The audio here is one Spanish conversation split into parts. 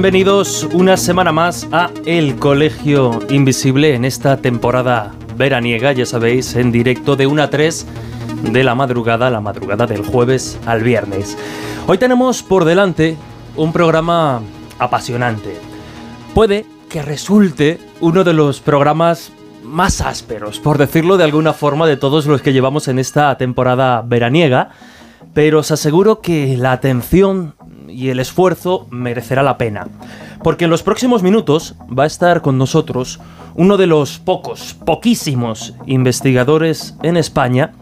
Bienvenidos una semana más a El Colegio Invisible en esta temporada veraniega, ya sabéis, en directo de 1 a 3 de la madrugada, la madrugada del jueves al viernes. Hoy tenemos por delante un programa apasionante. Puede que resulte uno de los programas más ásperos, por decirlo de alguna forma, de todos los que llevamos en esta temporada veraniega, pero os aseguro que la atención y el esfuerzo merecerá la pena. Porque en los próximos minutos va a estar con nosotros uno de los pocos, poquísimos investigadores en España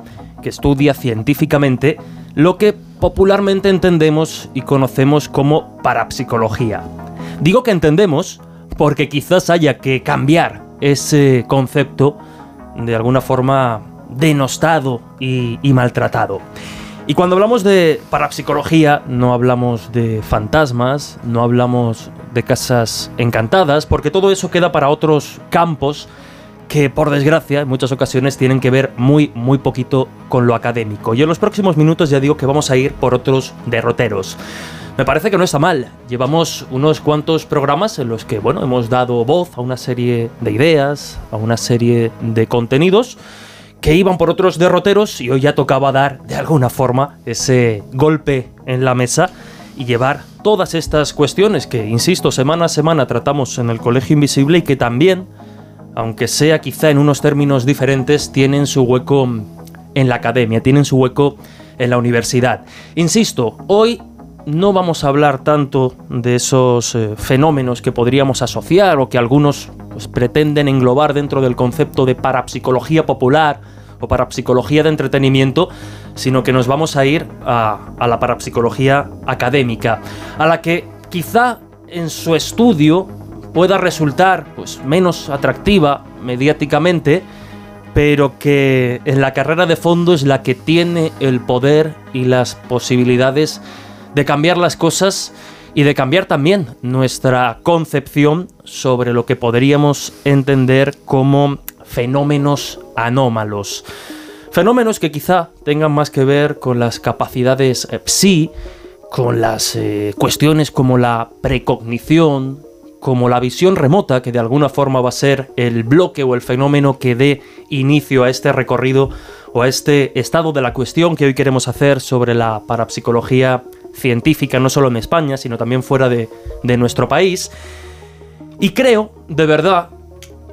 que estudia científicamente lo que popularmente entendemos y conocemos como parapsicología. Digo que entendemos porque quizás haya que cambiar ese concepto de alguna forma denostado y, maltratado. Y cuando hablamos de parapsicología, no hablamos de fantasmas, no hablamos de casas encantadas, porque todo eso queda para otros campos que por desgracia en muchas ocasiones tienen que ver muy muy poquito con lo académico. Y en los próximos minutos ya digo que vamos a ir por otros derroteros. Me parece que no está mal. Llevamos unos cuantos programas en los que, bueno, hemos dado voz a una serie de ideas, a una serie de contenidos que iban por otros derroteros y hoy ya tocaba dar de alguna forma ese golpe en la mesa y llevar todas estas cuestiones que, insisto, semana a semana tratamos en el Colegio Invisible y que también, aunque sea quizá en unos términos diferentes, tienen su hueco en la academia, tienen su hueco en la universidad. Insisto, hoy no vamos a hablar tanto de esos eh, fenómenos que podríamos asociar o que algunos pues, pretenden englobar dentro del concepto de parapsicología popular o parapsicología de entretenimiento, sino que nos vamos a ir a, a la parapsicología académica, a la que quizá en su estudio pueda resultar pues, menos atractiva mediáticamente, pero que en la carrera de fondo es la que tiene el poder y las posibilidades de cambiar las cosas y de cambiar también nuestra concepción sobre lo que podríamos entender como fenómenos anómalos. Fenómenos que quizá tengan más que ver con las capacidades eh, psi, con las eh, cuestiones como la precognición, como la visión remota, que de alguna forma va a ser el bloque o el fenómeno que dé inicio a este recorrido o a este estado de la cuestión que hoy queremos hacer sobre la parapsicología científica, no solo en España, sino también fuera de, de nuestro país. Y creo, de verdad,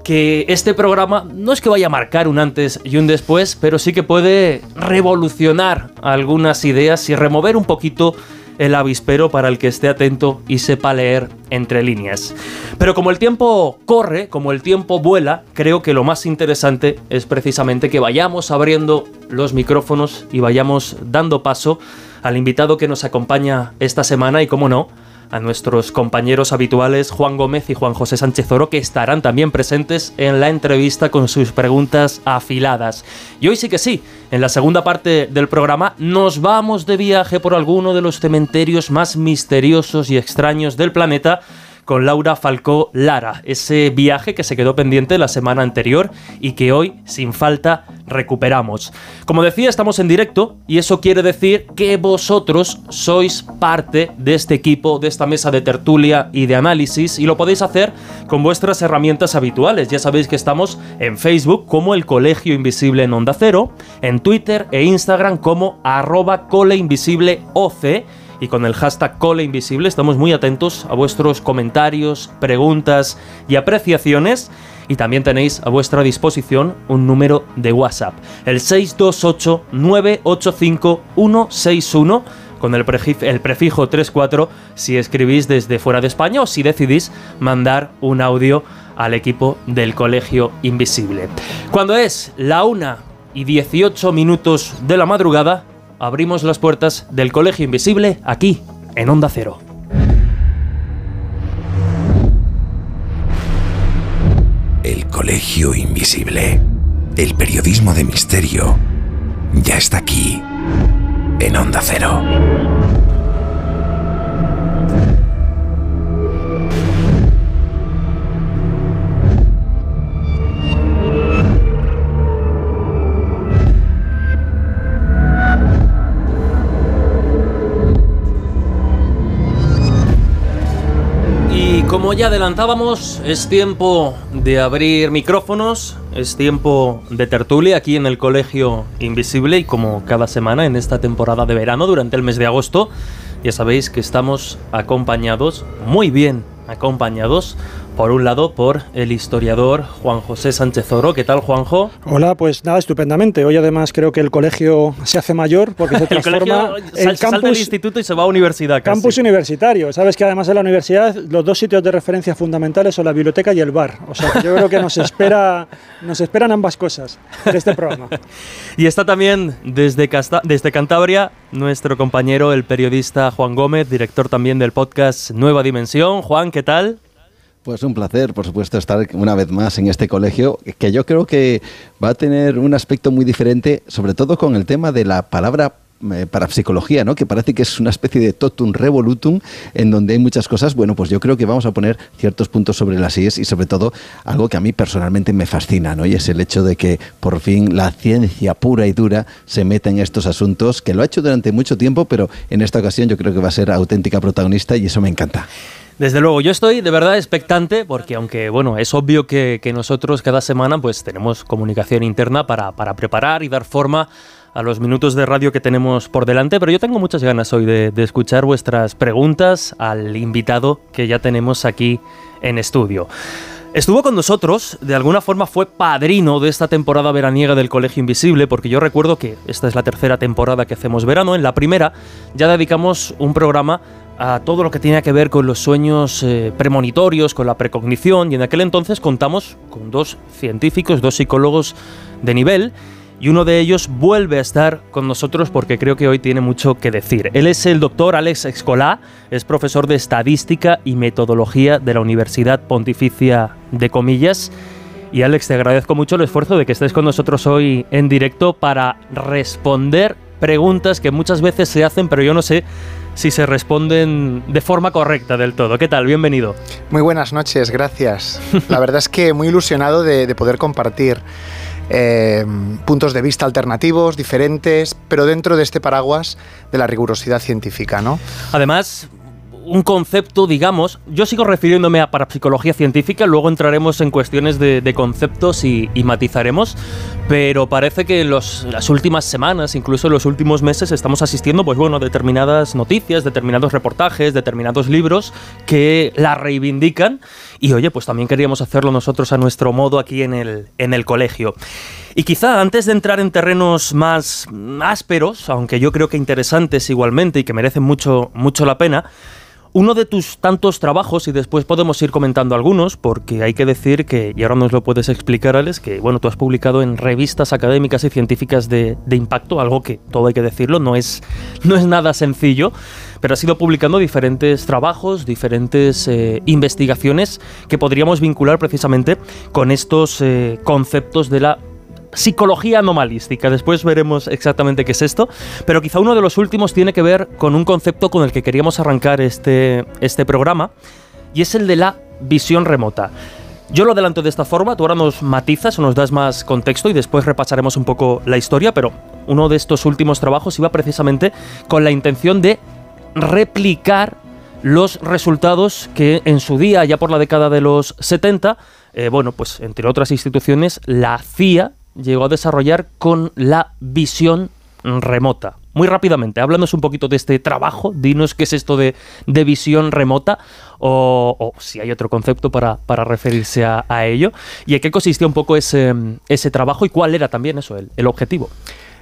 que este programa no es que vaya a marcar un antes y un después, pero sí que puede revolucionar algunas ideas y remover un poquito el avispero para el que esté atento y sepa leer entre líneas. Pero como el tiempo corre, como el tiempo vuela, creo que lo más interesante es precisamente que vayamos abriendo los micrófonos y vayamos dando paso al invitado que nos acompaña esta semana y, como no, a nuestros compañeros habituales Juan Gómez y Juan José Sánchez Oro, que estarán también presentes en la entrevista con sus preguntas afiladas. Y hoy sí que sí, en la segunda parte del programa nos vamos de viaje por alguno de los cementerios más misteriosos y extraños del planeta con Laura Falcó Lara, ese viaje que se quedó pendiente la semana anterior y que hoy, sin falta, recuperamos. Como decía, estamos en directo y eso quiere decir que vosotros sois parte de este equipo, de esta mesa de tertulia y de análisis y lo podéis hacer con vuestras herramientas habituales. Ya sabéis que estamos en Facebook como el Colegio Invisible en Onda Cero, en Twitter e Instagram como arroba coleinvisibleoc y con el hashtag Cole Invisible estamos muy atentos a vuestros comentarios, preguntas y apreciaciones. Y también tenéis a vuestra disposición un número de WhatsApp, el 628-985-161, con el, el prefijo 34 si escribís desde fuera de España o si decidís mandar un audio al equipo del Colegio Invisible. Cuando es la 1 y 18 minutos de la madrugada, abrimos las puertas del Colegio Invisible aquí, en Onda Cero. El Colegio Invisible, el periodismo de misterio, ya está aquí, en Onda Cero. Ya adelantábamos, es tiempo de abrir micrófonos, es tiempo de tertulia aquí en el Colegio Invisible y como cada semana en esta temporada de verano durante el mes de agosto, ya sabéis que estamos acompañados, muy bien acompañados, por un lado, por el historiador Juan José Sánchez Oro. ¿Qué tal, Juanjo? Hola, pues nada, estupendamente. Hoy además creo que el colegio se hace mayor porque se transforma el campus, del instituto y se va a universidad. Campus universitario. Sabes que además en la universidad los dos sitios de referencia fundamentales son la biblioteca y el bar. O sea, yo creo que nos espera, nos esperan ambas cosas de este programa. y está también desde, desde Cantabria nuestro compañero, el periodista Juan Gómez, director también del podcast Nueva Dimensión. Juan, ¿qué tal? Pues un placer, por supuesto, estar una vez más en este colegio, que yo creo que va a tener un aspecto muy diferente, sobre todo con el tema de la palabra eh, parapsicología, ¿no? que parece que es una especie de totum revolutum en donde hay muchas cosas. Bueno, pues yo creo que vamos a poner ciertos puntos sobre las IES y sobre todo algo que a mí personalmente me fascina, ¿no? y es el hecho de que por fin la ciencia pura y dura se meta en estos asuntos, que lo ha hecho durante mucho tiempo, pero en esta ocasión yo creo que va a ser auténtica protagonista y eso me encanta. Desde luego, yo estoy de verdad expectante porque aunque bueno, es obvio que, nosotros cada semana pues tenemos comunicación interna para, preparar y dar forma a los minutos de radio que tenemos por delante, pero yo tengo muchas ganas hoy de, escuchar vuestras preguntas al invitado que ya tenemos aquí en estudio. Estuvo con nosotros, de alguna forma fue padrino de esta temporada veraniega del Colegio Invisible, porque yo recuerdo que esta es la tercera temporada que hacemos verano. En la primera ya dedicamos un programa a todo lo que tenía que ver con los sueños eh, premonitorios, con la precognición, y en aquel entonces contamos con dos científicos, dos psicólogos de nivel, y uno de ellos vuelve a estar con nosotros porque creo que hoy tiene mucho que decir. Él es el doctor Alex Escolá, es profesor de Estadística y Metodología de la Universidad Pontificia de Comillas. Y Alex, te agradezco mucho el esfuerzo de que estés con nosotros hoy en directo para responder preguntas que muchas veces se hacen, pero yo no sé si se responden de forma correcta del todo. ¿Qué tal? Bienvenido. Muy buenas noches, gracias. La verdad es que muy ilusionado de, poder compartir eh, puntos de vista alternativos, diferentes, pero dentro de este paraguas de la rigurosidad científica, ¿no? Además, un concepto, digamos, yo sigo refiriéndome a parapsicología científica, luego entraremos en cuestiones de, conceptos y, matizaremos, pero parece que en las últimas semanas, incluso en los últimos meses, estamos asistiendo, pues bueno, a determinadas noticias, determinados reportajes, determinados libros que la reivindican y oye, pues también queríamos hacerlo nosotros a nuestro modo aquí en el, en el colegio. Y quizá antes de entrar en terrenos más ásperos, aunque yo creo que interesantes igualmente y que merecen mucho, mucho la pena, uno de tus tantos trabajos, y después podemos ir comentando algunos, porque hay que decir que, y ahora nos lo puedes explicar, Alex, que bueno, tú has publicado en revistas académicas y científicas de, impacto, algo que todo hay que decirlo, no es, no es nada sencillo, pero has ido publicando diferentes trabajos, diferentes eh, investigaciones que podríamos vincular precisamente con estos eh, conceptos de la psicología anomalística. Después veremos exactamente qué es esto, pero quizá uno de los últimos tiene que ver con un concepto con el que queríamos arrancar este, este programa, y es el de la visión remota. Yo lo adelanto de esta forma, tú ahora nos matizas o nos das más contexto y después repasaremos un poco la historia, pero uno de estos últimos trabajos iba precisamente con la intención de replicar los resultados que en su día, ya por la década de los 70, eh, bueno, pues entre otras instituciones, la CIA llegó a desarrollar con la visión remota. Muy rápidamente, háblanos un poquito de este trabajo, dinos qué es esto de, visión remota o, si hay otro concepto para, referirse a, ello y en qué consistía un poco ese, ese trabajo y cuál era también eso, el, el objetivo.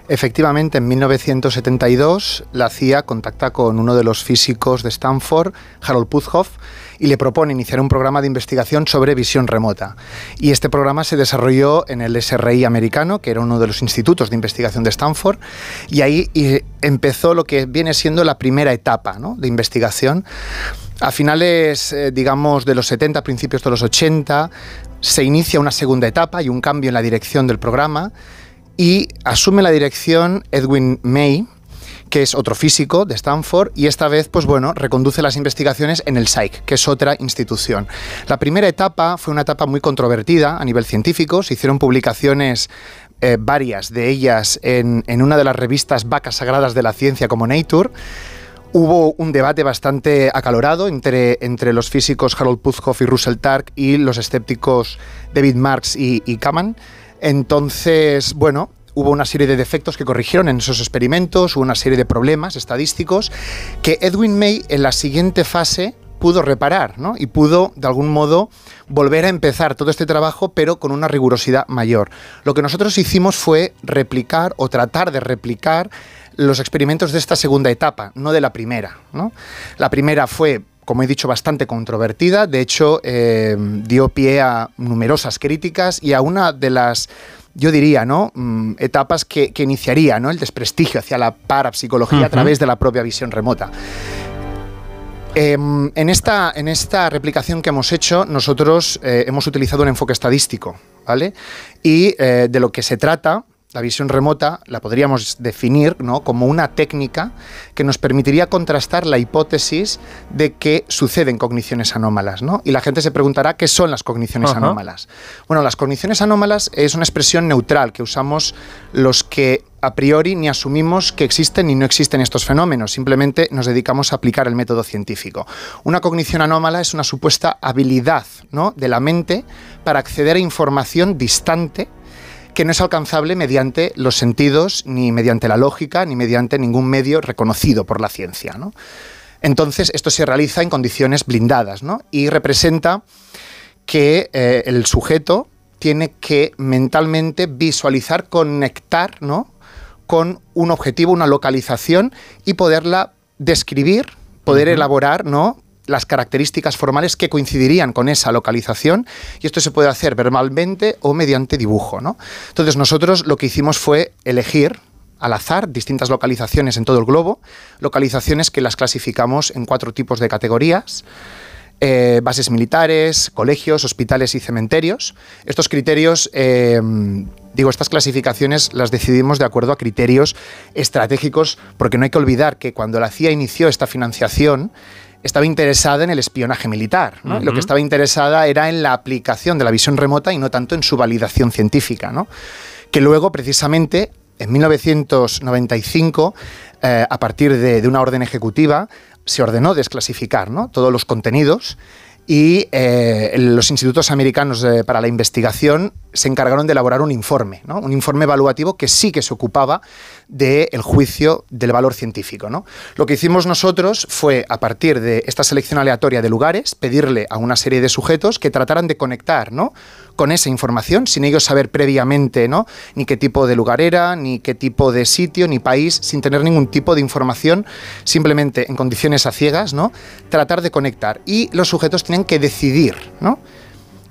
Efectivamente, en 1972 la CIA contacta con uno de los físicos de Stanford, Harold Puthoff, y le propone iniciar un programa de investigación sobre visión remota. Y este programa se desarrolló en el SRI americano, que era uno de los institutos de investigación de Stanford, y ahí empezó lo que viene siendo la primera etapa de investigación. A finales, eh, digamos, de los 70, principios de los 80, se inicia una segunda etapa y un cambio en la dirección del programa y asume la dirección Edwin May, que es otro físico de Stanford, y esta vez, pues bueno, reconduce las investigaciones en el SAIC, que es otra institución. La primera etapa fue una etapa muy controvertida a nivel científico, se hicieron publicaciones eh, varias de ellas en, en una de las revistas vacas sagradas de la ciencia como Nature, Hubo un debate bastante acalorado entre, entre los físicos Harold Puzhoff y Russell Tark y los escépticos David Marks y, y Kaman. Entonces, bueno, hubo una serie de defectos que corrigieron en esos experimentos, hubo una serie de problemas estadísticos que Edwin May en la siguiente fase pudo reparar ¿no? y pudo de algún modo volver a empezar todo este trabajo pero con una rigurosidad mayor. Lo que nosotros hicimos fue replicar o tratar de replicar los experimentos de esta segunda etapa, no de la primera. La primera fue como he dicho, bastante controvertida. De hecho, eh, dio pie a numerosas críticas y a una de las, yo diría, ¿no? Mm, etapas que, iniciaría ¿no? el desprestigio hacia la parapsicología a través de la propia visión remota. Em, en, esta, en esta replicación que hemos hecho, nosotros eh, hemos utilizado un enfoque estadístico, ¿vale? Y eh, de lo que se trata la visión remota la podríamos definir ¿no? como una técnica que nos permitiría contrastar la hipótesis de que suceden cogniciones anómalas. ¿no? Y la gente se preguntará qué son las cogniciones anómalas. Bueno, las cogniciones anómalas es una expresión neutral que usamos los que a priori ni asumimos que existen ni no existen estos fenómenos, simplemente nos dedicamos a aplicar el método científico. Una cognición anómala es una supuesta habilidad ¿no? de la mente para acceder a información distante que no es alcanzable mediante los sentidos, ni mediante la lógica, ni mediante ningún medio reconocido por la ciencia. Entonces, esto se realiza en condiciones blindadas y representa que eh, el sujeto tiene que mentalmente visualizar, conectar con un objetivo, una localización y poderla describir, poder elaborar ¿no? Las características formales que coincidirían con esa localización y esto se puede hacer verbalmente o mediante dibujo. ¿no? Entonces nosotros lo que hicimos fue elegir al azar distintas localizaciones en todo el globo, localizaciones que las clasificamos en cuatro tipos de categorías. Eh, bases militares, colegios, hospitales y cementerios. Estos criterios, eh, digo, estas clasificaciones las decidimos de acuerdo a criterios estratégicos, porque no hay que olvidar que cuando la CIA inició esta financiación, estaba interesada en el espionaje militar. Lo que estaba interesada era en la aplicación de la visión remota y no tanto en su validación científica. ¿no? Que luego, precisamente, en 1995, eh, a partir de, una orden ejecutiva, se ordenó desclasificar todos los contenidos y eh, los institutos americanos para la investigación se encargaron de elaborar un informe, un informe evaluativo que sí que se ocupaba del juicio del valor científico. ¿no? Lo que hicimos nosotros fue, a partir de esta selección aleatoria de lugares, pedirle a una serie de sujetos que trataran de conectar ¿no? con esa información, sin ellos saber previamente ¿no? ni qué tipo de lugar era, ni qué tipo de sitio, ni país, sin tener ningún tipo de información, simplemente en condiciones a ciegas, ¿no? tratar de conectar. Y los sujetos tenían que decidir. ¿no?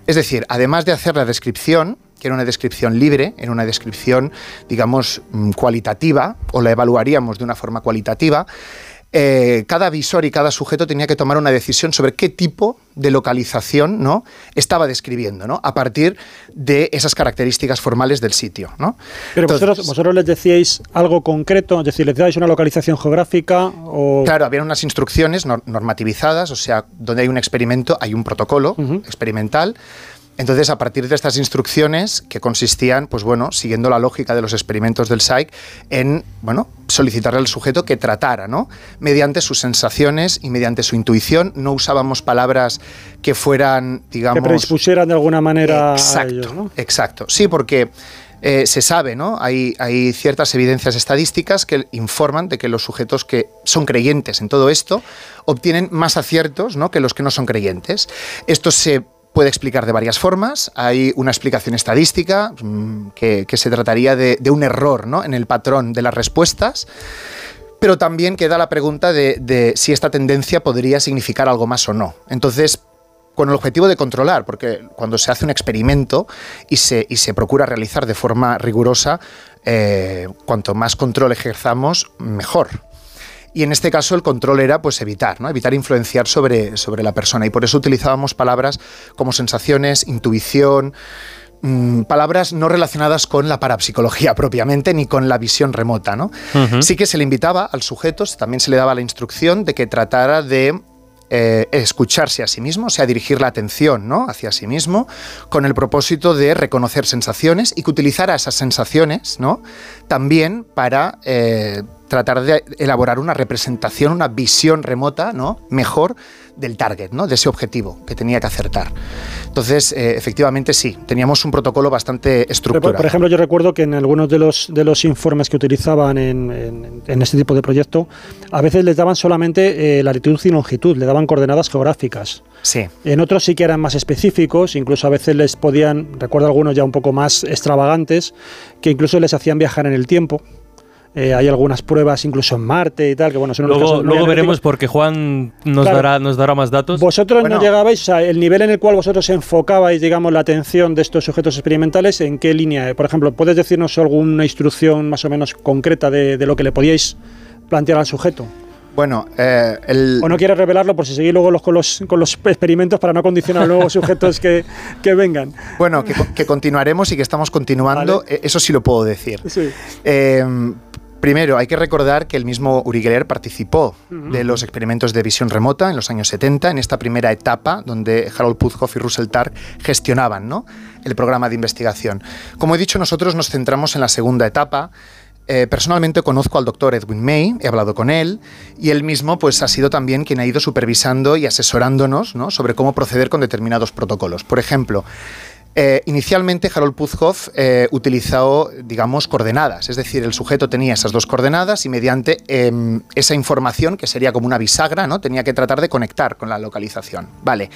Es decir, además de hacer la descripción, que era una descripción libre, era una descripción, digamos, mm, cualitativa, o la evaluaríamos de una forma cualitativa, eh, cada visor y cada sujeto tenía que tomar una decisión sobre qué tipo de localización ¿no? estaba describiendo, ¿no? a partir de esas características formales del sitio. ¿no? Pero vosotros, les decíais algo concreto, es decir, les dais una localización geográfica o... Claro, había unas instrucciones normativizadas, o sea, donde hay un experimento, hay un protocolo experimental entonces, a partir de estas instrucciones, que consistían, pues bueno, siguiendo la lógica de los experimentos del PSYCH, en, bueno, solicitarle al sujeto que tratara, ¿no? Mediante sus sensaciones y mediante su intuición. No usábamos palabras que fueran, digamos... Que predispusieran de alguna manera exacto, Exacto, sí, porque... Eh, se sabe, ¿no? Hay, hay, ciertas evidencias estadísticas que informan de que los sujetos que son creyentes en todo esto obtienen más aciertos ¿no? que los que no son creyentes. Esto se puede explicar de varias formas. Hay una explicación estadística mm, que, se trataría de, un error ¿no? en el patrón de las respuestas. Pero también queda la pregunta de, si esta tendencia podría significar algo más o no. Entonces, con el objetivo de controlar, porque cuando se hace un experimento y se, y se procura realizar de forma rigurosa, eh, cuanto más control ejerzamos, mejor y en este caso el control era pues evitar, ¿no? evitar influenciar sobre, sobre la persona y por eso utilizábamos palabras como sensaciones, intuición, mm, palabras no relacionadas con la parapsicología propiamente ni con la visión remota. ¿no? Sí que se le invitaba al sujeto, también se le daba la instrucción de que tratara de eh, escucharse a sí mismo, o sea, dirigir la atención ¿no? hacia sí mismo, con el propósito de reconocer sensaciones y que utilizara esas sensaciones ¿no? también para... Eh, tratar de elaborar una representación, una visión remota, ¿no? Mejor del target, ¿no? de ese objetivo que tenía que acertar. Entonces, eh, efectivamente sí, teníamos un protocolo bastante estructurado. Por, ejemplo, yo recuerdo que en algunos de los, de los informes que utilizaban en, en, este tipo de proyecto, a veces les daban solamente eh, latitud y longitud, le daban coordenadas geográficas. Sí. En otros sí que eran más específicos, incluso a veces les podían, recuerdo algunos ya un poco más extravagantes, que incluso les hacían viajar en el tiempo. Eh, hay algunas pruebas incluso en Marte y tal, que bueno, son Luego, luego veremos porque Juan nos, dará, nos dará más datos. Vosotros no llegabais, o sea, el nivel en el cual vosotros enfocabais, digamos, la atención de estos sujetos experimentales, ¿en qué línea? Por ejemplo, ¿puedes decirnos alguna instrucción más o menos concreta de, lo que le podíais plantear al sujeto? Bueno, eh, el... O no quieres revelarlo por si seguís luego los, con, los, con los experimentos para no condicionar a nuevos sujetos que, que, vengan. Bueno, que, continuaremos y que estamos continuando, eh, eso sí lo puedo decir. Sí. Eh, Primero, hay que recordar que el mismo Uri Geller participó de los experimentos de visión remota en los años 70, en esta primera etapa donde Harold Puthoff y Russell Targ gestionaban ¿no? el programa de investigación. Como he dicho, nosotros nos centramos en la segunda etapa, eh, personalmente conozco al doctor Edwin May, he hablado con él y él mismo pues, ha sido también quien ha ido supervisando y asesorándonos ¿no? sobre cómo proceder con determinados protocolos. Por ejemplo, eh, inicialmente Harold Puzhoff eh, utilizó, digamos, coordenadas, es decir, el sujeto tenía esas dos coordenadas y mediante em, esa información, que sería como una bisagra, ¿no? tenía que tratar de conectar con la localización. Vale.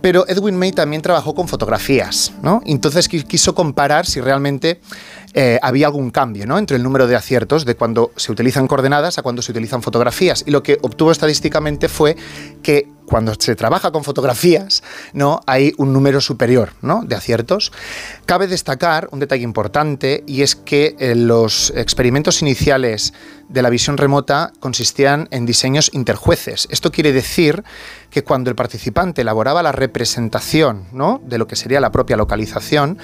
Pero Edwin May también trabajó con fotografías, ¿no? Entonces quiso comparar si realmente eh, había algún cambio ¿no? entre el número de aciertos de cuando se utilizan coordenadas a cuando se utilizan fotografías. Y lo que obtuvo estadísticamente fue que cuando se trabaja con fotografías, ¿no? hay un número superior ¿no? de aciertos. Cabe destacar un detalle importante y es que eh, los experimentos iniciales de la visión remota consistían en diseños interjueces. Esto quiere decir que cuando el participante elaboraba la representación ¿no? de lo que sería la propia localización,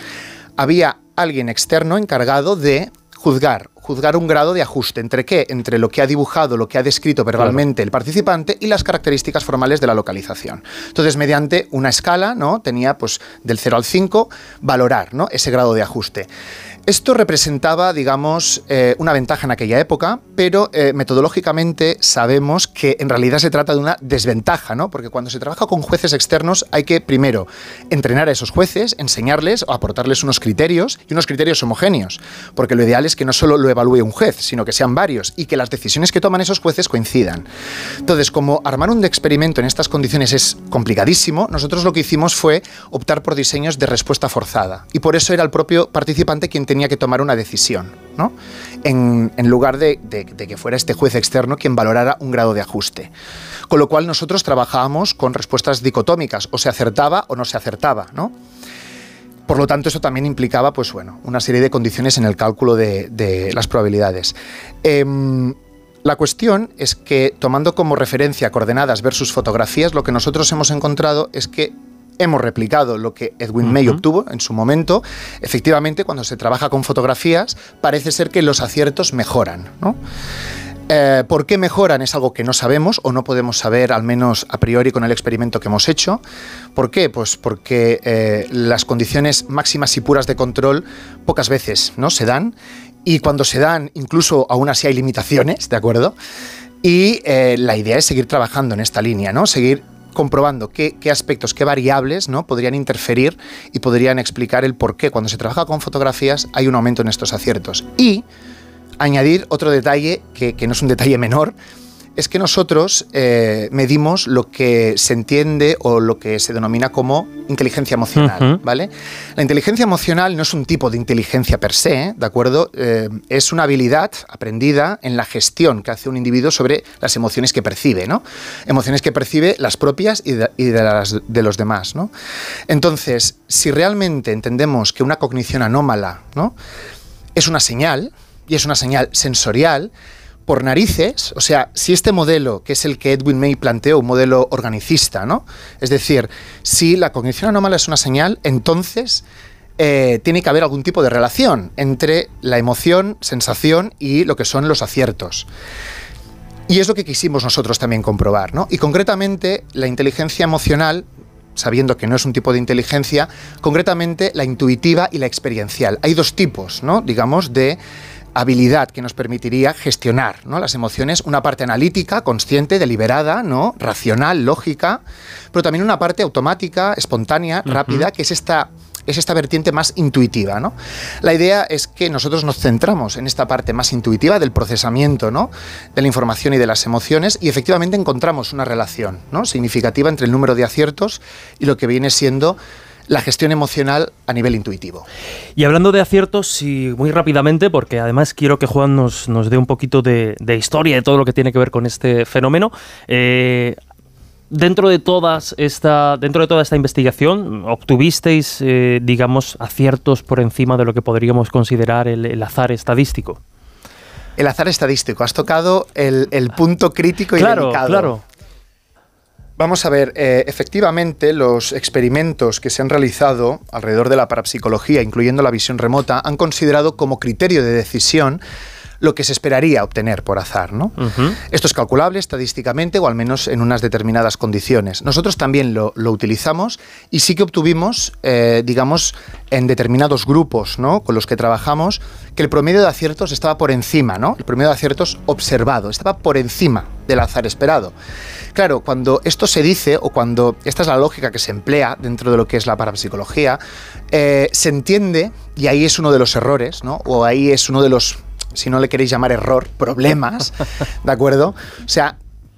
había alguien externo encargado de juzgar, juzgar un grado de ajuste. ¿Entre qué? Entre lo que ha dibujado, lo que ha descrito verbalmente el participante y las características formales de la localización. Entonces, mediante una escala, ¿no? Tenía pues del 0 al 5 valorar, ¿no? ese grado de ajuste. Esto representaba, digamos, eh, una ventaja en aquella época, pero eh, metodológicamente sabemos que en realidad se trata de una desventaja, ¿no? Porque cuando se trabaja con jueces externos hay que primero entrenar a esos jueces, enseñarles o aportarles unos criterios y unos criterios homogéneos, porque lo ideal es que no solo lo evalúe un juez, sino que sean varios y que las decisiones que toman esos jueces coincidan. Entonces, como armar un experimento en estas condiciones es complicadísimo, nosotros lo que hicimos fue optar por diseños de respuesta forzada y por eso era el propio participante quien tenía tenía que tomar una decisión, ¿no? en, lugar de, que fuera este juez externo quien valorara un grado de ajuste. Con lo cual nosotros trabajábamos con respuestas dicotómicas, o se acertaba o no se acertaba. ¿no? Por lo tanto, eso también implicaba pues, bueno, una serie de condiciones en el cálculo de, las probabilidades. Em, la cuestión es que, tomando como referencia coordenadas versus fotografías, lo que nosotros hemos encontrado es que hemos replicado lo que Edwin May obtuvo en su momento. Efectivamente, cuando se trabaja con fotografías, parece ser que los aciertos mejoran. Eh, ¿Por qué mejoran? Es algo que no sabemos o no podemos saber, al menos a priori, con el experimento que hemos hecho. ¿Por qué? Pues porque eh, las condiciones máximas y puras de control pocas veces ¿no? se dan y cuando se dan, incluso aún así hay limitaciones, ¿de acuerdo? Y eh, la idea es seguir trabajando en esta línea, ¿no? Seguir comprobando qué, aspectos, qué variables ¿no? podrían interferir y podrían explicar el por qué cuando se trabaja con fotografías hay un aumento en estos aciertos. Y añadir otro detalle, que, que no es un detalle menor, es que nosotros eh, medimos lo que se entiende o lo que se denomina como inteligencia emocional, ¿vale? La inteligencia emocional no es un tipo de inteligencia per se, ¿de acuerdo? Eh, es una habilidad aprendida en la gestión que hace un individuo sobre las emociones que percibe, ¿no? Emociones que percibe las propias y de, las de los demás, ¿no? Entonces, si realmente entendemos que una cognición anómala, ¿no? Es una señal, y es una señal sensorial, por narices, o sea, si este modelo, que es el que Edwin May planteó, un modelo organicista, ¿no? Es decir, si la cognición anómala es una señal, entonces eh, tiene que haber algún tipo de relación entre la emoción, sensación y lo que son los aciertos. Y es lo que quisimos nosotros también comprobar, ¿no? Y concretamente, la inteligencia emocional, sabiendo que no es un tipo de inteligencia, concretamente la intuitiva y la experiencial. Hay dos tipos, ¿no? Digamos, de habilidad que nos permitiría gestionar ¿no? las emociones, una parte analítica, consciente, deliberada, ¿no? racional, lógica, pero también una parte automática, espontánea, rápida, que es esta es esta vertiente más intuitiva. ¿no? La idea es que nosotros nos centramos en esta parte más intuitiva del procesamiento ¿no? de la información y de las emociones y efectivamente encontramos una relación ¿no? significativa entre el número de aciertos y lo que viene siendo la gestión emocional a nivel intuitivo. Y hablando de aciertos, y muy rápidamente, porque además quiero que Juan nos, nos dé un poquito de, de, historia de todo lo que tiene que ver con este fenómeno, eh, dentro de todas esta dentro de toda esta investigación obtuvisteis eh, digamos aciertos por encima de lo que podríamos considerar el, el azar estadístico. El azar estadístico. Has tocado el, el punto crítico y claro, delicado. claro Vamos a ver, eh, efectivamente los experimentos que se han realizado alrededor de la parapsicología, incluyendo la visión remota, han considerado como criterio de decisión lo que se esperaría obtener por azar. ¿no? Uh -huh. Esto es calculable estadísticamente o al menos en unas determinadas condiciones. Nosotros también lo, lo utilizamos y sí que obtuvimos, eh, digamos, en determinados grupos ¿no? con los que trabajamos, que el promedio de aciertos estaba por encima, ¿no? el promedio de aciertos observado, estaba por encima del azar esperado. Claro, cuando esto se dice o cuando esta es la lógica que se emplea dentro de lo que es la parapsicología, eh, se entiende, y ahí es uno de los errores, ¿no? o ahí es uno de los si no le queréis llamar error, problemas, ¿de acuerdo? O sea,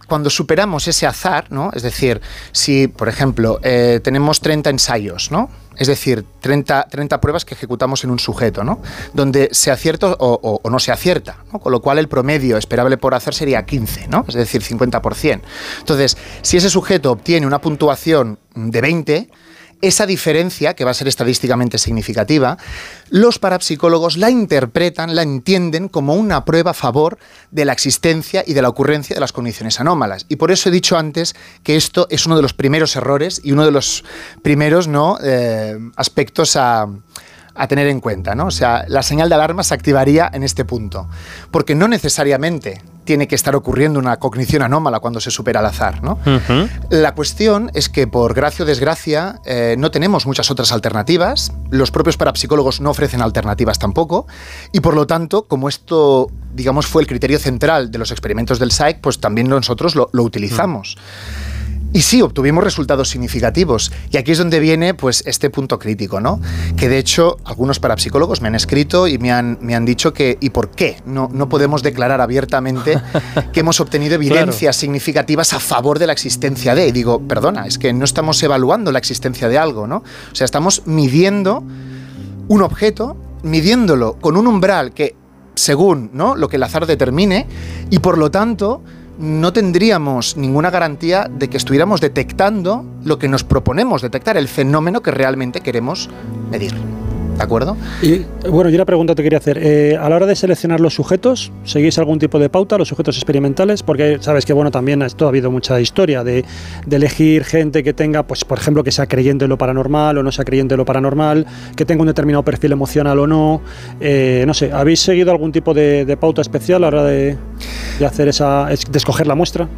cuando superamos ese azar, ¿no? Es decir, si, por ejemplo, eh, tenemos 30 ensayos, ¿no? Es decir, 30, 30, pruebas que ejecutamos en un sujeto, ¿no? Donde se acierta o, no se acierta, ¿no? Con lo cual el promedio esperable por hacer sería 15, ¿no? Es decir, 50%. Entonces, si ese sujeto obtiene una puntuación de 20, esa diferencia, que va a ser estadísticamente significativa, los parapsicólogos la interpretan, la entienden como una prueba a favor de la existencia y de la ocurrencia de las condiciones anómalas. Y por eso he dicho antes que esto es uno de los primeros errores y uno de los primeros ¿no? eh, aspectos a a tener en cuenta, ¿no? O sea, la señal de alarma se activaría en este punto, porque no necesariamente tiene que estar ocurriendo una cognición anómala cuando se supera el azar, ¿no? Uh -huh. La cuestión es que por gracia o desgracia eh, no tenemos muchas otras alternativas, los propios parapsicólogos no ofrecen alternativas tampoco, y por lo tanto, como esto, digamos, fue el criterio central de los experimentos del PSYCH, pues también nosotros lo, lo utilizamos. Uh -huh. Y sí, obtuvimos resultados significativos. Y aquí es donde viene pues, este punto crítico, ¿no? Que de hecho algunos parapsicólogos me han escrito y me han, me han dicho que ¿y por qué no, no podemos declarar abiertamente que hemos obtenido evidencias claro. significativas a favor de la existencia de? Y digo, perdona, es que no estamos evaluando la existencia de algo, ¿no? O sea, estamos midiendo un objeto, midiéndolo con un umbral que según ¿no? lo que el azar determine y por lo tanto no tendríamos ninguna garantía de que estuviéramos detectando lo que nos proponemos detectar, el fenómeno que realmente queremos medir. ¿De acuerdo? Y bueno, yo una pregunta te quería hacer. Eh, a la hora de seleccionar los sujetos, ¿seguís algún tipo de pauta, los sujetos experimentales? Porque sabes que bueno, también esto ha habido mucha historia de, de, elegir gente que tenga, pues por ejemplo, que sea creyente en lo paranormal o no sea creyente en lo paranormal, que tenga un determinado perfil emocional o no. Eh, no sé, ¿habéis seguido algún tipo de, de pauta especial a la hora de, de hacer esa, de escoger la muestra?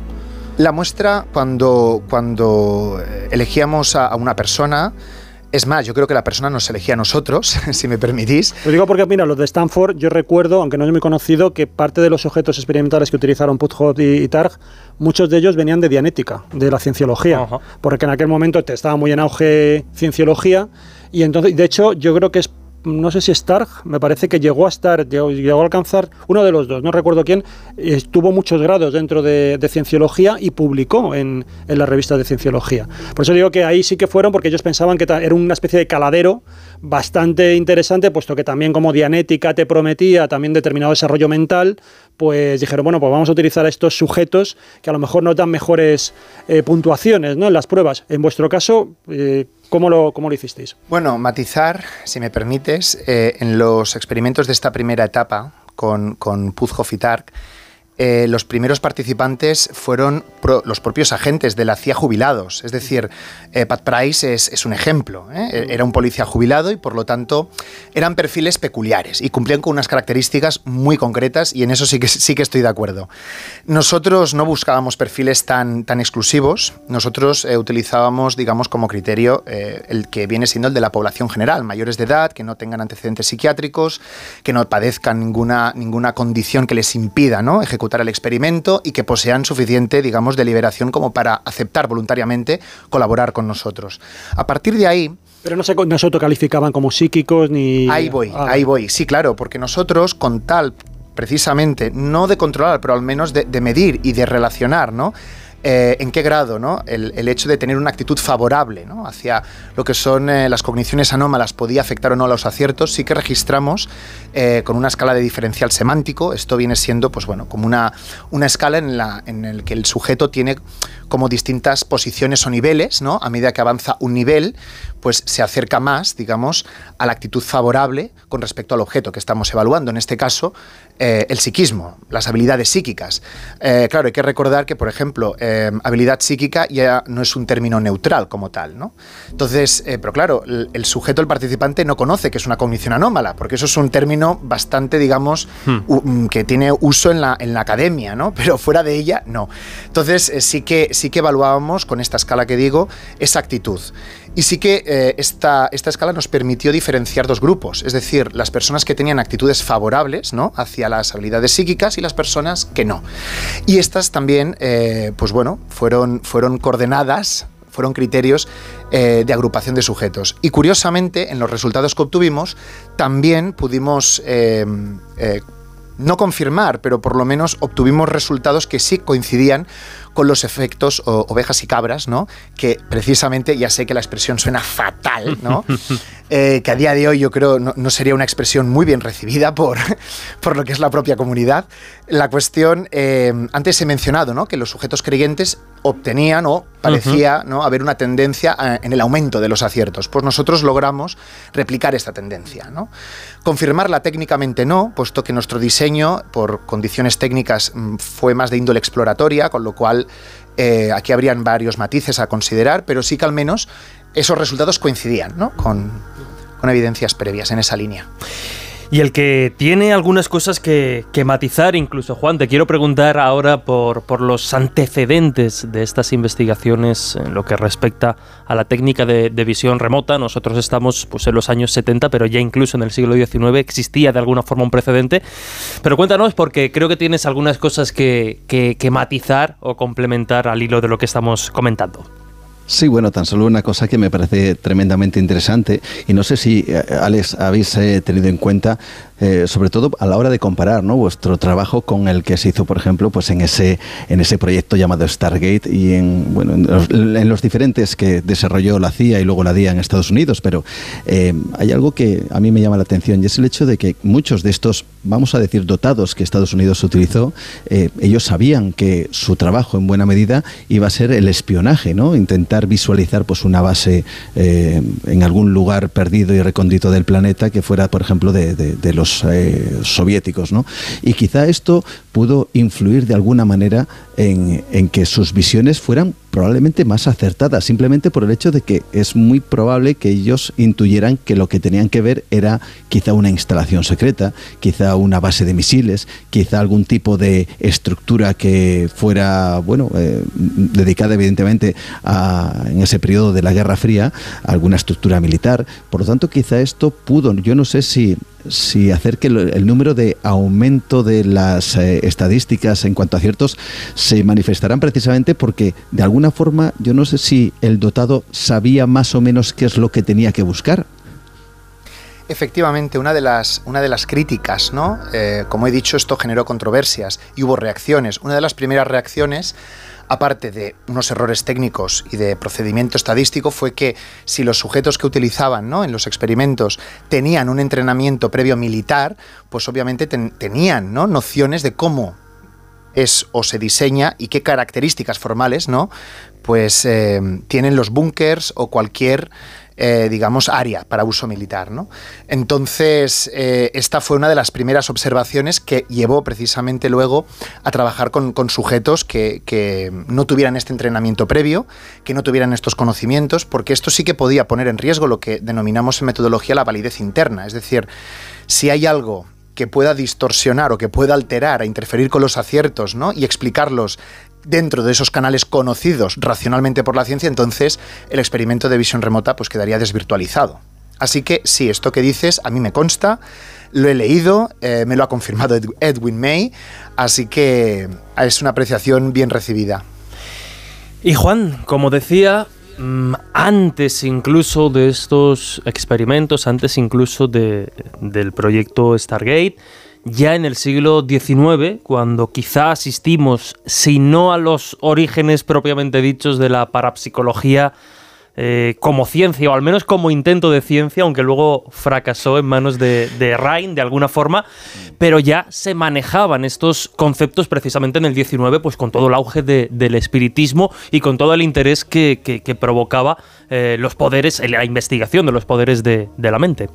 La muestra, cuando, cuando elegíamos a, a una persona, es más, yo creo que la persona nos elegía a nosotros, si me permitís. Lo digo porque, mira, los de Stanford, yo recuerdo, aunque no es muy conocido, que parte de los objetos experimentales que utilizaron Puthoff y, y Targ, muchos de ellos venían de Dianética, de la cienciología, uh -huh. porque en aquel momento estaba muy en auge cienciología, y entonces, de hecho, yo creo que es no sé si Stark, me parece que llegó a estar, llegó, llegó, a alcanzar, uno de los dos, no recuerdo quién, estuvo muchos grados dentro de, de cienciología y publicó en, en, la revista de cienciología. Por eso digo que ahí sí que fueron, porque ellos pensaban que era una especie de caladero bastante interesante, puesto que también como Dianética te prometía también determinado desarrollo mental, pues dijeron, bueno, pues vamos a utilizar estos sujetos que a lo mejor nos dan mejores eh, puntuaciones ¿no? en las pruebas. En vuestro caso, eh, ¿Cómo lo, ¿Cómo lo, hicisteis? Bueno, matizar, si me permites, eh, en los experimentos de esta primera etapa con, con Puzhoff y Tark, eh, los primeros participantes fueron los propios agentes de la CIA jubilados. Es decir, eh, Pat Price es, un ejemplo. ¿eh? Era un policía jubilado y por lo tanto eran perfiles peculiares y cumplían con unas características muy concretas y en eso sí que, sí que estoy de acuerdo. Nosotros no buscábamos perfiles tan, tan exclusivos, nosotros utilizábamos, digamos, como criterio el que viene siendo el de la población general, mayores de edad, que no tengan antecedentes psiquiátricos, que no padezcan ninguna, ninguna condición que les impida ¿no? ejecutar el experimento y que posean suficiente, digamos, deliberación como para aceptar voluntariamente colaborar con nosotros. A partir de ahí, pero no se, no se autocalificaban como psíquicos ni... Ahí voy, ah, ahí voy. Sí, claro, porque nosotros con tal, precisamente, no de controlar, pero al menos de, de medir y de relacionar, ¿no? Eh, en qué grado ¿no? el, hecho de tener una actitud favorable hacia lo que son eh, las cogniciones anómalas podía afectar o no a los aciertos, sí que registramos eh, con una escala de diferencial semántico. Esto viene siendo pues, bueno, como una, una escala en la en el que el sujeto tiene como distintas posiciones o niveles. ¿no? A medida que avanza un nivel, pues se acerca más, digamos, a la actitud favorable con respecto al objeto que estamos evaluando. En este caso, el psiquismo, las habilidades psíquicas. claro, hay que recordar que, por ejemplo, eh, habilidad psíquica ya no es un término neutral como tal, ¿no? Entonces, eh, pero claro, el, sujeto, el participante, no conoce que es una cognición anómala, porque eso es un término bastante, digamos, hmm. que tiene uso en la, en la academia, ¿no? Pero fuera de ella, no. Entonces, eh, sí, que, sí que evaluábamos con esta escala que digo esa actitud. Y sí que esta, esta escala nos permitió diferenciar dos grupos, es decir, las personas que tenían actitudes favorables ¿no? hacia las habilidades psíquicas y las personas que no. Y estas también, pues bueno, fueron, fueron coordenadas fueron criterios eh, de agrupación de sujetos. Y curiosamente, en los resultados que obtuvimos, también pudimos eh, eh, no confirmar, pero por lo menos obtuvimos resultados que sí coincidían con los efectos ovejas y cabras, ¿no? Que precisamente, ya sé que la expresión suena fatal, ¿no? Eh, que a día de hoy yo creo no, sería una expresión muy bien recibida por, por lo que es la propia comunidad. La cuestión, eh, antes he mencionado, ¿no? Que los sujetos creyentes obtenían o parecía ¿no? haber una tendencia en el aumento de los aciertos. Pues nosotros logramos replicar esta tendencia. ¿no? Confirmarla técnicamente no, puesto que nuestro diseño, por condiciones técnicas, mm, fue más de índole exploratoria, con lo cual eh, aquí habrían varios matices a considerar, pero sí que al menos esos resultados coincidían ¿no? con, con evidencias previas en esa línea. Y el que tiene algunas cosas que, matizar, incluso Juan, te quiero preguntar ahora por, por, los antecedentes de estas investigaciones en lo que respecta a la técnica de, visión remota. Nosotros estamos pues, en los años 70, pero ya incluso en el siglo XIX existía de alguna forma un precedente. Pero cuéntanos, porque creo que tienes algunas cosas que, que matizar o complementar al hilo de lo que estamos comentando. Sí, bueno, tan solo una cosa que me parece tremendamente interesante y no sé si, eh, Alex, habéis eh, tenido en cuenta eh, sobre todo a la hora de comparar ¿no? vuestro trabajo con el que se hizo, por ejemplo, pues en ese, en ese proyecto llamado Stargate y en, bueno, en los, diferentes que desarrolló la CIA y luego la DIA en Estados Unidos. Pero eh, hay algo que a mí me llama la atención y es el hecho de que muchos de estos, vamos a decir, dotados que Estados Unidos utilizó, eh, ellos sabían que su trabajo en buena medida iba a ser el espionaje, ¿no? intentar visualizar pues, una base en algún lugar perdido y recóndito del planeta que fuera, por ejemplo, de los eh, soviéticos. ¿no? Y quizá esto pudo influir de alguna manera en, que sus visiones fueran probablemente más acertadas, simplemente por el hecho de que es muy probable que ellos intuyeran que lo que tenían que ver era quizá una instalación secreta, quizá una base de misiles, quizá algún tipo de estructura que fuera, bueno, eh, dedicada evidentemente a, en ese periodo de la Guerra Fría, alguna estructura militar. Por lo tanto, quizá esto pudo, yo no sé si si hacer que el número de aumento de las eh, estadísticas en cuanto a ciertos se manifestarán precisamente porque de alguna forma yo no sé si el dotado sabía más o menos qué es lo que tenía que buscar. Efectivamente, una de las, una de las críticas, ¿no? Eh, como he dicho, esto generó controversias y hubo reacciones. Una de las primeras reacciones aparte de unos errores técnicos y de procedimiento estadístico, fue que si los sujetos que utilizaban ¿no? en los experimentos tenían un entrenamiento previo militar, pues obviamente tenían ¿no? nociones de cómo es o se diseña y qué características formales, ¿no? Pues eh, tienen los búnkers o cualquier eh, digamos, área para uso militar. ¿no? Entonces, eh, esta fue una de las primeras observaciones que llevó precisamente luego a trabajar con, sujetos que, no tuvieran este entrenamiento previo, que no tuvieran estos conocimientos, porque esto sí que podía poner en riesgo lo que denominamos en metodología la validez interna. Es decir, si hay algo que pueda distorsionar o que pueda alterar, a interferir con los aciertos, ¿no? Y explicarlos dentro de esos canales conocidos racionalmente por la ciencia, entonces el experimento de visión remota pues quedaría desvirtualizado. Así que sí, esto que dices a mí me consta, lo he leído, eh, me lo ha confirmado Edwin May, así que es una apreciación bien recibida. Y Juan, como decía, mm, antes incluso de estos experimentos, antes incluso de, del proyecto Stargate, ya en el siglo XIX, cuando quizá asistimos, si no a los orígenes propiamente dichos de la parapsicología, eh, como ciencia, o al menos como intento de ciencia, aunque luego fracasó en manos de, de de alguna forma, pero ya se manejaban estos conceptos precisamente en el XIX, pues con todo el auge del espiritismo y con todo el interés que, provocaba eh, los poderes, la investigación de los poderes de la mente.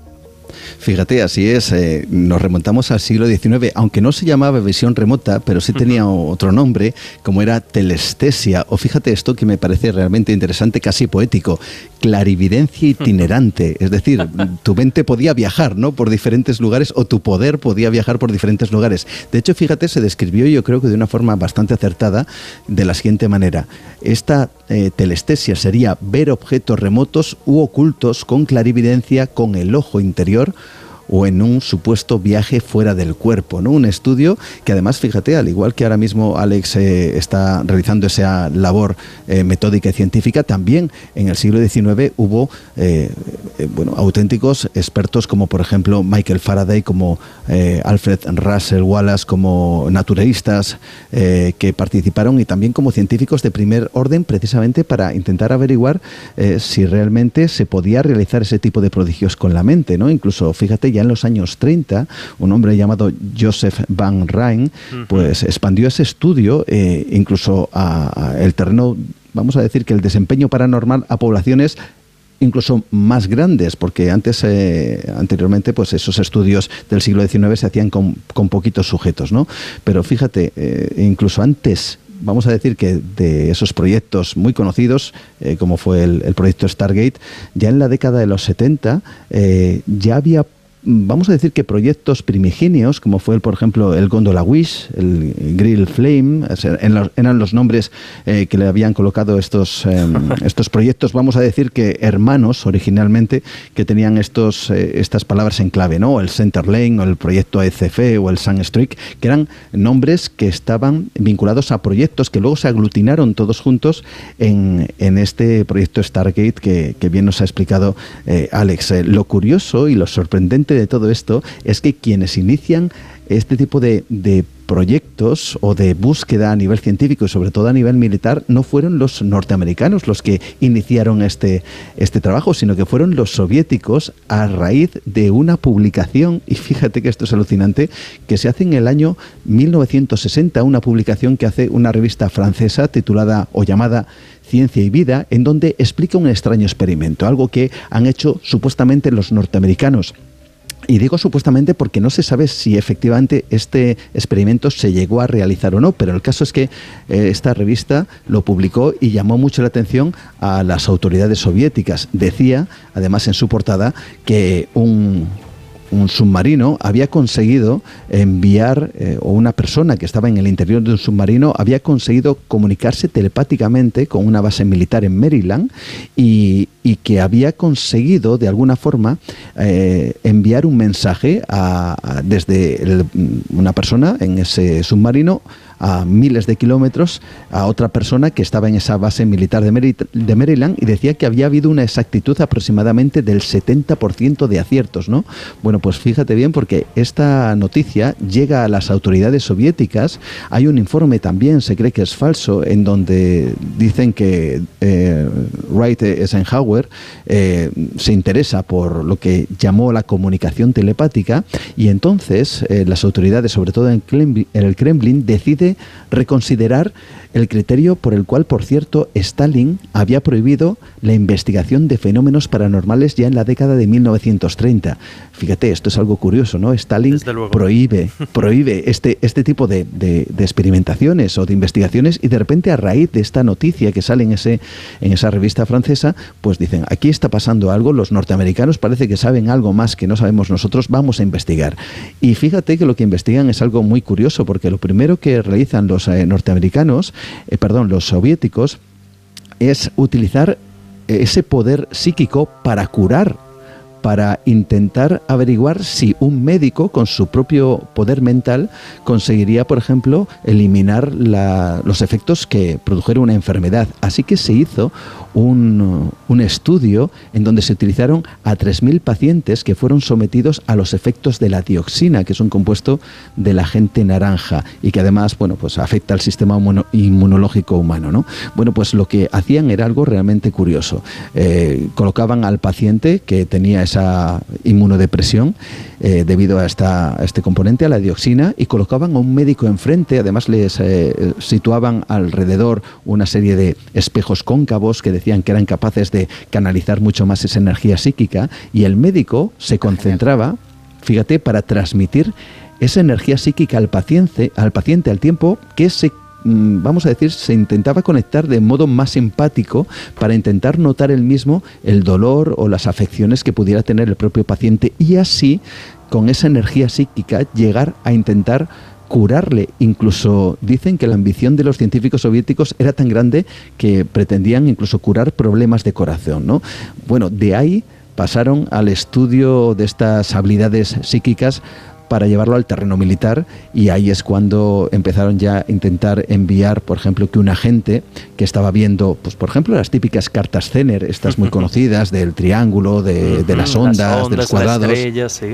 Fíjate, así es. Eh, nos remontamos al siglo XIX, aunque no se llamaba visión remota, pero sí tenía otro nombre, como era telestesia. O fíjate esto que me parece realmente interesante, casi poético, clarividencia itinerante. Es decir, tu mente podía viajar, ¿no? Por diferentes lugares o tu poder podía viajar por diferentes lugares. De hecho, fíjate, se describió yo creo que de una forma bastante acertada de la siguiente manera. Esta eh, telestesia sería ver objetos remotos u ocultos con clarividencia con el ojo interior mayor, o en un supuesto viaje fuera del cuerpo, ¿no? Un estudio que además, fíjate, al igual que ahora mismo Alex eh, está realizando esa labor eh, metódica y científica, también en el siglo XIX hubo eh, auténticos expertos como por ejemplo Michael Faraday, como Alfred Russell Wallace, como naturalistas que participaron y también como científicos de primer orden precisamente para intentar averiguar si realmente se podía realizar ese tipo de prodigios con la mente, ¿no? Incluso, fíjate, ya en los años 30, un hombre llamado Joseph Van Rijn, pues expandió ese estudio eh, incluso a, el terreno, vamos a decir que el desempeño paranormal a poblaciones incluso más grandes, porque antes, eh, anteriormente, pues esos estudios del siglo XIX se hacían con, poquitos sujetos, ¿no? Pero fíjate, eh, incluso antes vamos a decir que de esos proyectos muy conocidos, como fue el, proyecto Stargate, ya en la década de los 70 ya había vamos a decir que proyectos primigenios, como fue, por ejemplo, el Gondola Wish, el Grill Flame, eran los nombres eh, que le habían colocado estos, em, estos proyectos, vamos a decir que hermanos originalmente, que tenían estos, eh, estas palabras en clave, ¿no? El Center Lane, o el proyecto ECF, o el Sunstreak, que eran nombres que estaban vinculados a proyectos que luego se aglutinaron todos juntos en, en este proyecto Stargate que, que, bien nos ha explicado eh, Alex. lo curioso y lo sorprendente de todo esto es que quienes inician este tipo de, proyectos o de búsqueda a nivel científico y sobre todo a nivel militar no fueron los norteamericanos los que iniciaron este, este trabajo, sino que fueron los soviéticos a raíz de una publicación, y fíjate que esto es alucinante, que se hace en el año 1960, una publicación que hace una revista francesa titulada o llamada Ciencia y Vida, en donde explica un extraño experimento, algo que han hecho supuestamente los norteamericanos y digo supuestamente porque no se sabe si efectivamente este experimento se llegó a realizar o no, pero el caso es que eh, esta revista lo publicó y llamó mucho la atención a las autoridades soviéticas. Decía, además en su portada, que un, submarino había conseguido enviar, eh, o una persona que estaba en el interior de un submarino había conseguido comunicarse telepáticamente con una base militar en Maryland y, que había conseguido de alguna forma eh, enviar un mensaje desde una persona en ese submarino a miles de kilómetros a otra persona que estaba en esa base militar de, Maryland y decía que había habido una exactitud aproximadamente del 70% de aciertos, ¿no? Bueno, pues fíjate bien porque esta noticia llega a las autoridades soviéticas. Hay un informe también, se cree que es falso, en donde dicen que eh, Wright Eisenhower eh, se interesa por lo que llamó la comunicación telepática y entonces eh, las autoridades, sobre todo en, en el Kremlin, deciden reconsiderar el criterio por el cual, por cierto, Stalin había prohibido la investigación de fenómenos paranormales ya en la década de 1930. Fíjate, esto es algo curioso, ¿no? Stalin prohíbe, prohíbe este, este tipo de, experimentaciones o de investigaciones y de repente a raíz de esta noticia que sale en, ese, en esa revista francesa, pues dicen, aquí está pasando algo, los norteamericanos parece que saben algo más que no sabemos nosotros, vamos a investigar. Y fíjate que lo que investigan es algo muy curioso, porque lo primero que realizan los eh, norteamericanos eh, perdón, los soviéticos, es utilizar ese poder psíquico para curar para intentar averiguar si un médico con su propio poder mental conseguiría, por ejemplo, eliminar los efectos que produjeron una enfermedad. Así que se hizo un, estudio en donde se utilizaron a 3.000 pacientes que fueron sometidos a los efectos de la dioxina, que es un compuesto del agente naranja y que además bueno, pues afecta al sistema inmunológico humano. ¿no? Bueno, pues lo que hacían era algo realmente curioso. Eh, colocaban al paciente que tenía esa inmunodepresión eh, debido a, esta, este componente, a la dioxina, y colocaban a un médico enfrente, además les eh, situaban alrededor una serie de espejos cóncavos que decían que eran capaces de canalizar mucho más esa energía psíquica, y el médico se concentraba, fíjate, para transmitir esa energía psíquica al paciente, al paciente al tiempo que se vamos a decir, se intentaba conectar de modo más empático para intentar notar el mismo el dolor o las afecciones que pudiera tener el propio paciente y así, con esa energía psíquica, llegar a intentar curarle. Incluso dicen que la ambición de los científicos soviéticos era tan grande que pretendían incluso curar problemas de corazón. ¿no? Bueno, de ahí pasaron al estudio de estas habilidades psíquicas para llevarlo al terreno militar y ahí es cuando empezaron ya a intentar enviar, por ejemplo, que un agente que estaba viendo, pues por ejemplo, las típicas cartas Zener, estas muy conocidas del triángulo, de, las, ondas, de los cuadrados,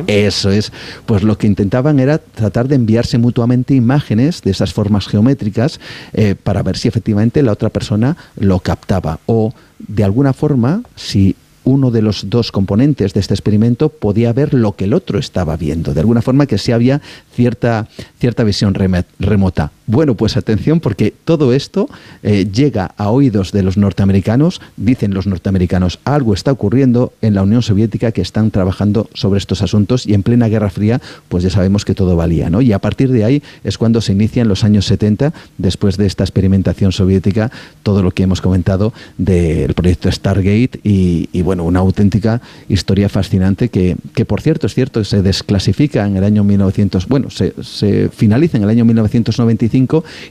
eso es, pues lo que intentaban era tratar de enviarse mutuamente imágenes de esas formas geométricas eh, para ver si efectivamente la otra persona lo captaba o de alguna forma si uno de los dos componentes de este experimento podía ver lo que el otro estaba viendo, de alguna forma que sí había cierta, cierta visión remota. Bueno, pues atención porque todo esto eh, llega a oídos de los norteamericanos, dicen los norteamericanos, algo está ocurriendo en la Unión Soviética que están trabajando sobre estos asuntos y en plena Guerra Fría pues ya sabemos que todo valía, ¿no? Y a partir de ahí es cuando se inicia en los años 70, después de esta experimentación soviética, todo lo que hemos comentado del proyecto Stargate y, bueno, una auténtica historia fascinante que, que, por cierto es cierto se desclasifica en el año 1900, bueno, se, se finaliza en el año 1995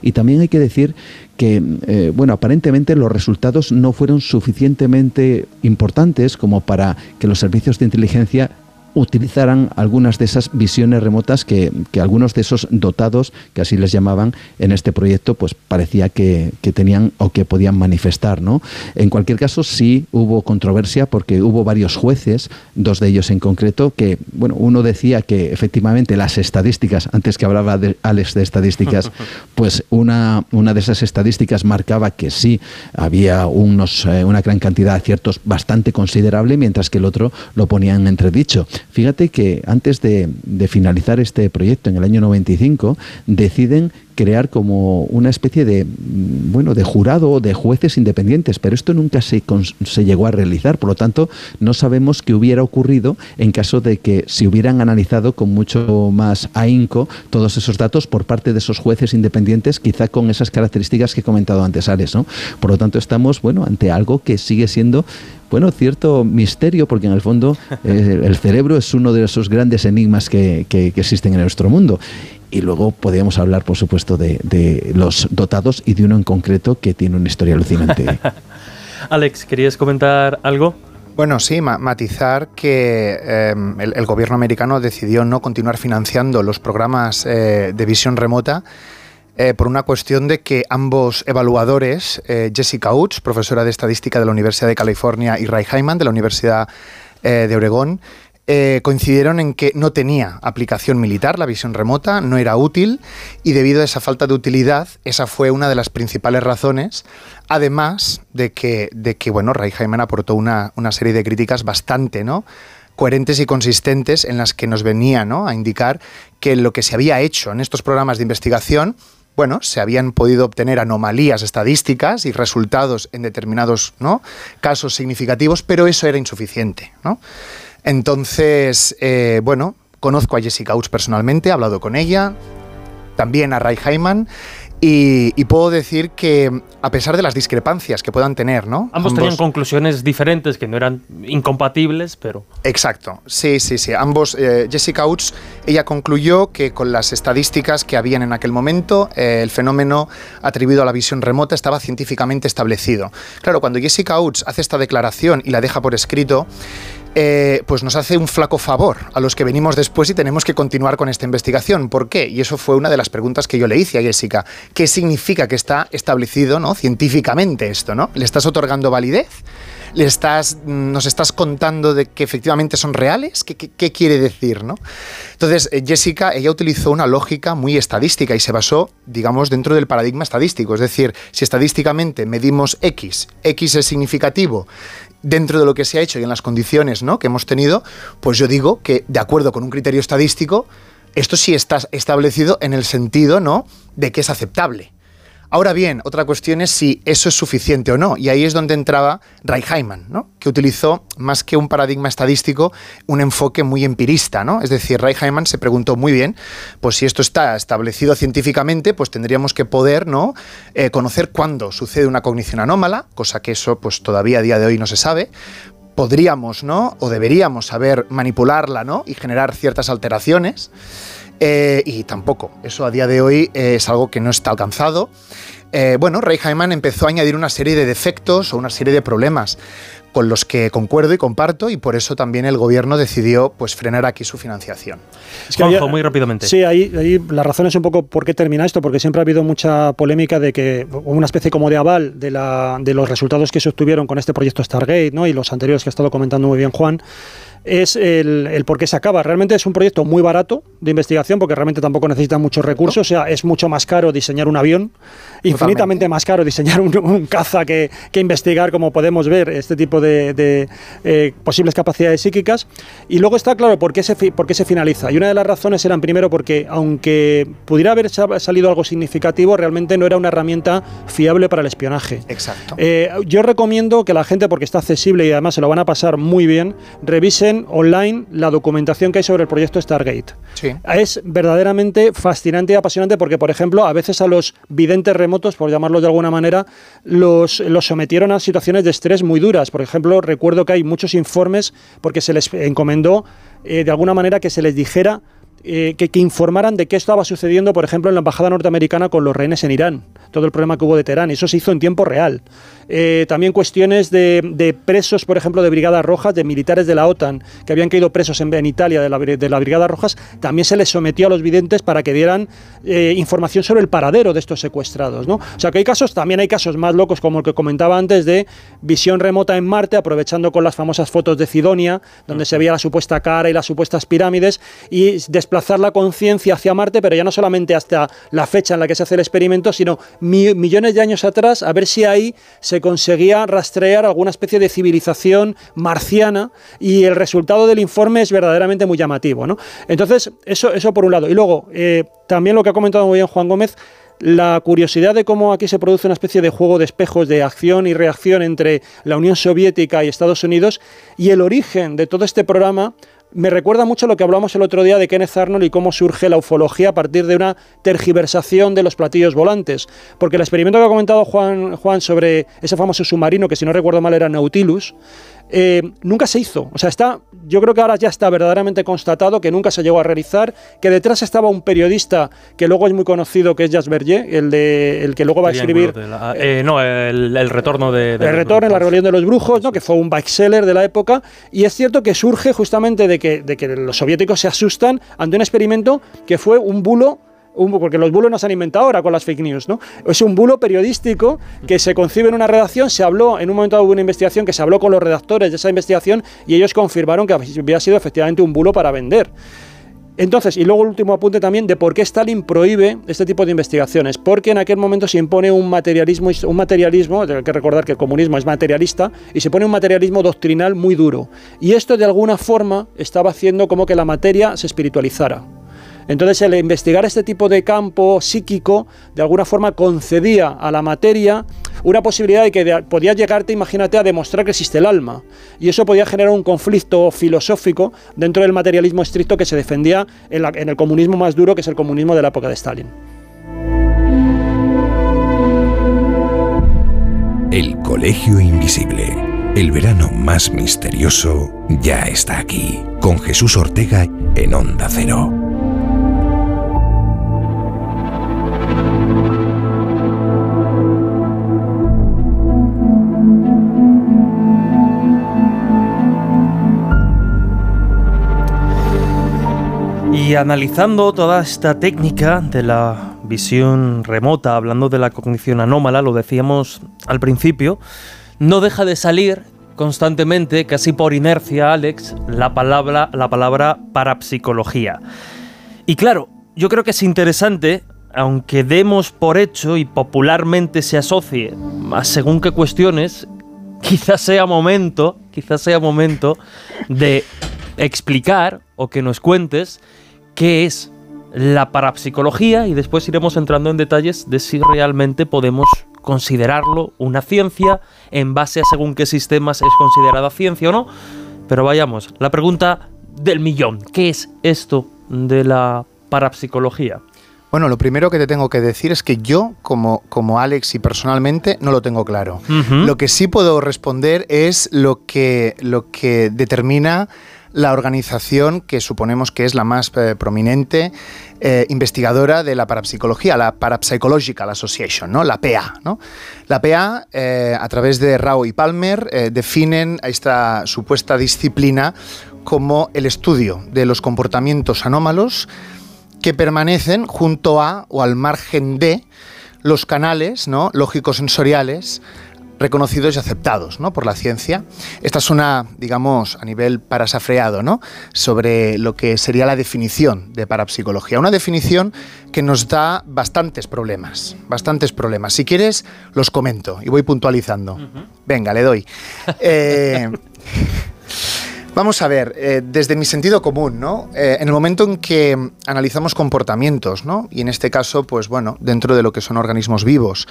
y también hay que decir que, eh, bueno, aparentemente los resultados no fueron suficientemente importantes como para que los servicios de inteligencia utilizaran algunas de esas visiones remotas que, algunos de esos dotados, que así les llamaban en este proyecto, pues parecía que, tenían o que podían manifestar. ¿no? En cualquier caso, sí hubo controversia porque hubo varios jueces, dos de ellos en concreto, que, bueno, uno decía que efectivamente las estadísticas, antes que hablaba de Alex de estadísticas, pues una, una de esas estadísticas marcaba que sí había unos, eh, una gran cantidad de aciertos bastante considerable, mientras que el otro lo ponía en entredicho. Fíjate que antes de, finalizar este proyecto en el año 95, deciden crear como una especie de mm, bueno de jurado de jueces independientes pero esto nunca se, se llegó a realizar por lo tanto no sabemos qué hubiera ocurrido en caso de que se hubieran analizado con mucho más ahínco todos esos datos por parte de esos jueces independientes quizá con esas características que he comentado antes Alex ¿no? por lo tanto estamos bueno ante algo que sigue siendo bueno, cierto misterio, porque en el fondo eh, el cerebro es uno de esos grandes enigmas que, existen en nuestro mundo. Y luego podríamos hablar, por supuesto, de, los dotados y de uno en concreto que tiene una historia alucinante. Alex, ¿querías comentar algo? Bueno, sí, matizar que eh, el, gobierno americano decidió no continuar financiando los programas eh, de visión remota eh, por una cuestión de que ambos evaluadores, eh, Jessica Utz, profesora de estadística de la Universidad de California, y Ray Hyman, de la Universidad eh, de Oregón, coincidieron en que no tenía aplicación militar, la visión remota, no era útil y debido a esa falta de utilidad, esa fue una de las principales razones, además de que, de que bueno, Ray Hyman aportó una, una serie de críticas bastante, ¿no? coherentes y consistentes en las que nos venía ¿no? a indicar que lo que se había hecho en estos programas de investigación bueno, se habían podido obtener anomalías estadísticas y resultados en determinados casos significativos, pero eso era insuficiente. ¿no? Entonces, eh, bueno, conozco a Jessica Outs personalmente, he hablado con ella, también a Ray Hyman, y, puedo decir que, a pesar de las discrepancias que puedan tener, ¿no? Ambos, tenían conclusiones diferentes que no eran incompatibles, pero. Exacto, sí, sí, sí. Ambos. Eh, Jessica Outs, ella concluyó que con las estadísticas que habían en aquel momento, eh, el fenómeno atribuido a la visión remota estaba científicamente establecido. Claro, cuando Jessica Outs hace esta declaración y la deja por escrito, eh, pues nos hace un flaco favor a los que venimos después y tenemos que continuar con esta investigación. ¿Por qué? Y eso fue una de las preguntas que yo le hice a Jessica. ¿Qué significa que está establecido ¿no? científicamente esto? ¿no? ¿Le estás otorgando validez? ¿Le estás, ¿Nos estás contando de que efectivamente son reales? ¿Qué, quiere decir? ¿no? Entonces, eh, Jessica, ella utilizó una lógica muy estadística y se basó, digamos, dentro del paradigma estadístico. Es decir, si estadísticamente medimos X, X es significativo dentro de lo que se ha hecho y en las condiciones ¿no? que hemos tenido, pues yo digo que de acuerdo con un criterio estadístico, esto sí está establecido en el sentido ¿no? de que es aceptable. Ahora bien, otra cuestión es si eso es suficiente o no, y ahí es donde entraba Ray Hyman, ¿no? que utilizó más que un paradigma estadístico, un enfoque muy empirista. ¿no? Es decir, Ray Hyman se preguntó muy bien, pues si esto está establecido científicamente, pues tendríamos que poder ¿no? Eh, conocer cuándo sucede una cognición anómala, cosa que eso pues todavía a día de hoy no se sabe, podríamos, ¿no? O deberíamos saber manipularla, ¿no? Y generar ciertas alteraciones. Eh, y tampoco, eso a día de hoy eh, es algo que no está alcanzado. Eh, bueno, Ray Hyman empezó a añadir una serie de defectos o una serie de problemas con los que concuerdo y comparto y por eso también el gobierno decidió pues frenar aquí su financiación. Es que muy rápidamente. Sí, ahí, ahí, la razón es un poco por qué termina esto, porque siempre ha habido mucha polémica de que una especie como de aval de, la, de los resultados que se obtuvieron con este proyecto Stargate ¿no? y los anteriores que ha estado comentando muy bien Juan, es el, el, por qué se acaba. Realmente es un proyecto muy barato de investigación porque realmente tampoco necesita muchos recursos. O sea, es mucho más caro diseñar un avión, infinitamente más caro diseñar un, caza que, que, investigar, como podemos ver, este tipo de, de eh, posibles capacidades psíquicas. Y luego está claro por qué, se, por qué se finaliza. Y una de las razones eran primero porque, aunque pudiera haber salido algo significativo, realmente no era una herramienta fiable para el espionaje. Exacto. Eh, yo recomiendo que la gente, porque está accesible y además se lo van a pasar muy bien, revise online la documentación que hay sobre el proyecto Stargate. Es verdaderamente fascinante y apasionante porque, por ejemplo, a veces a los videntes remotos, por llamarlos de alguna manera, los, los sometieron a situaciones de estrés muy duras. Por ejemplo, recuerdo que hay muchos informes porque se les encomendó eh, de alguna manera que se les dijera eh, que, que, informaran de qué estaba sucediendo, por ejemplo, en la embajada norteamericana con los rehenes en Irán, todo el problema que hubo de Teherán. Eso se hizo en tiempo real. Eh, también cuestiones de, presos, por ejemplo, de Brigadas Rojas, de militares de la OTAN, que habían caído presos en, Italia de la, de la Brigada Rojas, también se les sometió a los videntes para que dieran eh, información sobre el paradero de estos secuestrados. ¿no? O sea que hay casos, también hay casos más locos, como el que comentaba antes, de visión remota en Marte, aprovechando con las famosas fotos de Sidonia, donde se veía la supuesta cara y las supuestas pirámides, y desplazar la conciencia hacia Marte, pero ya no solamente hasta la fecha en la que se hace el experimento, sino millones de años atrás, a ver si ahí se conseguía rastrear alguna especie de civilización marciana y el resultado del informe es verdaderamente muy llamativo. ¿no? Entonces, eso, eso por un lado. Y luego, eh, también lo que ha comentado muy bien Juan Gómez, la curiosidad de cómo aquí se produce una especie de juego de espejos de acción y reacción entre la Unión Soviética y Estados Unidos y el origen de todo este programa me recuerda mucho lo que hablamos el otro día de Kenneth Arnold y cómo surge la ufología a partir de una tergiversación de los platillos volantes. Porque el experimento que ha comentado Juan, Juan sobre ese famoso submarino, que si no recuerdo mal era Nautilus, eh, nunca se hizo. O sea, está, yo creo que ahora ya está verdaderamente constatado que nunca se llegó a realizar, que detrás estaba un periodista que luego es muy conocido, que es Jacques Berger, el, de, el que luego va a escribir... Eh, no, el, retorno de... el retorno en la rebelión de los brujos, ¿no? que fue un bestseller de la época, y es cierto que surge justamente de que, de que los soviéticos se asustan ante un experimento que fue un bulo porque los bulos no se han inventado ahora con las fake news, ¿no? Es un bulo periodístico que se concibe en una redacción, se habló, en un momento hubo una investigación que se habló con los redactores de esa investigación y ellos confirmaron que había sido efectivamente un bulo para vender. Entonces, y luego el último apunte también de por qué Stalin prohíbe este tipo de investigaciones. Porque en aquel momento se impone un materialismo, un materialismo, hay que recordar que el comunismo es materialista, y se pone un materialismo doctrinal muy duro. Y esto de alguna forma estaba haciendo como que la materia se espiritualizara. Entonces, el investigar este tipo de campo psíquico, de alguna forma concedía a la materia una posibilidad de que podía llegarte, imagínate, a demostrar que existe el alma. Y eso podía generar un conflicto filosófico dentro del materialismo estricto que se defendía en, en el comunismo más duro, que es el comunismo de la época de Stalin. El Colegio Invisible. El verano más misterioso ya está aquí, con Jesús Ortega en Onda Cero. Y analizando toda esta técnica de la visión remota, hablando de la cognición anómala, lo decíamos al principio, no deja de salir constantemente, casi por inercia, Alex, la palabra, la palabra parapsicología. Y claro, yo creo que es interesante, aunque demos por hecho y popularmente se asocie a según qué cuestiones, quizás sea momento, quizás sea momento de explicar o que nos cuentes qué es la parapsicología y después iremos entrando en detalles de si realmente podemos considerarlo una ciencia en base a según qué sistemas es considerada ciencia o no. Pero vayamos, la pregunta del millón, ¿qué es esto de la parapsicología? Bueno, lo primero que te tengo que decir es que yo, como, como Alex y personalmente, no lo tengo claro. Lo que sí puedo responder es lo que, lo que determina la organización que suponemos que es la más eh, prominente eh, investigadora de la parapsicología, la Parapsychological Association, ¿no? la PA. ¿no? La PA, eh, a través de Rao y Palmer, definen esta supuesta disciplina como el estudio de los comportamientos anómalos que permanecen junto a o al margen de los canales ¿no? lógico-sensoriales reconocidos y aceptados ¿no? por la ciencia. Esta es una, digamos, a nivel parasafreado, ¿no? sobre lo que sería la definición de parapsicología. Una definición que nos da bastantes problemas, bastantes problemas. Si quieres, los comento y voy puntualizando. Venga, le doy. Eh, vamos a ver, eh, desde mi sentido común, ¿no? Eh, en el momento en que analizamos comportamientos, ¿no? Y en este caso, pues bueno, dentro de lo que son organismos vivos,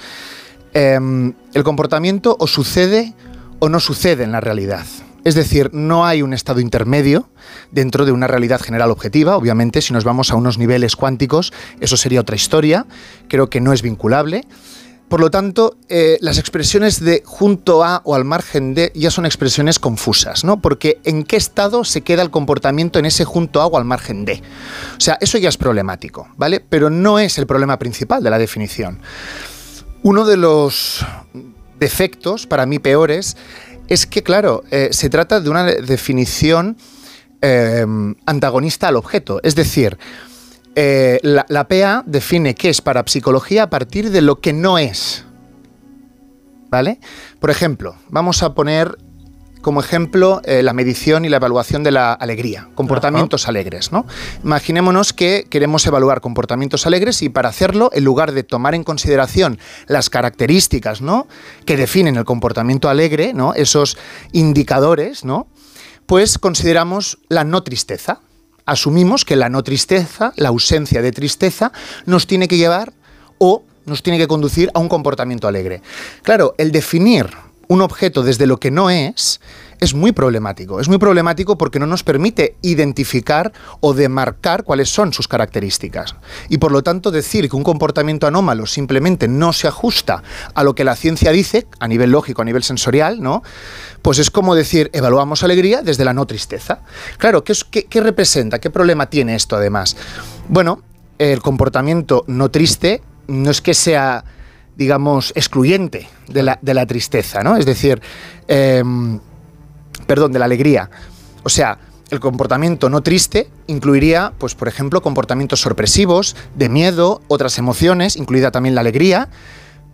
Em, el comportamiento o sucede o no sucede en la realidad. Es decir, no hay un estado intermedio dentro de una realidad general objetiva. Obviamente, si nos vamos a unos niveles cuánticos, eso sería otra historia. Creo que no es vinculable. Por lo tanto, eh, las expresiones de junto a o al margen de ya son expresiones confusas, ¿no? Porque en qué estado se queda el comportamiento en ese junto a o al margen de. O sea, eso ya es problemático, ¿vale? Pero no es el problema principal de la definición. Uno de los defectos, para mí peores, es que, claro, eh, se trata de una definición eh, antagonista al objeto. Es decir, eh, la, la, PA define qué es parapsicología a partir de lo que no es. ¿Vale? Por ejemplo, vamos a poner como ejemplo eh, la medición y la evaluación de la alegría, comportamientos alegres. ¿no? Imaginémonos que queremos evaluar comportamientos alegres y para hacerlo, en lugar de tomar en consideración las características ¿no? que definen el comportamiento alegre, ¿no? esos indicadores, ¿no? pues consideramos la no tristeza. Asumimos que la no tristeza, la ausencia de tristeza, nos tiene que llevar o nos tiene que conducir a un comportamiento alegre. Claro, el definir un objeto desde lo que no es, es muy problemático. Es muy problemático porque no nos permite identificar o demarcar cuáles son sus características. Y por lo tanto decir que un comportamiento anómalo simplemente no se ajusta a lo que la ciencia dice, a nivel lógico, a nivel sensorial, ¿no? Pues es como decir, evaluamos alegría desde la no tristeza. Claro, ¿qué, qué representa? ¿Qué problema tiene esto además? Bueno, el comportamiento no triste no es que sea digamos, excluyente de la, de la tristeza, ¿no? Es decir, em, perdón, de la alegría. O sea, el comportamiento no triste incluiría, pues, por ejemplo, comportamientos sorpresivos, de miedo, otras emociones, incluida también la alegría.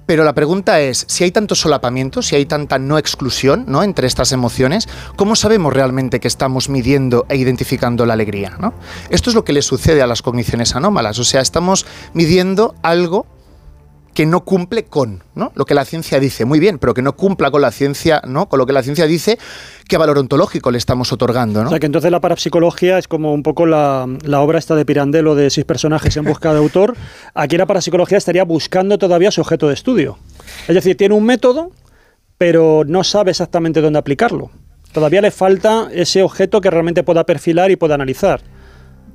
Pero la pregunta es, si hay tanto solapamiento, si hay tanta no exclusión ¿no? entre estas emociones, ¿cómo sabemos realmente que estamos midiendo e identificando la alegría? ¿no? Esto es lo que le sucede a las cogniciones anómalas, o sea, estamos midiendo algo que no cumple con lo que la ciencia dice. Muy bien, pero que no cumpla con la ciencia, ¿no? Con lo que la ciencia dice, ¿qué valor ontológico le estamos otorgando? ¿no? O sea, que entonces la parapsicología es como un poco la, la obra esta de Pirandello de seis personajes en busca de autor. Aquí la parapsicología estaría buscando todavía su objeto de estudio. Es decir, tiene un método, pero no sabe exactamente dónde aplicarlo. Todavía le falta ese objeto que realmente pueda perfilar y pueda analizar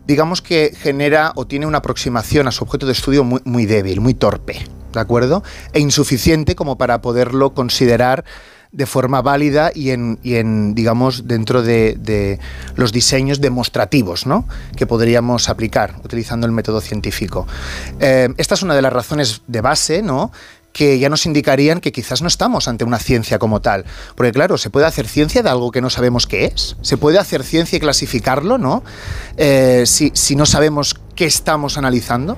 digamos que genera o tiene una aproximación a su objeto de estudio muy, muy débil, muy torpe, ¿de acuerdo? E insuficiente como para poderlo considerar de forma válida y en, y en digamos, dentro de, los diseños demostrativos ¿no? que podríamos aplicar utilizando el método científico. Eh, esta es una de las razones de base ¿no? Que ya nos indicarían que quizás no estamos ante una ciencia como tal. Porque claro, se puede hacer ciencia de algo que no sabemos qué es. Se puede hacer ciencia y clasificarlo, ¿no? Eh, si, si no sabemos qué estamos analizando.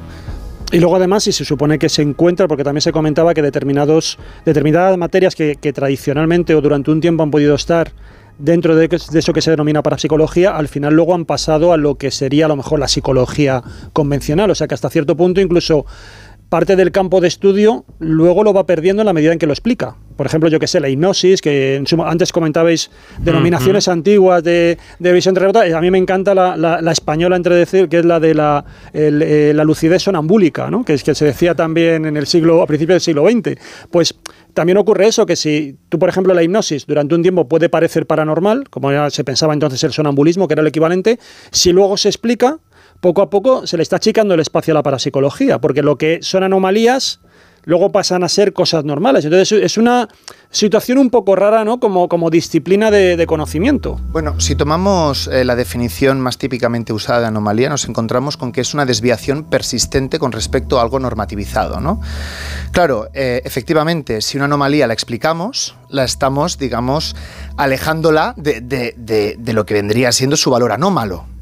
Y luego además, si se supone que se encuentra, porque también se comentaba que determinados, determinadas materias que, que tradicionalmente o durante un tiempo han podido estar dentro de, eso que se denomina parapsicología, al final luego han pasado a lo que sería a lo mejor la psicología convencional. O sea que hasta cierto punto incluso parte del campo de estudio luego lo va perdiendo en la medida en que lo explica. Por ejemplo, yo que sé, la hipnosis, que antes comentabais denominaciones uh -huh. antiguas de, de, visión. A mí me encanta la, la, la, española, entre decir, que es la de la, el, eh, la lucidez sonambúlica, ¿no? que es que se decía también en el siglo, a principios del siglo XX. Pues también ocurre eso, que si tú, por ejemplo, la hipnosis durante un tiempo puede parecer paranormal, como ya se pensaba entonces el sonambulismo, que era el equivalente, si luego se explica, poco a poco se le está achicando el espacio a la parapsicología, porque lo que son anomalías luego pasan a ser cosas normales. Entonces es una situación un poco rara, ¿no? Como, como disciplina de, conocimiento. Bueno, si tomamos eh, la definición más típicamente usada de anomalía, nos encontramos con que es una desviación persistente con respecto a algo normativizado, ¿no? Claro, eh, efectivamente, si una anomalía la explicamos, la estamos, digamos, alejándola de, de, de lo que vendría siendo su valor anómalo,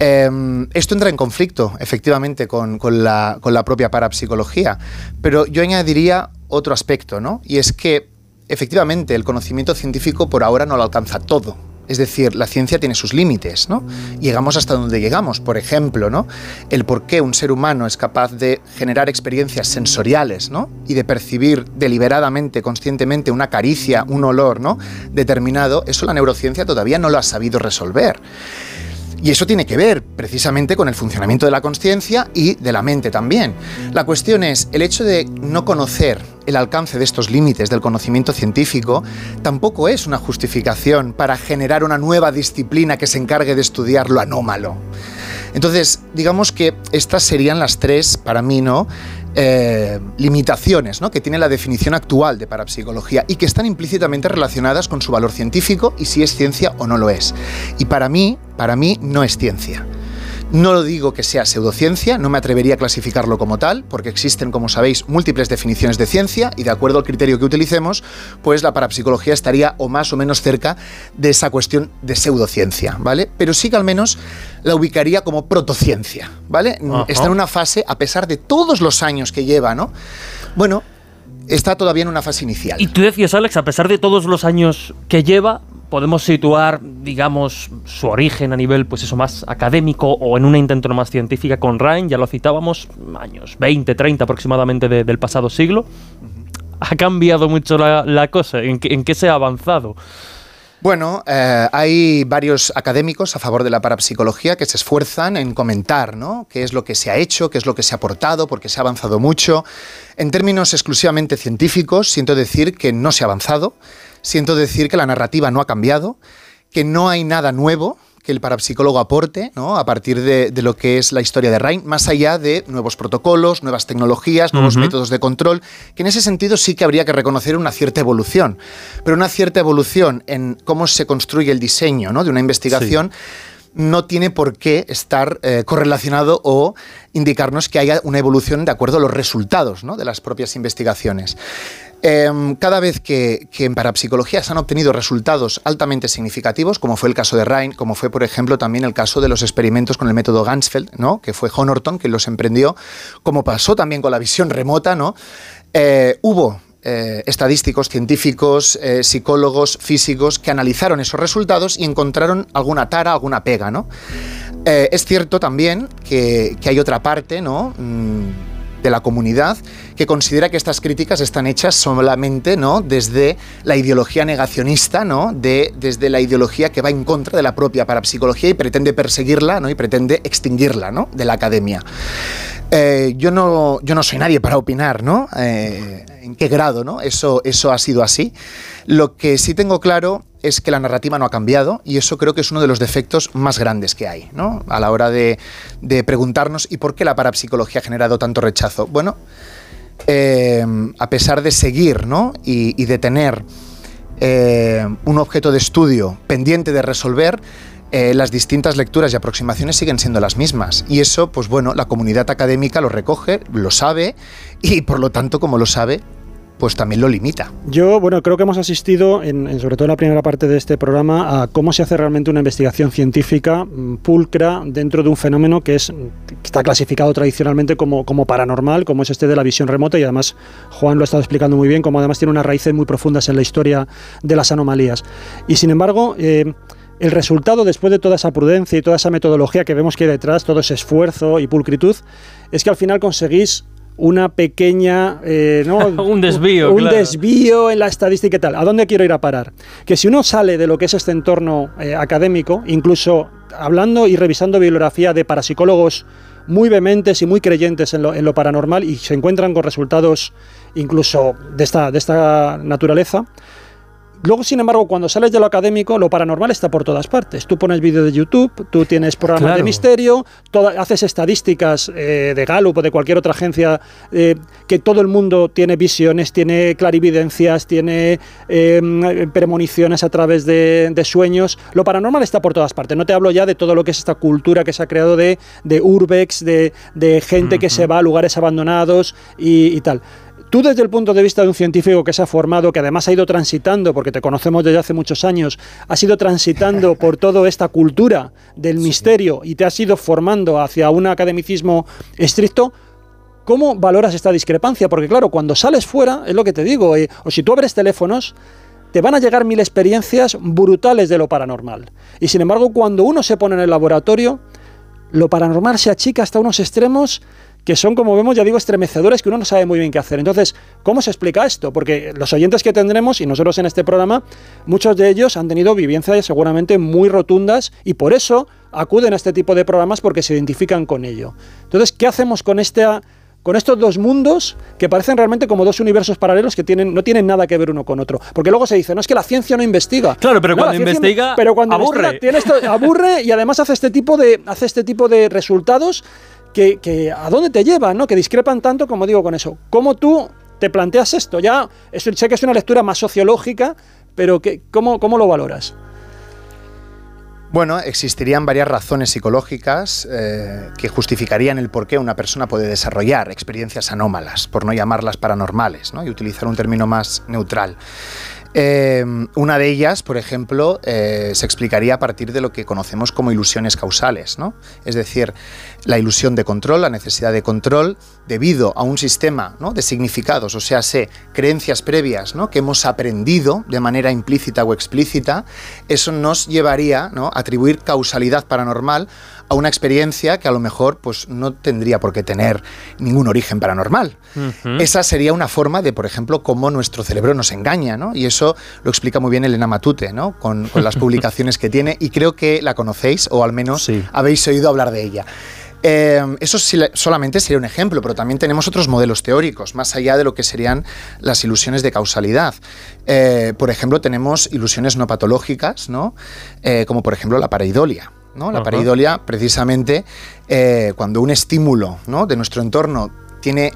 eh, esto entra en conflicto, efectivamente, con, con, la, con, la, propia parapsicología, pero yo añadiría otro aspecto, ¿no? Y es que, efectivamente, el conocimiento científico por ahora no lo alcanza todo. Es decir, la ciencia tiene sus límites, ¿no? Llegamos hasta donde llegamos. Por ejemplo, ¿no? El por qué un ser humano es capaz de generar experiencias sensoriales, ¿no? Y de percibir deliberadamente, conscientemente, una caricia, un olor, ¿no? Determinado, eso la neurociencia todavía no lo ha sabido resolver. Y eso tiene que ver precisamente con el funcionamiento de la conciencia y de la mente también. La cuestión es, el hecho de no conocer el alcance de estos límites del conocimiento científico tampoco es una justificación para generar una nueva disciplina que se encargue de estudiar lo anómalo. Entonces, digamos que estas serían las tres, para mí, ¿no? Eh, limitaciones ¿no? que tiene la definición actual de parapsicología y que están implícitamente relacionadas con su valor científico y si es ciencia o no lo es. Y para mí, para mí no es ciencia. No lo digo que sea pseudociencia, no me atrevería a clasificarlo como tal, porque existen, como sabéis, múltiples definiciones de ciencia y de acuerdo al criterio que utilicemos, pues la parapsicología estaría o más o menos cerca de esa cuestión de pseudociencia, ¿vale? Pero sí que al menos la ubicaría como protociencia, ¿vale? Ajá. Está en una fase, a pesar de todos los años que lleva, ¿no? Bueno, está todavía en una fase inicial. Y tú decías, Alex, a pesar de todos los años que lleva, podemos situar, digamos, su origen a nivel, pues eso, más académico o en una intento más científica con Ryan, ya lo citábamos, años 20, 30 aproximadamente de, del pasado siglo. ¿Ha cambiado mucho la, la cosa? ¿En, ¿En qué se ha avanzado? Bueno, eh, hay varios académicos a favor de la parapsicología que se esfuerzan en comentar ¿no? qué es lo que se ha hecho, qué es lo que se ha aportado, porque se ha avanzado mucho. En términos exclusivamente científicos, siento decir que no se ha avanzado, siento decir que la narrativa no ha cambiado, que no hay nada nuevo, que el parapsicólogo aporte ¿no? a partir de, de, lo que es la historia de Ryan, más allá de nuevos protocolos, nuevas tecnologías, nuevos uh -huh. métodos de control, que en ese sentido sí que habría que reconocer una cierta evolución, pero una cierta evolución en cómo se construye el diseño ¿no? de una investigación. Sí no tiene por qué estar eh, correlacionado o indicarnos que haya una evolución de acuerdo a los resultados ¿no? de las propias investigaciones. Eh, cada vez que, que, en parapsicología se han obtenido resultados altamente significativos, como fue el caso de Ryan, como fue, por ejemplo, también el caso de los experimentos con el método Gansfeld, ¿no? que fue Honorton quien los emprendió, como pasó también con la visión remota, ¿no? Eh, hubo eh, estadísticos, científicos, eh, psicólogos, físicos que analizaron esos resultados y encontraron alguna tara, alguna pega, ¿no? Eh, es cierto también que, que, hay otra parte, ¿no? Mm, de la comunidad que considera que estas críticas están hechas solamente ¿no? desde la ideología negacionista, ¿no? de, desde la ideología que va en contra de la propia parapsicología y pretende perseguirla ¿no? y pretende extinguirla ¿no? de la academia. Eh, yo, no, yo no soy nadie para opinar, ¿no? Eh, en qué grado, ¿no? Eso, eso ha sido así. Lo que sí tengo claro es que la narrativa no ha cambiado y eso creo que es uno de los defectos más grandes que hay, ¿no? A la hora de, preguntarnos ¿y por qué la parapsicología ha generado tanto rechazo? Bueno, eh, a pesar de seguir, ¿no? Y, de tener un objeto de estudio pendiente de resolver, eh, las distintas lecturas y aproximaciones siguen siendo las mismas. Y eso, pues bueno, la comunidad académica lo recoge, lo sabe y por lo tanto, como lo sabe, pues también lo limita. Yo, bueno, creo que hemos asistido, en, sobre todo en la primera parte de este programa, a cómo se hace realmente una investigación científica mm, pulcra dentro de un fenómeno que es está clasificado tradicionalmente como, como paranormal, como es este de la visión remota, y además Juan lo ha estado explicando muy bien, como además tiene unas raíces muy profundas en la historia de las anomalías. Y sin embargo, eh, el resultado, después de toda esa prudencia y toda esa metodología que vemos que hay detrás, todo ese esfuerzo y pulcritud, es que al final conseguís una pequeña... Eh, un desvío. Un, desvío en la estadística y tal. ¿A dónde quiero ir a parar? Que si uno sale de lo que es este entorno eh, académico, incluso hablando y revisando bibliografía de parapsicólogos muy vehementes y muy creyentes en lo, en lo paranormal y se encuentran con resultados incluso de esta, de esta naturaleza, Luego, sin embargo, cuando sales de lo académico, lo paranormal está por todas partes. Tú pones vídeos de YouTube, tú tienes programas de misterio, haces estadísticas eh, de Gallup o de cualquier otra agencia eh, que todo el mundo tiene visiones, tiene clarividencias, tiene em, premoniciones a través de, sueños. Lo paranormal está por todas partes. No te hablo ya de todo lo que es esta cultura que se ha creado de, urbex, de, gente que se va a lugares abandonados y tal. Tú desde el punto de vista de un científico que se ha formado, que además ha ido transitando, porque te conocemos desde hace muchos años, has ido transitando por toda esta cultura del misterio y te has ido formando hacia un academicismo estricto, ¿cómo valoras esta discrepancia? Porque claro, cuando sales fuera, es lo que te digo, eh, o si tú abres teléfonos, te van a llegar mil experiencias brutales de lo paranormal. Y sin embargo, cuando uno se pone en el laboratorio, lo paranormal se achica hasta unos extremos que son, como vemos, ya digo, estremecedores que uno no sabe muy bien qué hacer. Entonces, ¿cómo se explica esto? Porque los oyentes que tendremos, y nosotros en este programa, muchos de ellos han tenido vivencias seguramente muy rotundas y por eso acuden a este tipo de programas porque se identifican con ello. Entonces, ¿qué hacemos con con estos dos mundos que parecen realmente como dos universos paralelos que tienen, no tienen nada que ver uno con otro. Porque luego se dice, no es que la ciencia no investiga. Claro, pero cuando investiga, pero cuando aburre. tiene esto, aburre y además hace este tipo de, hace este tipo de resultados que, a dónde te llevan, ¿no? Que discrepan tanto, como digo, con eso. ¿Cómo tú te planteas esto? Ya sé que es una lectura más sociológica, pero ¿cómo, ¿cómo lo valoras? Bueno, existirían varias razones psicológicas eh, que justificarían el por qué una persona puede desarrollar experiencias anómalas, por no llamarlas paranormales, ¿no? y utilizar un término más neutral. Eh, una de ellas, por ejemplo, eh, se explicaría a partir de lo que conocemos como ilusiones causales, ¿no? Es decir, la ilusión de control, la necesidad de control, debido a un sistema de significados, o sea, sé, creencias previas ¿no? que hemos aprendido de manera implícita o explícita, eso nos llevaría a atribuir causalidad paranormal a una experiencia que a lo mejor pues, no tendría por qué tener ningún origen paranormal. Esa sería una forma de, por ejemplo, cómo nuestro cerebro nos engaña, ¿no? Y eso lo explica muy bien Elena Matute, ¿no? Con, las publicaciones que tiene, y creo que la conocéis, o al menos habéis oído hablar de ella. Eh, eso solamente sería un ejemplo, pero también tenemos otros modelos teóricos, más allá de lo que serían las ilusiones de causalidad. Eh, por ejemplo, tenemos ilusiones no patológicas, ¿no? Eh, como por ejemplo la pareidolia. ¿No? La pareidolia, precisamente, eh, cuando un estímulo de nuestro entorno tiene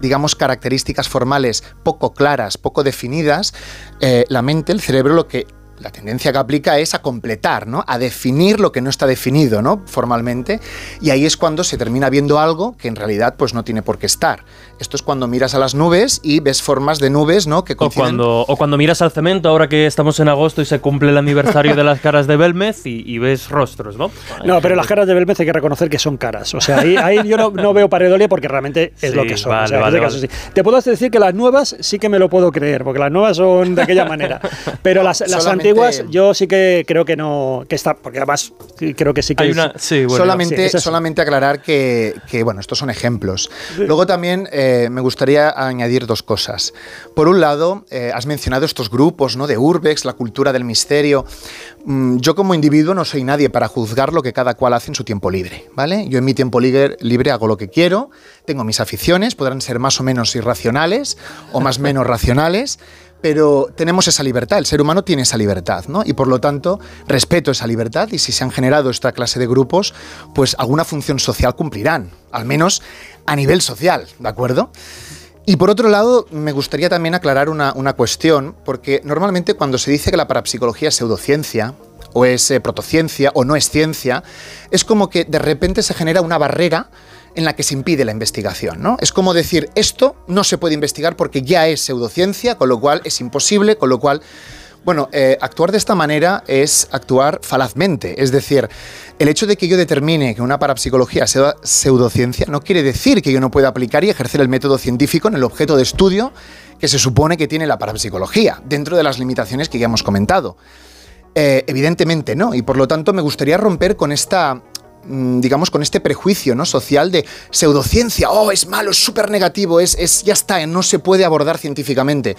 digamos, características formales poco claras, poco definidas, eh, la mente, el cerebro, lo que la tendencia que aplica es a completar, ¿no? A definir lo que no está definido, ¿no? Formalmente. Y ahí es cuando se termina viendo algo que en realidad pues no tiene por qué estar. Esto es cuando miras a las nubes y ves formas de nubes, ¿no? Que o cuando, o cuando miras al cemento, ahora que estamos en agosto y se cumple el aniversario de las caras de Belmez y, ves rostros, ¿no? No, pero las caras de Belmez hay que reconocer que son caras. O sea, ahí, yo no, veo paredolia porque realmente es lo que son. Te puedo decir que las nuevas sí que me lo puedo creer, porque las nuevas son de aquella manera. Pero las, las antiguas, yo sí que creo que no, que está, porque además creo que sí que Hay una, sí, bueno, solamente, sí, es eso. solamente aclarar que, que, bueno, estos son ejemplos. Luego también eh, me gustaría añadir dos cosas. Por un lado, eh, has mencionado estos grupos ¿no? de Urbex, la cultura del misterio. Mm, yo como individuo no soy nadie para juzgar lo que cada cual hace en su tiempo libre, ¿vale? Yo en mi tiempo libre, libre hago lo que quiero, tengo mis aficiones, podrán ser más o menos irracionales o más o menos racionales, pero tenemos esa libertad, el ser humano tiene esa libertad, ¿no? Y por lo tanto, respeto esa libertad y si se han generado esta clase de grupos, pues alguna función social cumplirán, al menos a nivel social, ¿de acuerdo? Y por otro lado, me gustaría también aclarar una, una cuestión, porque normalmente cuando se dice que la parapsicología es pseudociencia, o es eh, protociencia, o no es ciencia, es como que de repente se genera una barrera en la que se impide la investigación. ¿no? Es como decir, esto no se puede investigar porque ya es pseudociencia, con lo cual es imposible, con lo cual... Bueno, eh, actuar de esta manera es actuar falazmente. Es decir, el hecho de que yo determine que una parapsicología sea pseudociencia no quiere decir que yo no pueda aplicar y ejercer el método científico en el objeto de estudio que se supone que tiene la parapsicología, dentro de las limitaciones que ya hemos comentado. Eh, evidentemente no, y por lo tanto me gustaría romper con esta mm, digamos, con este prejuicio ¿no? social de pseudociencia, oh, es malo, es súper negativo, es, es, ya está, no se puede abordar científicamente.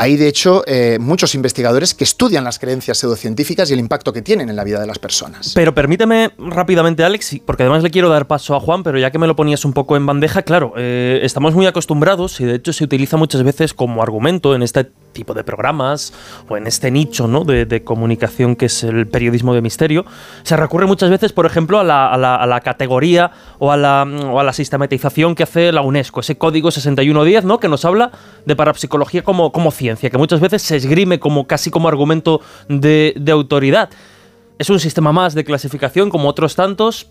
Hay, de hecho, eh, muchos investigadores que estudian las creencias pseudocientíficas y el impacto que tienen en la vida de las personas. Pero permíteme rápidamente, Alex, porque además le quiero dar paso a Juan, pero ya que me lo ponías un poco en bandeja, claro, eh, estamos muy acostumbrados y de hecho se utiliza muchas veces como argumento en este tipo de programas o en este nicho ¿no? de, de, comunicación que es el periodismo de misterio, se recurre muchas veces, por ejemplo, a la, a la, a la categoría o a, la, o a la sistematización que hace la UNESCO, ese código 6110, ¿no? que nos habla de parapsicología como, como ciencia, que muchas veces se esgrime como casi como argumento de, de autoridad. Es un sistema más de clasificación como otros tantos,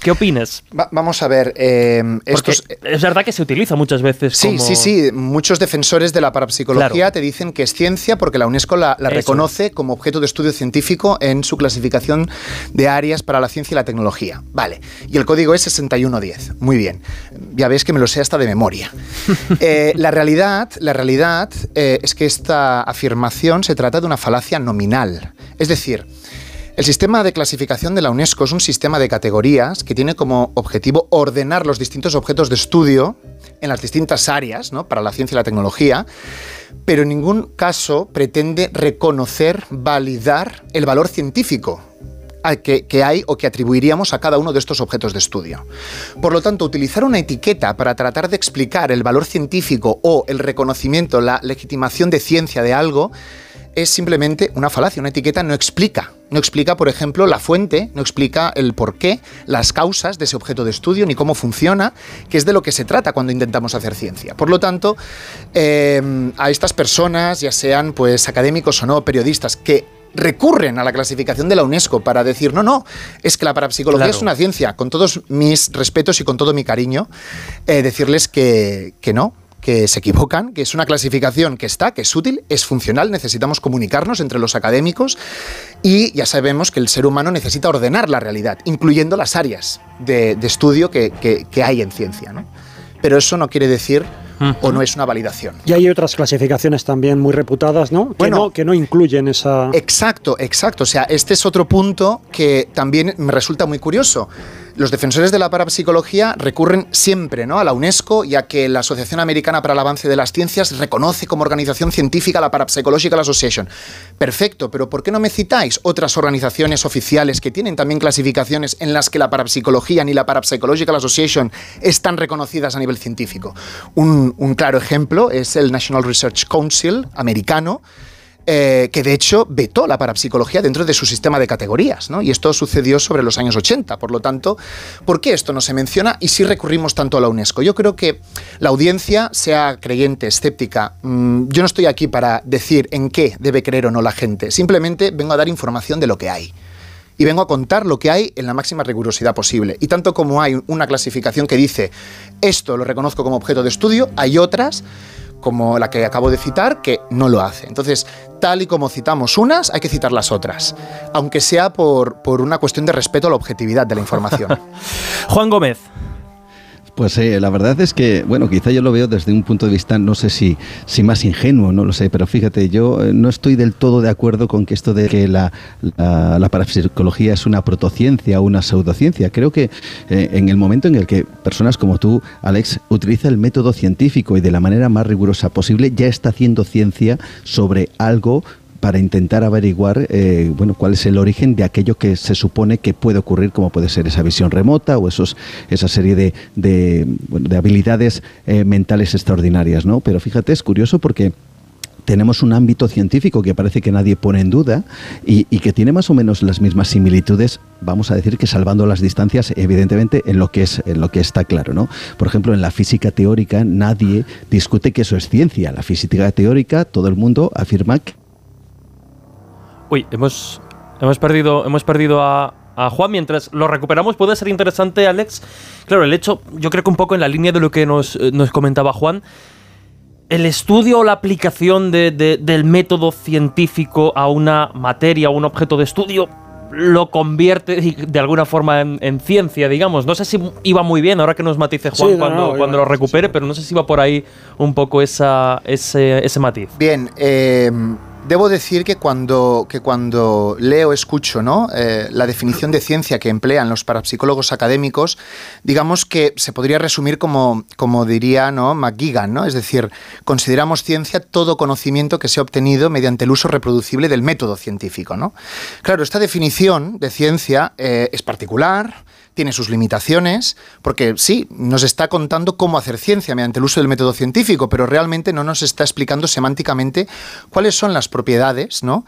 ¿Qué opinas? Va, vamos a ver. Eh, estos, es verdad que se utiliza muchas veces. Sí, como... sí, sí. Muchos defensores de la parapsicología claro. te dicen que es ciencia porque la UNESCO la, la reconoce como objeto de estudio científico en su clasificación de áreas para la ciencia y la tecnología. Vale. Y el código es 6110. Muy bien. Ya ves que me lo sé hasta de memoria. eh, la realidad, la realidad eh, es que esta afirmación se trata de una falacia nominal. Es decir, el sistema de clasificación de la UNESCO es un sistema de categorías que tiene como objetivo ordenar los distintos objetos de estudio en las distintas áreas ¿no? para la ciencia y la tecnología, pero en ningún caso pretende reconocer, validar el valor científico que, que, hay o que atribuiríamos a cada uno de estos objetos de estudio. Por lo tanto, utilizar una etiqueta para tratar de explicar el valor científico o el reconocimiento, la legitimación de ciencia de algo, es simplemente una falacia. Una etiqueta no explica. No explica, por ejemplo, la fuente, no explica el porqué, las causas de ese objeto de estudio, ni cómo funciona, que es de lo que se trata cuando intentamos hacer ciencia. Por lo tanto, eh, a estas personas, ya sean pues académicos o no, periodistas, que recurren a la clasificación de la UNESCO para decir, no, no, es que la parapsicología claro. es una ciencia, con todos mis respetos y con todo mi cariño, eh, decirles que, que no, que se equivocan, que es una clasificación que está, que es útil, es funcional, necesitamos comunicarnos entre los académicos y ya sabemos que el ser humano necesita ordenar la realidad, incluyendo las áreas de, de estudio que, que, que, hay en ciencia. ¿no? Pero eso no quiere decir o no es una validación. Y hay otras clasificaciones también muy reputadas, ¿no? Que, bueno, no, que no incluyen esa... Exacto, exacto. O sea, este es otro punto que también me resulta muy curioso. Los defensores de la parapsicología recurren siempre ¿no? a la UNESCO, ya que la Asociación Americana para el Avance de las Ciencias reconoce como organización científica la Parapsychological Association. Perfecto, pero ¿por qué no me citáis otras organizaciones oficiales que tienen también clasificaciones en las que la parapsicología ni la Parapsychological Association están reconocidas a nivel científico? Un claro ejemplo es el National Research Council americano, eh, que de hecho vetó la parapsicología dentro de su sistema de categorías, ¿no? Y esto sucedió sobre los años 80. Por lo tanto, ¿por qué esto no se menciona y si recurrimos tanto a la UNESCO? Yo creo que la audiencia, sea creyente, escéptica, mmm, yo no estoy aquí para decir en qué debe creer o no la gente. Simplemente vengo a dar información de lo que hay y vengo a contar lo que hay en la máxima rigurosidad posible. Y tanto como hay una clasificación que dice esto lo reconozco como objeto de estudio, hay otras como la que acabo de citar, que no lo hace. Entonces, tal y como citamos unas, hay que citar las otras, aunque sea por, por una cuestión de respeto a la objetividad de la información. Juan Gómez. Pues eh, la verdad es que, bueno, quizá yo lo veo desde un punto de vista, no sé si, si más ingenuo, no lo sé, pero fíjate, yo eh, no estoy del todo de acuerdo con que esto de que la, la, parapsicología es una protociencia o una pseudociencia. Creo que eh, en el momento en el que personas como tú, Alex, utiliza el método científico y de la manera más rigurosa posible, ya está haciendo ciencia sobre algo para intentar averiguar eh, bueno, cuál es el origen de aquello que se supone que puede ocurrir, como puede ser esa visión remota o esos, esa serie de, de, de habilidades eh, mentales extraordinarias. ¿no? Pero fíjate, es curioso porque tenemos un ámbito científico que parece que nadie pone en duda y, que tiene más o menos las mismas similitudes, vamos a decir que salvando las distancias, evidentemente, en lo que es en lo que está claro, ¿no? Por ejemplo, en la física teórica nadie discute que eso es ciencia. La física teórica, todo el mundo afirma que Uy, hemos, hemos perdido, hemos perdido a, Juan. Mientras lo recuperamos, puede ser interesante, Alex. Claro, el hecho, yo creo que un poco en la línea de lo que nos, eh, comentaba Juan, el estudio o la aplicación del método científico a una materia o un objeto de estudio lo convierte de alguna forma en, ciencia, digamos. No sé si iba muy bien, ahora que nos matice Juan cuando, cuando lo recupere, pero no sé si va por ahí un poco esa, ese, ese matiz. Bien, eh Debo decir que cuando, que cuando leo, escucho ¿no? Eh, la definición de ciencia que emplean los parapsicólogos académicos, digamos que se podría resumir como, como diría ¿no? McGigan, ¿no? es decir, consideramos ciencia todo conocimiento que se ha obtenido mediante el uso reproducible del método científico. ¿no? Claro, esta definición de ciencia eh, es particular, tiene sus limitaciones, porque sí, nos está contando cómo hacer ciencia mediante el uso del método científico, pero realmente no nos está explicando semánticamente cuáles son las propiedades, ¿no?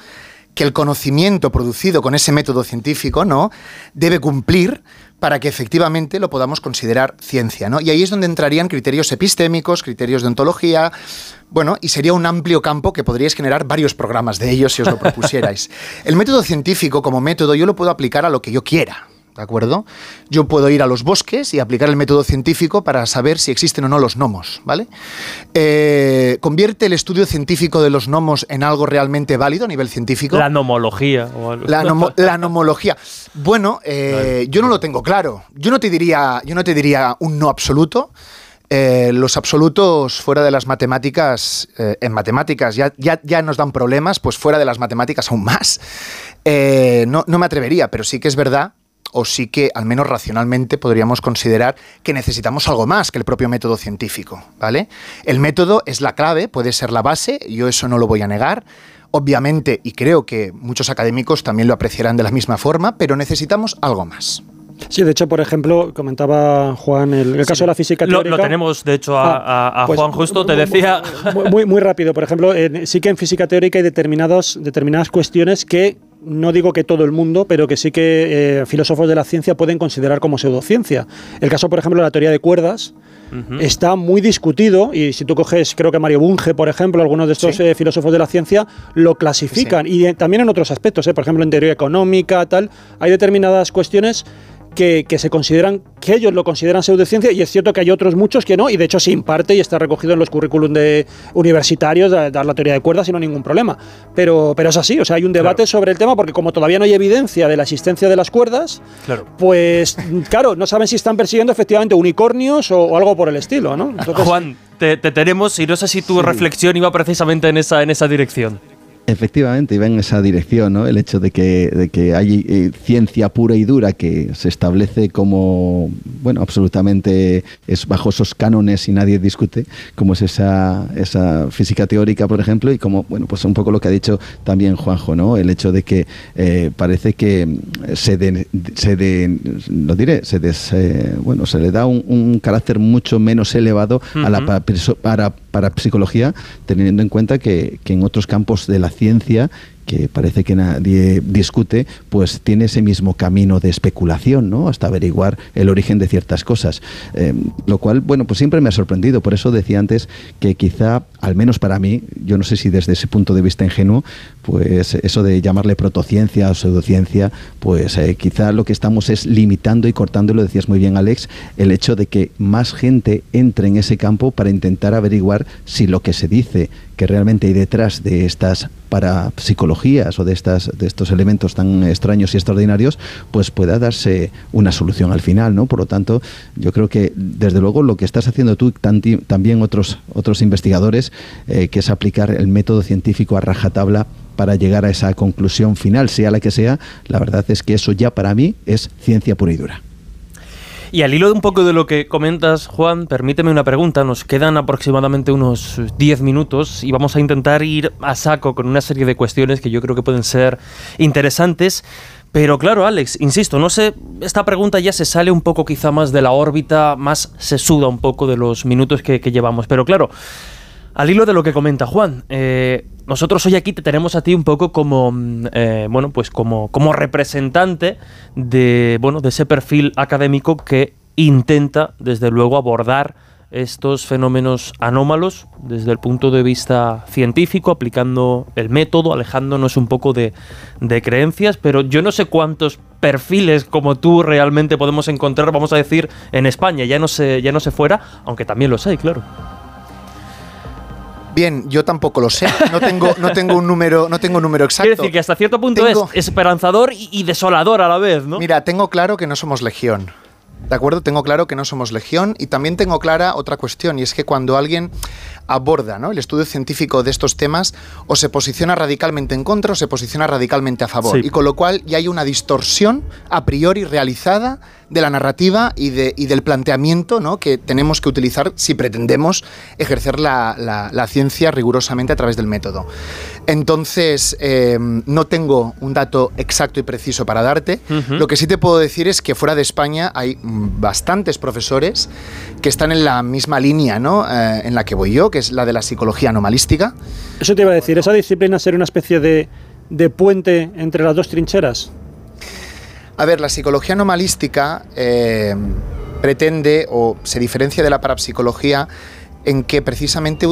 que el conocimiento producido con ese método científico, ¿no? debe cumplir para que efectivamente lo podamos considerar ciencia, ¿no? Y ahí es donde entrarían criterios epistémicos, criterios de ontología, bueno, y sería un amplio campo que podríais generar varios programas de ellos si os lo propusierais. El método científico como método yo lo puedo aplicar a lo que yo quiera, ¿de acuerdo? Yo puedo ir a los bosques y aplicar el método científico para saber si existen o no los gnomos, ¿vale? Eh, ¿Convierte el estudio científico de los gnomos en algo realmente válido a nivel científico? La nomología. La, nomología. Bueno, eh, yo no lo tengo claro. Yo no te diría, yo no te diría un no absoluto. Eh, los absolutos fuera de las matemáticas, en matemáticas ya, ya, ya, nos dan problemas, pues fuera de las matemáticas aún más. no, no me atrevería, pero sí que es verdad o sí que, al menos racionalmente, podríamos considerar que necesitamos algo más que el propio método científico, ¿vale? El método es la clave, puede ser la base, yo eso no lo voy a negar. Obviamente, y creo que muchos académicos también lo apreciarán de la misma forma, pero necesitamos algo más. Sí, de hecho, por ejemplo, comentaba Juan el, caso de la física teórica. Lo, tenemos, de hecho, a, ah, pues, Juan justo, te decía. Muy, muy, rápido, por ejemplo, sí que en física teórica hay determinadas cuestiones que no digo que todo el mundo, pero que sí que eh, filósofos de la ciencia pueden considerar como pseudociencia. El caso, por ejemplo, de la teoría de cuerdas está muy discutido y si tú coges, creo que Mario Bunge, por ejemplo, algunos de estos eh, filósofos de la ciencia lo clasifican. Y también en otros aspectos, eh, por ejemplo, en teoría económica, tal, hay determinadas cuestiones que, se consideran, que ellos lo consideran pseudociencia y es cierto que hay otros muchos que no y de hecho se imparte y está recogido en los currículum de universitarios dar la teoría de cuerdas y no hay ningún problema. Pero, pero es así, o sea, hay un debate sobre el tema porque como todavía no hay evidencia de la existencia de las cuerdas, claro. pues claro, no saben si están persiguiendo efectivamente unicornios o, algo por el estilo, ¿no? Juan, te, tenemos y no sé si tu reflexión iba precisamente en esa, en esa dirección. Efectivamente, iba en esa dirección, ¿no? El hecho de que, de que hay eh, ciencia pura y dura que se establece como, bueno, absolutamente es bajo esos cánones y nadie discute, como es esa, esa física teórica, por ejemplo, y como, bueno, pues un poco lo que ha dicho también Juanjo, ¿no? El hecho de que eh, parece que se, se lo diré, se eh, bueno, se le da un, carácter mucho menos elevado a la para, para, psicología, teniendo en cuenta que en otros campos de la ciencia que parece que nadie discute, pues tiene ese mismo camino de especulación, ¿no? Hasta averiguar el origen de ciertas cosas. Eh, lo cual, bueno, pues siempre me ha sorprendido. Por eso decía antes que quizá, al menos para mí, yo no sé si desde ese punto de vista ingenuo, pues eso de llamarle protociencia o pseudociencia, pues eh, quizá lo que estamos es limitando y cortando, lo decías muy bien Alex, el hecho de que más gente entre en ese campo para intentar averiguar si lo que se dice que realmente hay detrás de estas para psicologías o de, estas, de estos elementos tan extraños y extraordinarios, pues pueda darse una solución al final, ¿no? Por lo tanto, yo creo que desde luego lo que estás haciendo tú, también otros, otros investigadores, eh, que es aplicar el método científico a rajatabla para llegar a esa conclusión final, sea la que sea, la verdad es que eso ya para mí es ciencia pura y dura. Y al hilo de un poco de lo que comentas, Juan, permíteme una pregunta. Nos quedan aproximadamente unos 10 minutos y vamos a intentar ir a saco con una serie de cuestiones que yo creo que pueden ser interesantes. Pero claro, Alex, insisto, no sé, esta pregunta ya se sale un poco quizá más de la órbita, más se suda un poco de los minutos que, llevamos. Pero claro, al hilo de lo que comenta Juan, eh, nosotros hoy aquí te tenemos a ti un poco como, mm, eh, bueno, pues como, como representante de, bueno, de ese perfil académico que intenta, desde luego, abordar estos fenómenos anómalos desde el punto de vista científico, aplicando el método, alejándonos un poco de, de, creencias, pero yo no sé cuántos perfiles como tú realmente podemos encontrar, vamos a decir, en España, ya no sé, ya no sé fuera, aunque también los hay, claro. Bien, yo tampoco lo sé. No tengo, no tengo un número, no tengo un número exacto. Quiere decir que hasta cierto punto es esperanzador y desolador a la vez, ¿no? Mira, tengo claro que no somos legión. ¿De acuerdo? Tengo claro que no somos legión y también tengo clara otra cuestión y es que cuando alguien aborda ¿no? el estudio científico de estos temas o se posiciona radicalmente en contra o se posiciona radicalmente a favor. Y con lo cual ya hay una distorsión a priori realizada de la narrativa y, de, y del planteamiento ¿no? que tenemos que utilizar si pretendemos ejercer la, la, ciencia rigurosamente a través del método. Entonces, em, no tengo un dato exacto y preciso para darte. Lo que sí te puedo decir es que fuera de España hay bastantes profesores que están en la misma línea ¿no? Eh, en la que voy yo, que es la de la psicología anomalística. Eso te iba a decir, ¿esa disciplina sería una especie de, de puente entre las dos trincheras? A ver, la psicología anomalística eh, pretende o se diferencia de la parapsicología en que precisamente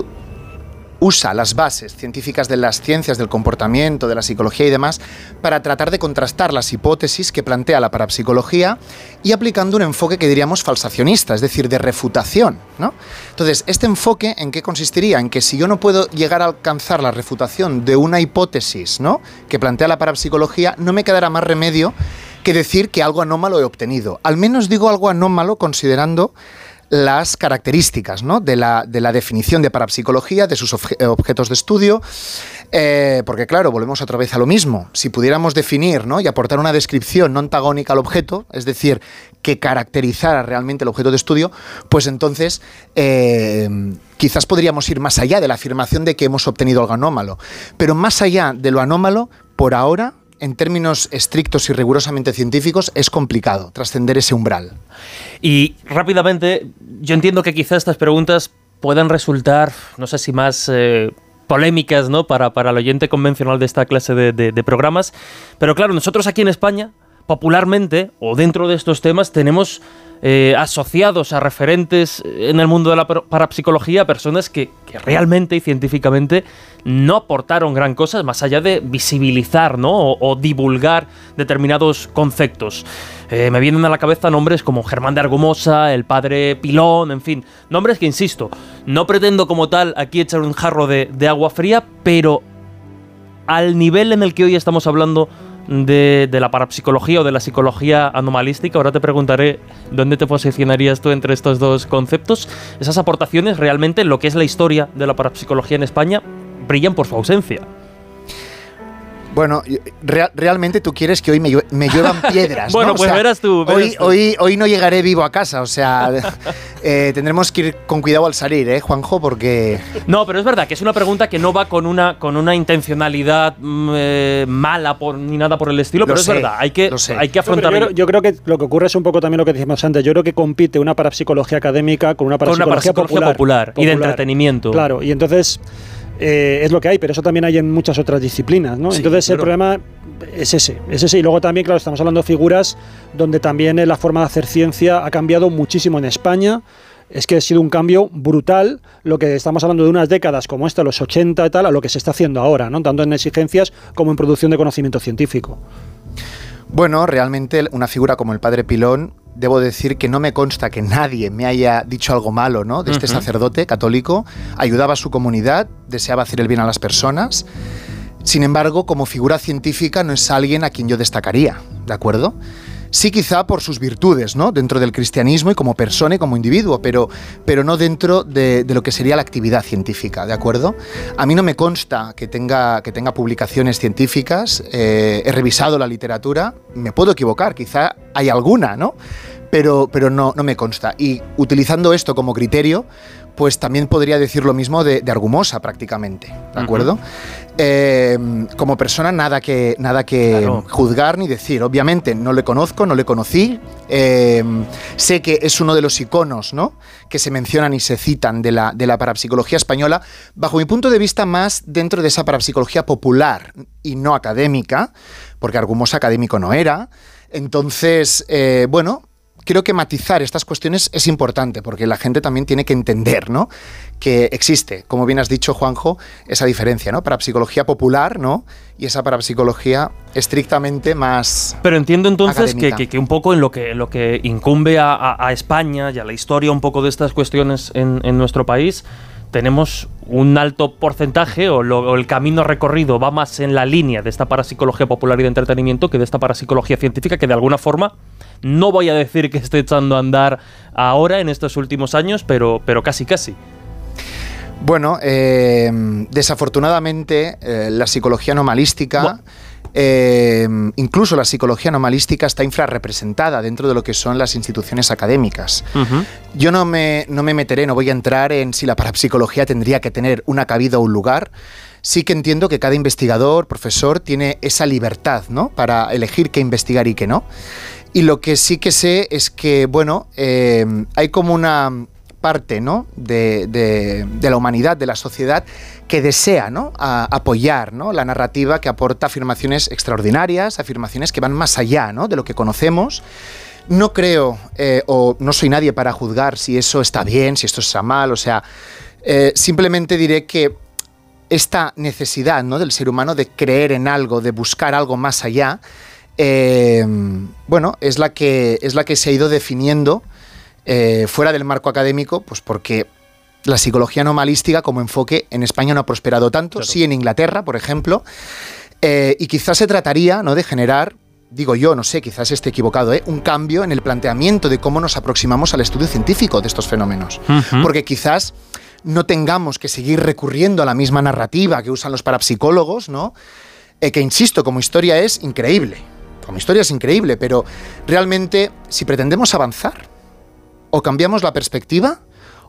usa las bases científicas de las ciencias del comportamiento, de la psicología y demás, para tratar de contrastar las hipótesis que plantea la parapsicología y aplicando un enfoque que diríamos falsacionista, es decir, de refutación. ¿no? Entonces, ¿este enfoque en qué consistiría? En que si yo no puedo llegar a alcanzar la refutación de una hipótesis ¿no? que plantea la parapsicología, no me quedará más remedio que decir que algo anómalo he obtenido. Al menos digo algo anómalo considerando las características de, la, definición de parapsicología, de sus objetos de estudio, eh, porque claro, volvemos otra vez a lo mismo. Si pudiéramos definir ¿no? y aportar una descripción no antagónica al objeto, es decir, que caracterizara realmente el objeto de estudio, pues entonces eh, quizás podríamos ir más allá de la afirmación de que hemos obtenido algo anómalo. Pero más allá de lo anómalo, por ahora en términos estrictos y rigurosamente científicos, es complicado trascender ese umbral. Y rápidamente, yo entiendo que quizás estas preguntas puedan resultar, no sé si más eh, polémicas, ¿no? Para, para el oyente convencional de esta clase de programas. Pero claro, nosotros aquí en España, popularmente, o dentro de estos temas, tenemos eh, asociados a referentes en el mundo de la parapsicología, personas que, realmente y científicamente no aportaron gran cosa, más allá de visibilizar ¿no? o, divulgar determinados conceptos. Eh, me vienen a la cabeza nombres como Germán de Argumosa, el padre Pilón, en fin, nombres que, insisto, no pretendo como tal aquí echar un jarro de agua fría, pero al nivel en el que hoy estamos hablando de, la parapsicología o de la psicología anomalística. Ahora te preguntaré dónde te posicionarías tú entre estos dos conceptos. Esas aportaciones realmente, lo que es la historia de la parapsicología en España, brillan por su ausencia. Bueno, realmente tú quieres que hoy me, lluevan piedras. bueno, pues verás tú. hoy, Hoy, hoy no llegaré vivo a casa, o sea, eh, tendremos que ir con cuidado al salir, ¿eh, Juanjo? Porque. No, pero es verdad que es una pregunta que no va con una, con una intencionalidad mm, eh, mala por, ni nada por el estilo, pero es verdad, hay que, hay que afrontarlo. yo, creo que lo que ocurre es un poco también lo que decimos antes. Yo creo que compite una parapsicología académica con una parapsicología, popular, y de entretenimiento. Claro, y entonces. Eh, es lo que hay, pero eso también hay en muchas otras disciplinas, ¿no? Entonces el problema es ese, es ese. Y luego también, claro, estamos hablando de figuras donde también la forma de hacer ciencia ha cambiado muchísimo en España. Es que ha sido un cambio brutal lo que estamos hablando de unas décadas como esta, los 80 y tal, a lo que se está haciendo ahora, ¿no? Tanto en exigencias como en producción de conocimiento científico. Bueno, realmente una figura como el padre Pilón debo decir que no me consta que nadie me haya dicho algo malo ¿no? de este sacerdote católico. Ayudaba a su comunidad, deseaba hacer el bien a las personas. Sin embargo, como figura científica no es alguien a quien yo destacaría, ¿de acuerdo? Sí quizá por sus virtudes, ¿no? Dentro del cristianismo y como persona y como individuo, pero, pero no dentro de, lo que sería la actividad científica, ¿de acuerdo? A mí no me consta que tenga, que tenga publicaciones científicas, eh, he revisado la literatura, me puedo equivocar, quizá hay alguna, ¿no? Pero, pero no, no me consta. Y utilizando esto como criterio, pues también podría decir lo mismo de, Argumosa prácticamente, ¿de acuerdo? Eh, como persona nada que, nada que juzgar ni decir. Obviamente no le conozco, no le conocí. Eh, sé que es uno de los iconos ¿no? que se mencionan y se citan de la, de la parapsicología española, bajo mi punto de vista más dentro de esa parapsicología popular y no académica, porque Argumosa académico no era. Entonces, eh, bueno, creo que matizar estas cuestiones es importante, porque la gente también tiene que entender, ¿no? Que existe, como bien has dicho, Juanjo, esa diferencia, ¿no? Para psicología popular, ¿no? Y esa para psicología estrictamente más. Pero entiendo entonces que, un poco en lo que, lo que incumbe a, España y a la historia un poco de estas cuestiones en, nuestro país tenemos un alto porcentaje o, o, el camino recorrido va más en la línea de esta parapsicología popular y de entretenimiento que de esta parapsicología científica que de alguna forma no voy a decir que esté echando a andar ahora en estos últimos años, pero, pero casi casi. Bueno, eh, desafortunadamente eh, la psicología anomalística... Eh, incluso la psicología anomalística está infrarrepresentada dentro de lo que son las instituciones académicas. Yo no me, no me meteré, no voy a entrar en si la parapsicología tendría que tener una cabida o un lugar. Sí que entiendo que cada investigador, profesor, tiene esa libertad ¿no? para elegir qué investigar y qué no. Y lo que sí que sé es que, bueno, eh, hay como una parte ¿no? de, la humanidad, de la sociedad, que desea ¿no? apoyar ¿no? la narrativa que aporta afirmaciones extraordinarias, afirmaciones que van más allá ¿no? de lo que conocemos. No creo, eh, o no soy nadie para juzgar si eso está bien, si esto está mal, o sea, eh, simplemente diré que esta necesidad ¿no? del ser humano de creer en algo, de buscar algo más allá, Em, bueno, es la, que, es la que se ha ido definiendo eh, fuera del marco académico, pues porque la psicología anomalística como enfoque en España no ha prosperado tanto, sí en Inglaterra, por ejemplo, eh, y quizás se trataría ¿no? de generar, digo yo, no sé, quizás esté equivocado, ¿eh? un cambio en el planteamiento de cómo nos aproximamos al estudio científico de estos fenómenos, porque quizás no tengamos que seguir recurriendo a la misma narrativa que usan los parapsicólogos, ¿no? que insisto, como historia es increíble. Como historia es increíble, pero realmente si pretendemos avanzar, o cambiamos la perspectiva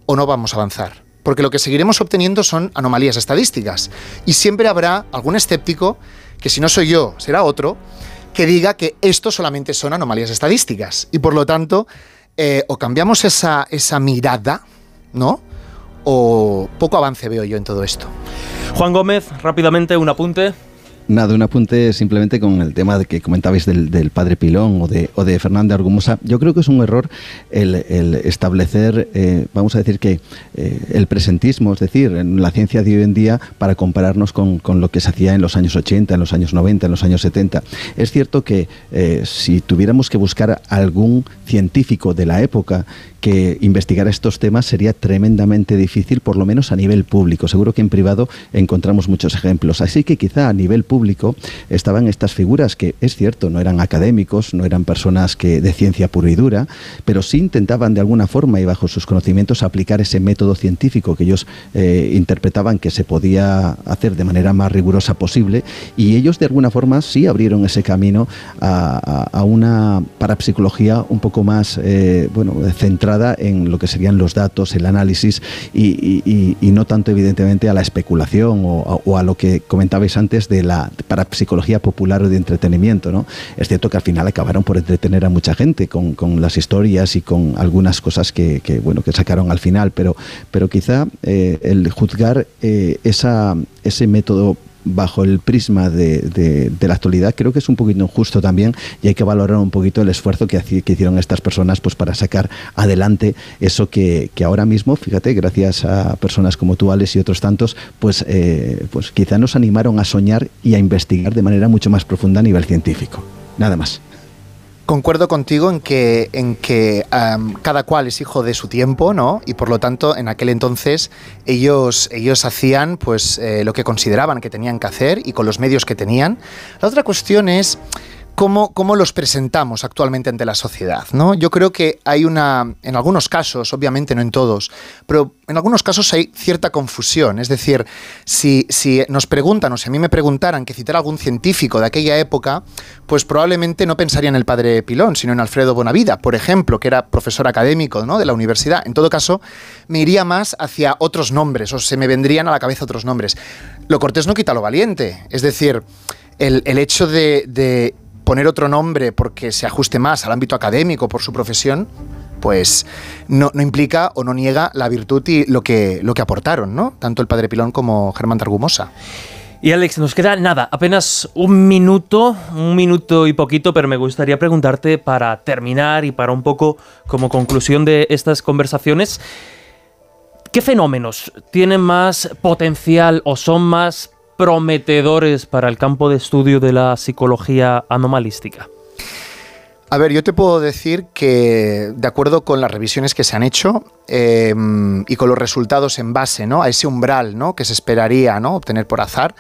o no vamos a avanzar. Porque lo que seguiremos obteniendo son anomalías estadísticas. Y siempre habrá algún escéptico, que si no soy yo, será otro, que diga que esto solamente son anomalías estadísticas. Y por lo tanto, eh, o cambiamos esa, esa mirada, ¿no? O poco avance veo yo en todo esto. Juan Gómez, rápidamente un apunte. Nada, un apunte simplemente con el tema de que comentabais del, padre Pilón o de, o de Fernando Argumosa. Yo creo que es un error el, establecer, eh, vamos a decir que eh, el presentismo, es decir, en la ciencia de hoy en día, para compararnos con, lo que se hacía en los años 80, en los años 90, en los años 70. Es cierto que eh, si tuviéramos que buscar algún científico de la época que investigar estos temas sería tremendamente difícil, por lo menos a nivel público. Seguro que en privado encontramos muchos ejemplos. Así que quizá a nivel público estaban estas figuras que, es cierto, no eran académicos, no eran personas que de ciencia pura y dura, pero sí intentaban de alguna forma y bajo sus conocimientos aplicar ese método científico que ellos eh, interpretaban que se podía hacer de manera más rigurosa posible y ellos de alguna forma sí abrieron ese camino a, una parapsicología un poco más eh, bueno centrada en lo que serían los datos, el análisis y, no tanto evidentemente a la especulación o, a lo que comentabais antes de la parapsicología popular o de entretenimiento. ¿no? Es cierto que al final acabaron por entretener a mucha gente con, las historias y con algunas cosas que, bueno, que sacaron al final, pero, pero quizá eh, el juzgar eh, ese método bajo el prisma de, la actualidad, creo que es un poquito injusto también y hay que valorar un poquito el esfuerzo que, que hicieron estas personas pues para sacar adelante eso que, ahora mismo, fíjate, gracias a personas como tú, Alex, y otros tantos, pues, eh, pues quizá nos animaron a soñar y a investigar de manera mucho más profunda a nivel científico. Nada más. Concuerdo contigo en que, en que cada cual es hijo de su tiempo, ¿no? Y por lo tanto, en aquel entonces ellos, ellos hacían pues, eh, lo que consideraban que tenían que hacer y con los medios que tenían. La otra cuestión es cómo, los presentamos actualmente ante la sociedad. ¿no? Yo creo que hay una, en algunos casos, obviamente no en todos, pero en algunos casos hay cierta confusión. Es decir, si, si nos preguntan o si a mí me preguntaran que citar algún científico de aquella época, pues probablemente no pensaría en el padre Pilón, sino en Alfredo Bonavida, por ejemplo, que era profesor académico ¿no? de la universidad. En todo caso, me iría más hacia otros nombres o se me vendrían a la cabeza otros nombres. Lo cortés no quita lo valiente. Es decir, el, hecho de poner otro nombre porque se ajuste más al ámbito académico por su profesión, pues no, implica o no niega la virtud y lo que, lo que aportaron, ¿no? Tanto el padre Pilón como Germán Targumosa. Y Alex, nos queda nada, apenas un minuto, un minuto y poquito, pero me gustaría preguntarte para terminar y para un poco como conclusión de estas conversaciones, ¿qué fenómenos tienen más potencial o son más prometedores para el campo de estudio de la psicología anomalística? A ver, yo te puedo decir que de acuerdo con las revisiones que se han hecho em, y con los resultados en base ¿no? a ese umbral ¿no? que se esperaría ¿no? obtener por azar,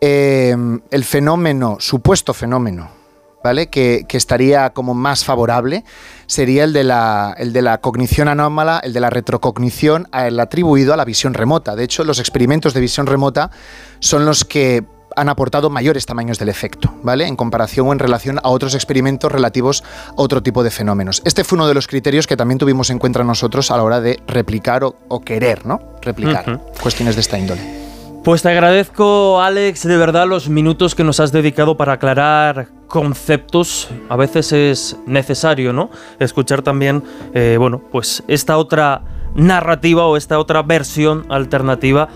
em, el fenómeno, supuesto fenómeno ¿vale? Que, estaría como más favorable sería el de, la, el de la cognición anómala, el de la retrocognición, el atribuido a la visión remota. De hecho, los experimentos de visión remota son los que han aportado mayores tamaños del efecto, ¿vale? En comparación o en relación a otros experimentos relativos a otro tipo de fenómenos. Este fue uno de los criterios que también tuvimos en cuenta nosotros a la hora de replicar o, querer, ¿no? Replicar cuestiones de esta índole. Pues te agradezco, Alex, de verdad los minutos que nos has dedicado para aclarar conceptos. A veces es necesario, ¿no? Escuchar también, eh, bueno, pues esta otra narrativa o esta otra versión alternativa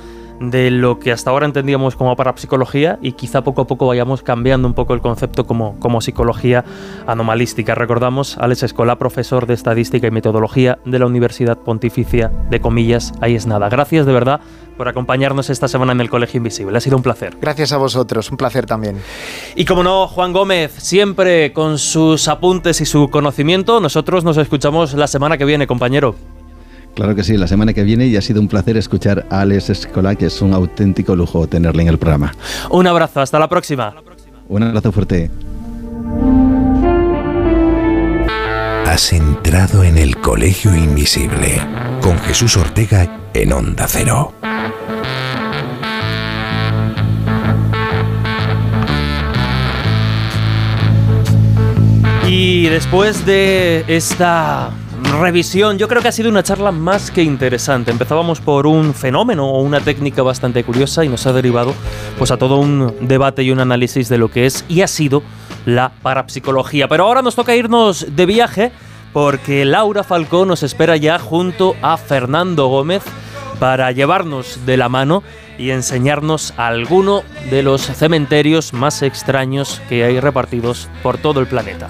de lo que hasta ahora entendíamos como parapsicología y quizá poco a poco vayamos cambiando un poco el concepto como, como psicología anomalística. Recordamos, Alex Escola, profesor de Estadística y Metodología de la Universidad Pontificia de Comillas, ahí es nada. Gracias de verdad por acompañarnos esta semana en el Colegio Invisible. Ha sido un placer. Gracias a vosotros, un placer también. Y como no, Juan Gómez, siempre con sus apuntes y su conocimiento, nosotros nos escuchamos la semana que viene, compañero. Claro que sí, la semana que viene y ha sido un placer escuchar a Alex Escola, que es un auténtico lujo tenerle en el programa. Un abrazo, hasta la próxima. Un abrazo fuerte. Has entrado en el Colegio Invisible con Jesús Ortega en Onda Cero. Y después de esta revisión. Yo creo que ha sido una charla más que interesante. Empezábamos por un fenómeno o una técnica bastante curiosa y nos ha derivado pues a todo un debate y un análisis de lo que es y ha sido la parapsicología. Pero ahora nos toca irnos de viaje porque Laura Falcó nos espera ya junto a Fernando Gómez para llevarnos de la mano y enseñarnos alguno de los cementerios más extraños que hay repartidos por todo el planeta.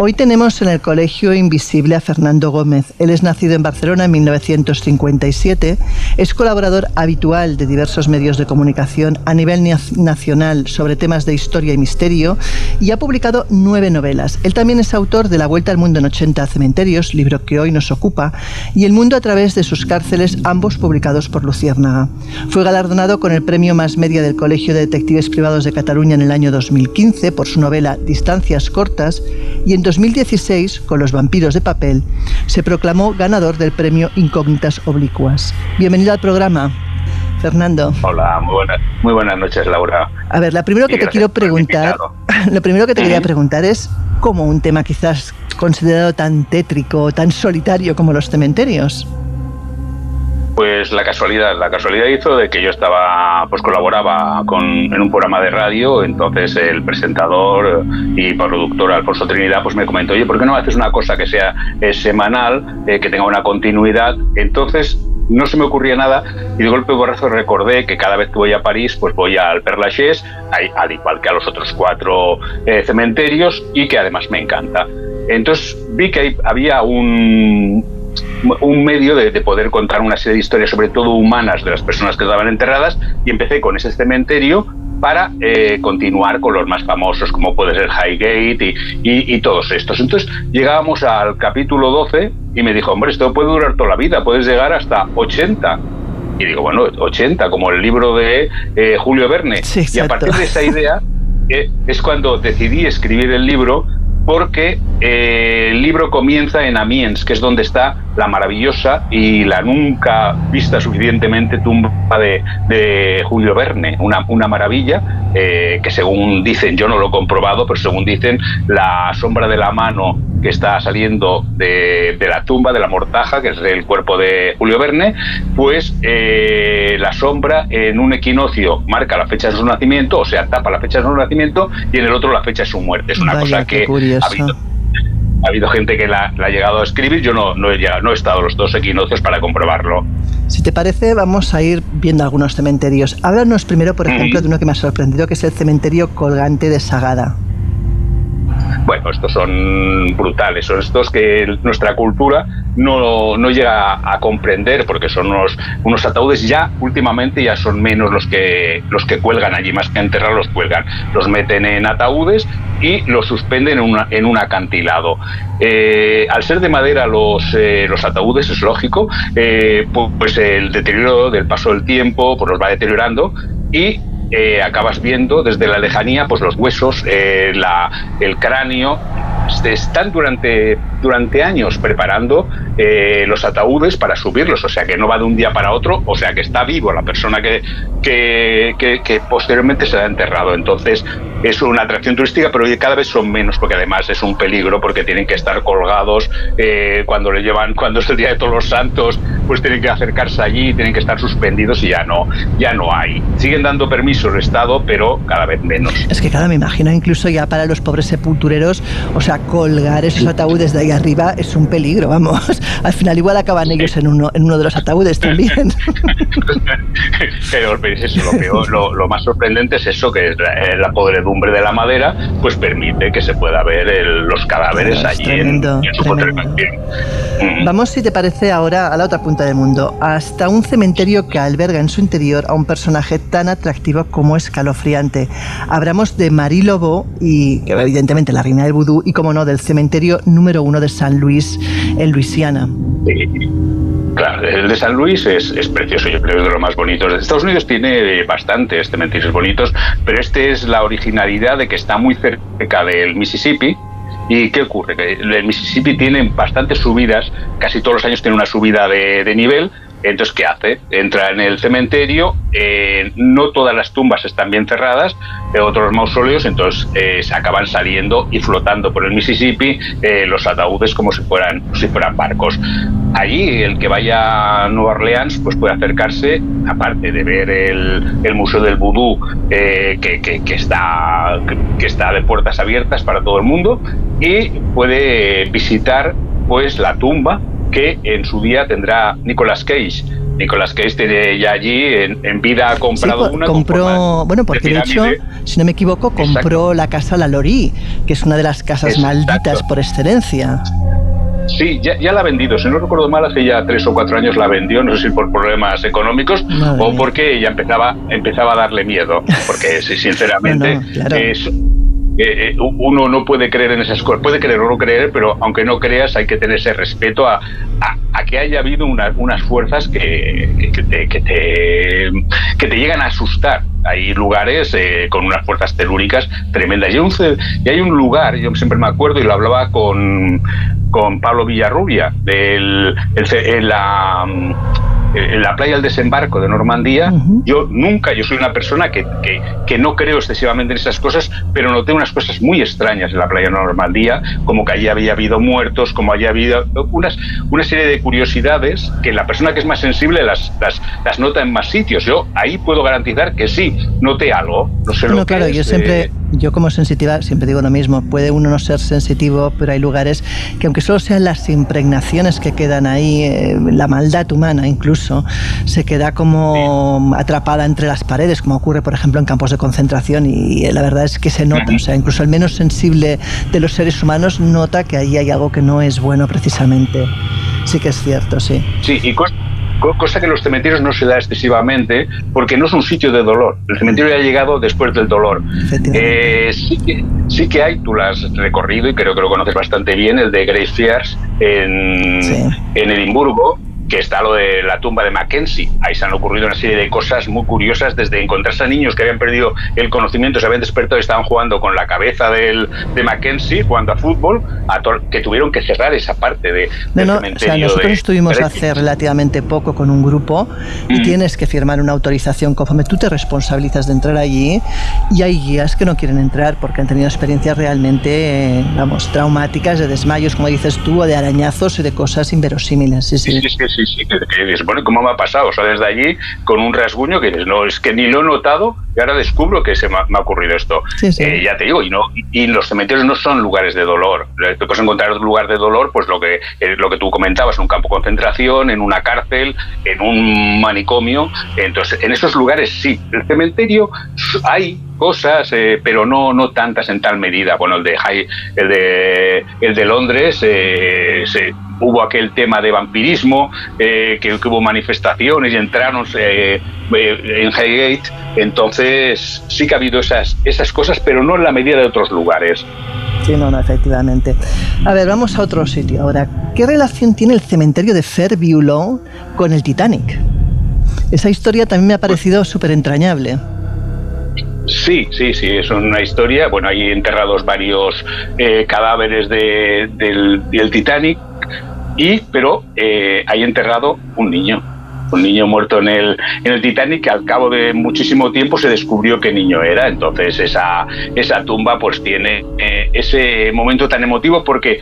Hoy tenemos en el Colegio Invisible a Fernando Gómez. Él es nacido en Barcelona en 1957, es colaborador habitual de diversos medios de comunicación a nivel nacional sobre temas de historia y misterio y ha publicado nueve novelas. Él también es autor de La Vuelta al Mundo en 80 Cementerios, libro que hoy nos ocupa, y El Mundo a través de sus cárceles, ambos publicados por Luciérnaga. Fue galardonado con el premio Más Media del Colegio de Detectives Privados de Cataluña en el año 2015 por su novela Distancias Cortas y en 2016, con Los vampiros de papel, se proclamó ganador del premio Incógnitas Oblicuas. Bienvenido al programa. Fernando. Hola, muy buenas, muy buenas noches, Laura. A ver, la primero que te quiero preguntar, lo primero que te quería preguntar es cómo un tema quizás considerado tan tétrico, tan solitario como los cementerios. Pues la casualidad, la casualidad hizo de que yo estaba, pues colaboraba con, en un programa de radio, entonces el presentador y productor Alfonso Trinidad pues me comentó, oye, ¿por qué no haces una cosa que sea eh, semanal, eh, que tenga una continuidad? Entonces no se me ocurría nada y de golpe borrazo recordé que cada vez que voy a París pues voy al Père Lachaise, al igual que a los otros cuatro eh, cementerios y que además me encanta. Entonces vi que había un, un medio de, poder contar una serie de historias, sobre todo humanas, de las personas que estaban enterradas, y empecé con ese cementerio para eh, continuar con los más famosos, como puede ser Highgate y, y, todos estos. Entonces llegábamos al capítulo 12 y me dijo, hombre, esto puede durar toda la vida, puedes llegar hasta 80. Y digo, bueno, 80, como el libro de eh, Julio Verne. y a partir de esa idea eh, es cuando decidí escribir el libro porque eh, el libro comienza en Amiens, que es donde está la maravillosa y la nunca vista suficientemente tumba de, Julio Verne, una, una maravilla eh, que según dicen, yo no lo he comprobado, pero según dicen, la sombra de la mano que está saliendo de, la tumba, de la mortaja, que es el cuerpo de Julio Verne, pues eh, la sombra en un equinoccio marca la fecha de su nacimiento, o sea, tapa la fecha de su nacimiento, y en el otro la fecha de su muerte. Es una cosa que ha habido, ha habido, gente que la, ha llegado a escribir, yo no, no, he, no he estado los dos equinoccios para comprobarlo. Si te parece, vamos a ir viendo algunos cementerios. Háblanos primero, por ejemplo, de uno que me ha sorprendido, que es el cementerio colgante de Sagada. Bueno, estos son brutales, son estos que nuestra cultura no, no llega a, comprender porque son unos, unos ataúdes ya últimamente ya son menos los que los que cuelgan allí, más que enterrar los cuelgan, los meten en ataúdes y los suspenden en, en un acantilado. Eh, al ser de madera los, eh, los ataúdes, es lógico, eh, pues el deterioro del paso del tiempo pues los va deteriorando y eh, acabas viendo desde la lejanía pues los huesos, eh, la, el cráneo. Están durante, durante años preparando eh, los ataúdes para subirlos, o sea que no va de un día para otro, o sea que está vivo la persona que, que, que, posteriormente se ha enterrado. Entonces es una atracción turística, pero cada vez son menos, porque además es un peligro, porque tienen que estar colgados cuando le llevan, cuando es el día de todos los santos, pues tienen que acercarse allí, tienen que estar suspendidos y ya no, ya no hay. Siguen dando permiso el Estado, pero cada vez menos. Es que, claro, me imagino incluso ya para los pobres sepultureros, o sea, colgar esos ataúdes de ahí arriba es un peligro, vamos. Al final igual acaban ellos en uno, en uno de los ataúdes también. pero es eso, lo, peor, lo, más sorprendente es eso, que la, podredumbre de la madera, pues permite que se pueda ver los cadáveres allí tremendo, mm. Vamos, si te parece, ahora a la otra punta del mundo, hasta un cementerio que alberga en su interior a un personaje tan atractivo como escalofriante. Hablamos de Marie Lobo y evidentemente la reina del vudú y como no del cementerio número uno de San Luis en Luisiana. Claro, el de San Luis es, precioso, yo creo que es de los más bonitos. Estados Unidos tiene bastantes cementerios bonitos, pero este es la originalidad de que está muy cerca del Mississippi, ¿Y qué ocurre? El Mississippi tiene bastantes subidas, casi todos los años tiene una subida de nivel, entonces, ¿qué hace? Entra en el cementerio, eh, no todas las tumbas están bien cerradas, eh, otros mausoleos, entonces eh, se acaban saliendo y flotando por el Mississippi los ataúdes como si fueran, si fueran barcos. Allí, el que vaya a Nueva Orleans, pues puede acercarse, aparte de ver el, Museo del Vudú, que, que, está, que está de puertas abiertas para todo el mundo, y puede visitar pues la tumba que en su día tendrá Nicolas Cage. Nicolas Cage tiene ya allí en, vida ha comprado una. Compró, bueno, porque de, hecho, si no me equivoco, compró la casa La Lori, que es una de las casas malditas por excelencia. Sí, ya, ya, la ha vendido. Si no recuerdo mal, hace ya tres o cuatro años la vendió, no sé si por problemas económicos o porque ya empezaba, empezaba a darle miedo. Porque, sinceramente, es eh, uno no puede creer en esas cosas, puede creer o no creer, pero aunque no creas hay que tener ese respeto a, a, que haya habido unas fuerzas que, que, te, que, te, llegan a asustar. Hay lugares eh, con unas fuerzas telúricas tremendas. Y hay, un, y hay un lugar, yo siempre me acuerdo y lo hablaba con, con Pablo Villarrubia, del, el, la en la playa del desembarco de Normandía, yo nunca, yo soy una persona que, que, no creo excesivamente en esas cosas, pero noté unas cosas muy extrañas en la playa de Normandía, como que allí había habido muertos, como allí había unas, una serie de curiosidades que la persona que es más sensible las, las, las nota en más sitios. Yo ahí puedo garantizar que sí, noté algo. No sé lo claro, yo siempre, eh, yo como sensitiva siempre digo lo mismo, puede uno no ser sensitivo, pero hay lugares que aunque solo sean las impregnaciones que quedan ahí, eh, la maldad humana incluso, se queda como atrapada entre las paredes, como ocurre por ejemplo en campos de concentración y eh, la verdad es que se nota, o sea, incluso el menos sensible de los seres humanos nota que ahí hay algo que no es bueno precisamente. sí que es cierto, sí. Sí, y cosa que en los cementerios no se da excesivamente porque no es un sitio de dolor. El cementerio ya ha llegado después del dolor. Eh, sí, que, sí que hay, tú lo has recorrido y creo que lo conoces bastante bien, el de Grace en, en Edimburgo, que está lo de la tumba de Mackenzie. Ahí se han ocurrido una serie de cosas muy curiosas, desde encontrarse a niños que habían perdido el conocimiento, se habían despertado y estaban jugando con la cabeza del, de Mackenzie, jugando a fútbol, a que tuvieron que cerrar esa parte de, no, no, o sea, nosotros estuvimos hace relativamente poco con un grupo y mm. tienes que firmar una autorización conforme tú te responsabilizas de entrar allí y hay guías que no quieren entrar porque han tenido experiencias realmente, vamos, traumáticas, de desmayos, como dices tú, o de arañazos y de cosas inverosímiles. sí, sí, sí, sí sí, sí, que, que bueno, ¿cómo me ha pasado? O sea, desde allí con un rasguño que dices, no, es que ni lo he notado y ahora descubro que se me ha, ocurrido esto. Eh, ya te digo, y, no, y, los cementerios no son lugares de dolor. Te puedes encontrar un lugar de dolor, pues lo que, eh, lo que tú comentabas, en un campo de concentración, en una cárcel, en un manicomio. Entonces, en esos lugares sí. El cementerio hay cosas, eh, pero no, no tantas en tal medida. Bueno, el de, el de, el de Londres eh, se, hubo aquel tema de vampirismo, eh, que, hubo manifestaciones y entraron en Highgate. Entonces sí que ha habido esas, esas cosas, pero no en la medida de otros lugares. Sí, no, no, efectivamente. A ver, vamos a otro sitio ahora. ¿Qué relación tiene el cementerio de Fairview con el Titanic? Esa historia también me ha parecido súper entrañable. Sí, sí, sí, es una historia. Bueno, hay enterrados varios eh, cadáveres de, del, Titanic, y, pero eh, hay enterrado un niño. Un niño muerto en el, en el Titanic que al cabo de muchísimo tiempo se descubrió qué niño era. Entonces esa, esa tumba pues tiene eh, ese momento tan emotivo porque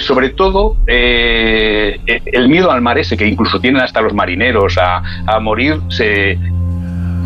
sobre todo el miedo al mar ese que incluso tienen hasta los marineros a, a morir se,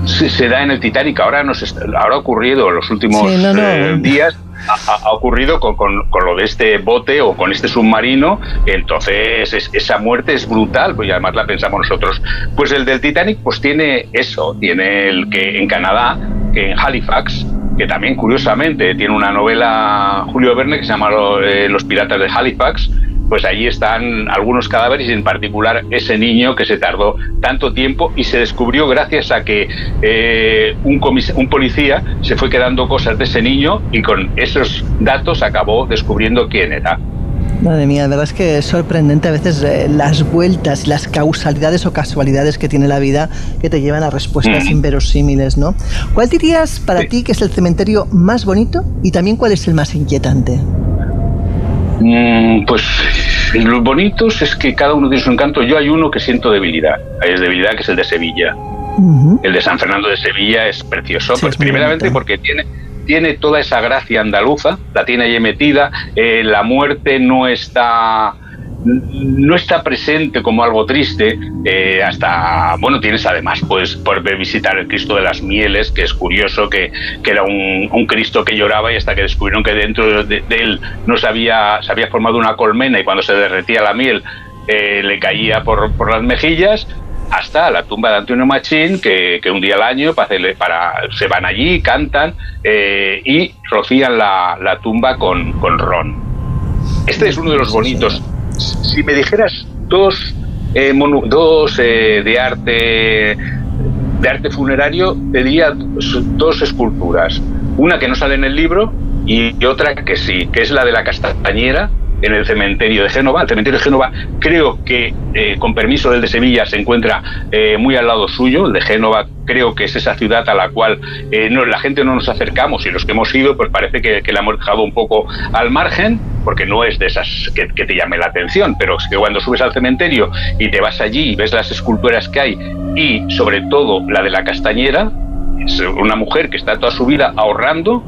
se, da en el Titanic. Ahora, nos ahora ha ocurrido en los últimos eh, días. Ha, ocurrido con, con, lo de este bote o con este submarino, entonces esa muerte es brutal, pues y además la pensamos nosotros. Pues el del Titanic, pues tiene eso, tiene el que en Canadá, que en Halifax, que también curiosamente tiene una novela Julio Verne que se llama eh, Los Piratas de Halifax, pues allí están algunos cadáveres y en particular ese niño que se tardó tanto tiempo y se descubrió gracias a que eh, un, un policía se fue quedando cosas de ese niño y con esos datos acabó descubriendo quién era. Madre mía, la verdad es que es sorprendente a veces eh, las vueltas, las causalidades o casualidades que tiene la vida que te llevan a respuestas mm. inverosímiles, ¿no? ¿Cuál dirías para ti que es el cementerio más bonito y también cuál es el más inquietante? Mm, pues los bonitos es que cada uno tiene su encanto. Yo hay uno que siento debilidad. Hay debilidad que es el de Sevilla. El de San Fernando de Sevilla es precioso. pues primeramente porque tiene tiene toda esa gracia andaluza, la tiene ahí metida. Eh, la muerte no está no está presente como algo triste eh, hasta bueno tienes además pues por visitar el Cristo de las Mieles que es curioso que, que era un, Cristo que lloraba y hasta que descubrieron que dentro de, él no se había, se había formado una colmena y cuando se derretía la miel eh, le caía por, por las mejillas hasta la tumba de Antonio Machín, que, que, un día al año para, para, se van allí, cantan eh, y rocían la, la tumba con, con ron. Este es uno de los bonitos si me dijeras dos, eh, dos eh, de arte de arte funerario, te diría dos esculturas. Una que no sale en el libro y otra que sí, que es la de la Castañera, en el cementerio de Génova. El cementerio de Génova creo que, eh, con permiso del de Sevilla, se encuentra eh, muy al lado suyo. El de Génova creo que es esa ciudad a la cual eh, no, la gente no nos acercamos y los que hemos ido, pues parece que, la hemos dejado un poco al margen, porque no es de esas que, te llame la atención, pero que cuando subes al cementerio y te vas allí y ves las esculturas que hay y sobre todo la de la castañera, es una mujer que está toda su vida ahorrando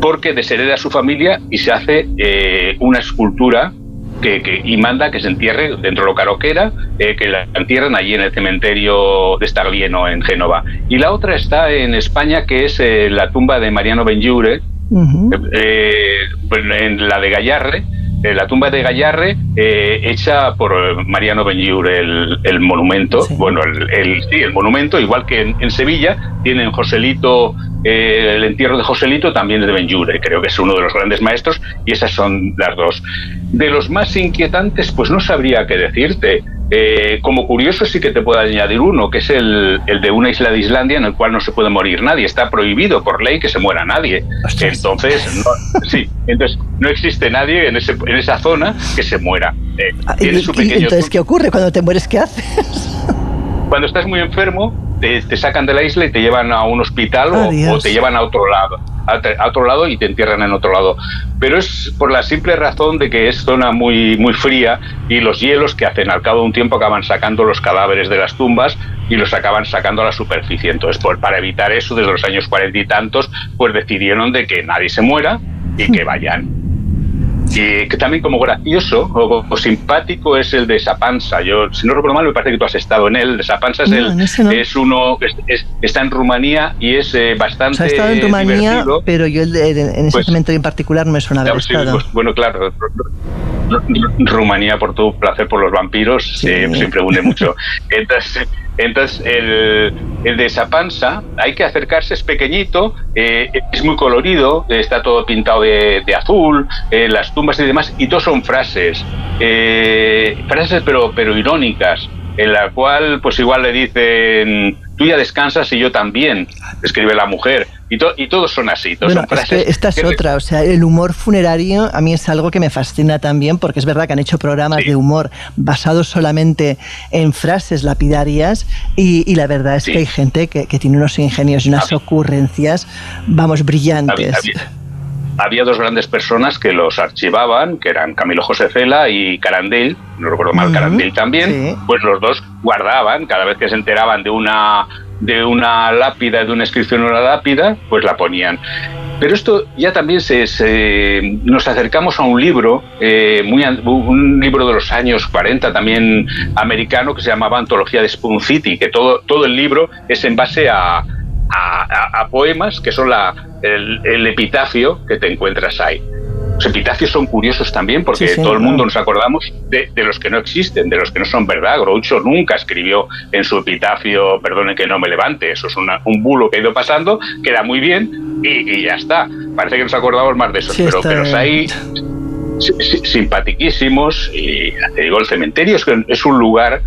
porque deshereda a su familia y se hace eh, una escultura que, y manda que se entierre dentro de lo caro que era, eh, que la entierren allí en el cementerio de Staglieno, en Génova. Y la otra está en España, que es eh, la tumba de Mariano Benjure, pues, en la de Gallarre, la tumba de Gallarre, hecha por Mariano Benjure, el, monumento, bueno, el, sí, el monumento, igual que en, Sevilla, tienen Joselito eh, el entierro de Joselito también es de Benjure, creo que es uno de los grandes maestros, y esas son las dos. De los más inquietantes, pues no sabría qué decirte. Eh, como curioso sí que te puedo añadir uno, que es el, el, de una isla de Islandia en el cual no se puede morir nadie. Está prohibido por ley que se muera nadie. Entonces, no, sí, entonces no existe nadie en, ese, en esa zona que se muera. Eh, ah, y, y, entonces, ¿qué ocurre cuando te mueres? ¿Qué haces? Cuando estás muy enfermo, te, te, sacan de la isla y te llevan a un hospital o, o, te llevan a otro lado, a, otro lado y te entierran en otro lado. Pero es por la simple razón de que es zona muy, muy fría y los hielos que hacen al cabo de un tiempo acaban sacando los cadáveres de las tumbas y los acaban sacando a la superficie. Entonces, pues, para evitar eso, desde los años cuarenta y tantos, pues decidieron de que nadie se muera y que vayan y que también como gracioso o, o, simpático es el de Sapansa. Yo, si no recuerdo mal, me parece que tú has estado en él. Sapansa es, no, el, no. es uno, es, es, está en Rumanía y es eh, bastante. O sea, he estado en Rumanía, divertido. pero yo en ese pues, cementerio en particular no me suena haber sí, estado. Pues, bueno, claro. Rumanía, por tu placer por los vampiros, sí. eh, siempre une mucho. Entonces, entonces, el, el, de Sapansa, hay que acercarse, es pequeñito, eh, es muy colorido, está todo pintado de, de azul, eh, las tumbas y demás, y todos son frases, eh, frases pero, pero irónicas, en la cual pues igual le dicen, tú ya descansas y yo también, escribe la mujer. Y, to y todos son así. Todos bueno, son es que esta es que otra, o sea, el humor funerario a mí es algo que me fascina también porque es verdad que han hecho programas sí. de humor basados solamente en frases lapidarias y, y la verdad es sí. que hay gente que, que, tiene unos ingenios y unas ocurrencias, vamos, brillantes. Había dos grandes personas que los archivaban, que eran Camilo José Cela y Carandel, no recuerdo mal, uh -huh. Carandel también, sí. pues los dos guardaban, cada vez que se enteraban de una de una lápida, de una inscripción en una lápida, pues la ponían. Pero esto ya también se, se nos acercamos a un libro, eh, muy, un libro de los años 40 también americano que se llamaba Antología de Spoon City, que todo, todo el libro es en base a, a, a, a poemas que son la, el, el, epitafio que te encuentras ahí. Los epitafios son curiosos también porque sí, sí, todo el mundo nos acordamos de, de, los que no existen, de los que no son verdad. Groucho nunca escribió en su epitafio, perdone que no me levante, eso es una, un bulo que ha ido pasando, queda muy bien y, y, ya está. Parece que nos acordamos más de esos, sí, pero, pero hay simpatiquísimos y te digo, el cementerio es, es un lugar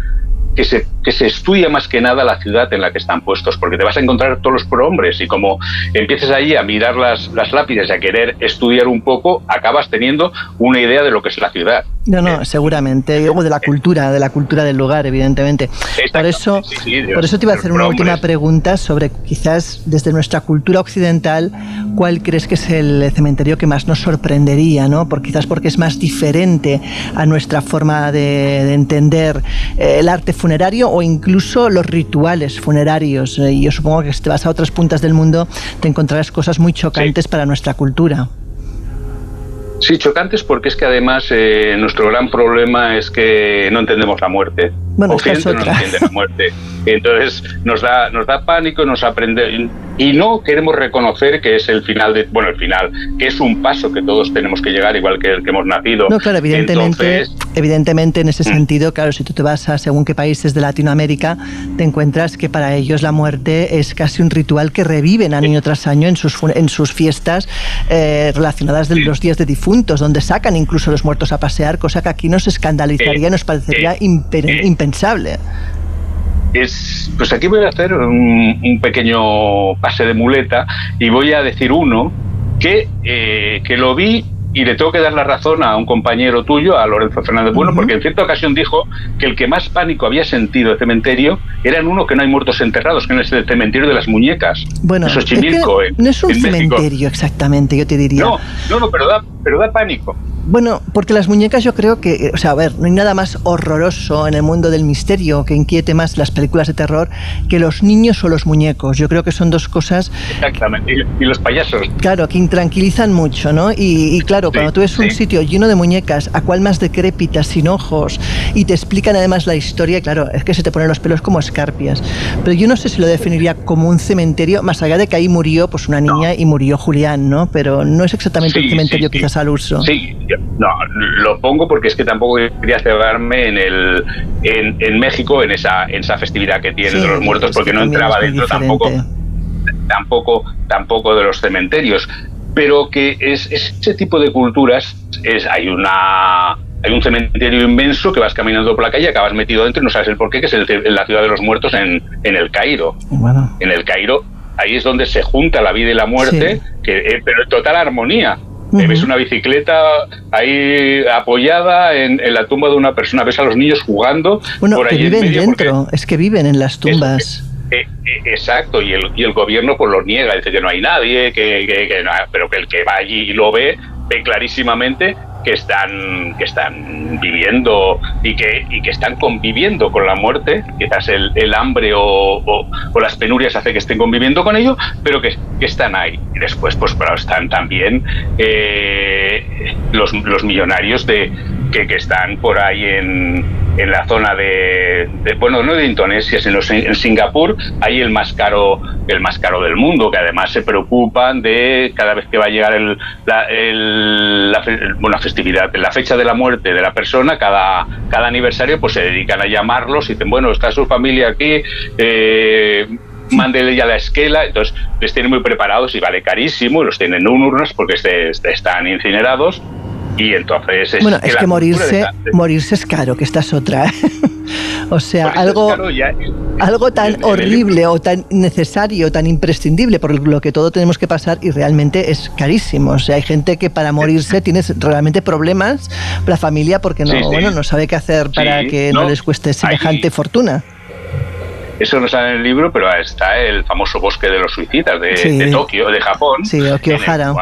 que se, que se estudia más que nada la ciudad en la que están puestos, porque te vas a encontrar todos los prohombres y como empieces ahí a mirar las, las lápidas y a querer estudiar un poco, acabas teniendo una idea de lo que es la ciudad. No, no, eh, seguramente, o de la cultura, de la cultura del lugar, evidentemente. Por eso, sí, sí, por eso te iba a hacer una última pregunta sobre quizás desde nuestra cultura occidental, ¿cuál crees que es el cementerio que más nos sorprendería, no? Por, quizás porque es más diferente a nuestra forma de, de entender eh, el arte funerario o incluso los rituales funerarios. Eh, y yo supongo que si te vas a otras puntas del mundo te encontrarás cosas muy chocantes sí. para nuestra cultura. Sí, chocantes porque es que además eh, nuestro gran problema es que no entendemos la muerte. Bueno, Occidente no entiende la muerte. Entonces nos da, nos da pánico, nos aprende y no queremos reconocer que es el final de, bueno, el final, que es un paso que todos tenemos que llegar igual que el que hemos nacido. No, claro, evidentemente, Entonces, evidentemente en ese mm. sentido, claro, si tú te vas a según qué países de Latinoamérica, te encuentras que para ellos la muerte es casi un ritual que reviven año tras año en sus en sus fiestas eh, relacionadas de los días de difuntos, donde sacan incluso los muertos a pasear, cosa que aquí nos escandalizaría, eh, nos parecería eh, impensable es, pues aquí voy a hacer un, un, pequeño pase de muleta y voy a decir uno que, eh, que lo vi y le tengo que dar la razón a un compañero tuyo, a Lorenzo Fernández Bueno, uh -huh. porque en cierta ocasión dijo que el que más pánico había sentido de cementerio era en uno que no hay muertos enterrados, que es el cementerio de las muñecas. Bueno, Eso es, Chimilco, es que no es un cementerio México. exactamente, yo te diría. No, no, no pero, da, pero da pánico. Bueno, porque las muñecas yo creo que, o sea, a ver, no hay nada más horroroso en el mundo del misterio que inquiete más las películas de terror que los niños o los muñecos. Yo creo que son dos cosas... Exactamente, y, y los payasos. Claro, que intranquilizan mucho, ¿no? Y, y claro, sí, cuando tú ves sí. un sitio lleno de muñecas, a cual más decrépitas, sin ojos, y te explican además la historia, claro, es que se te ponen los pelos como escarpias. Pero yo no sé si lo definiría como un cementerio, más allá de que ahí murió pues una niña no. y murió Julián, ¿no? Pero no es exactamente sí, un cementerio quizás al uso. Sí, no, lo pongo porque es que tampoco quería cebarme en el en, en México en esa en esa festividad que tienen de los muertos porque no entraba dentro diferente. tampoco tampoco, tampoco de los cementerios. Pero que es, ese tipo de culturas es, hay una hay un cementerio inmenso que vas caminando por la calle, acabas metido dentro y no sabes el por qué, que es la ciudad de los muertos en, en el Cairo. En el Cairo, ahí es donde se junta la vida y la muerte, que, eh, pero en total armonía. Ves una bicicleta ahí apoyada en, la tumba de una persona, ves a los niños jugando. Bueno, que viven dentro, es que viven en las tumbas. Eh, eh, exacto, y el, y el gobierno pues lo niega, dice que no hay nadie, que, que, pero que el que va allí y lo ve, ve clarísimamente que están, que están viviendo y que, y que están conviviendo con la muerte, quizás el, el hambre o, o, las penurias hace que estén conviviendo con ello, pero que, que están ahí. Y después, pues claro, están también eh, los, los millonarios de, que, que están por ahí en, en la zona de, bueno, no de Indonesia, sino en Singapur, hay el más caro, el más caro del mundo, que además se preocupan de cada vez que va a llegar el, la, el, la, bueno, festividad, la fecha de la muerte de la persona, cada, cada aniversario, pues se dedican a llamarlos y dicen, bueno, está su familia aquí, eh, mándele ya la esquela, entonces les tienen muy preparados y vale carísimo, los tienen en urnas porque están incinerados y entonces bueno, es que, morirse, morirse es caro, que esta es otra. ¿eh? o sea, algo, algo tan horrible o tan necesario, tan imprescindible, por lo que todo tenemos que pasar y realmente es carísimo. O sea, hay gente que para morirse tiene realmente problemas, la familia, porque no, bueno, no sabe qué hacer para que no, les cueste semejante fortuna. Eso no sale en el libro, pero está el famoso bosque de los suicidas de, Tokio, de Japón. Sí, Okiohara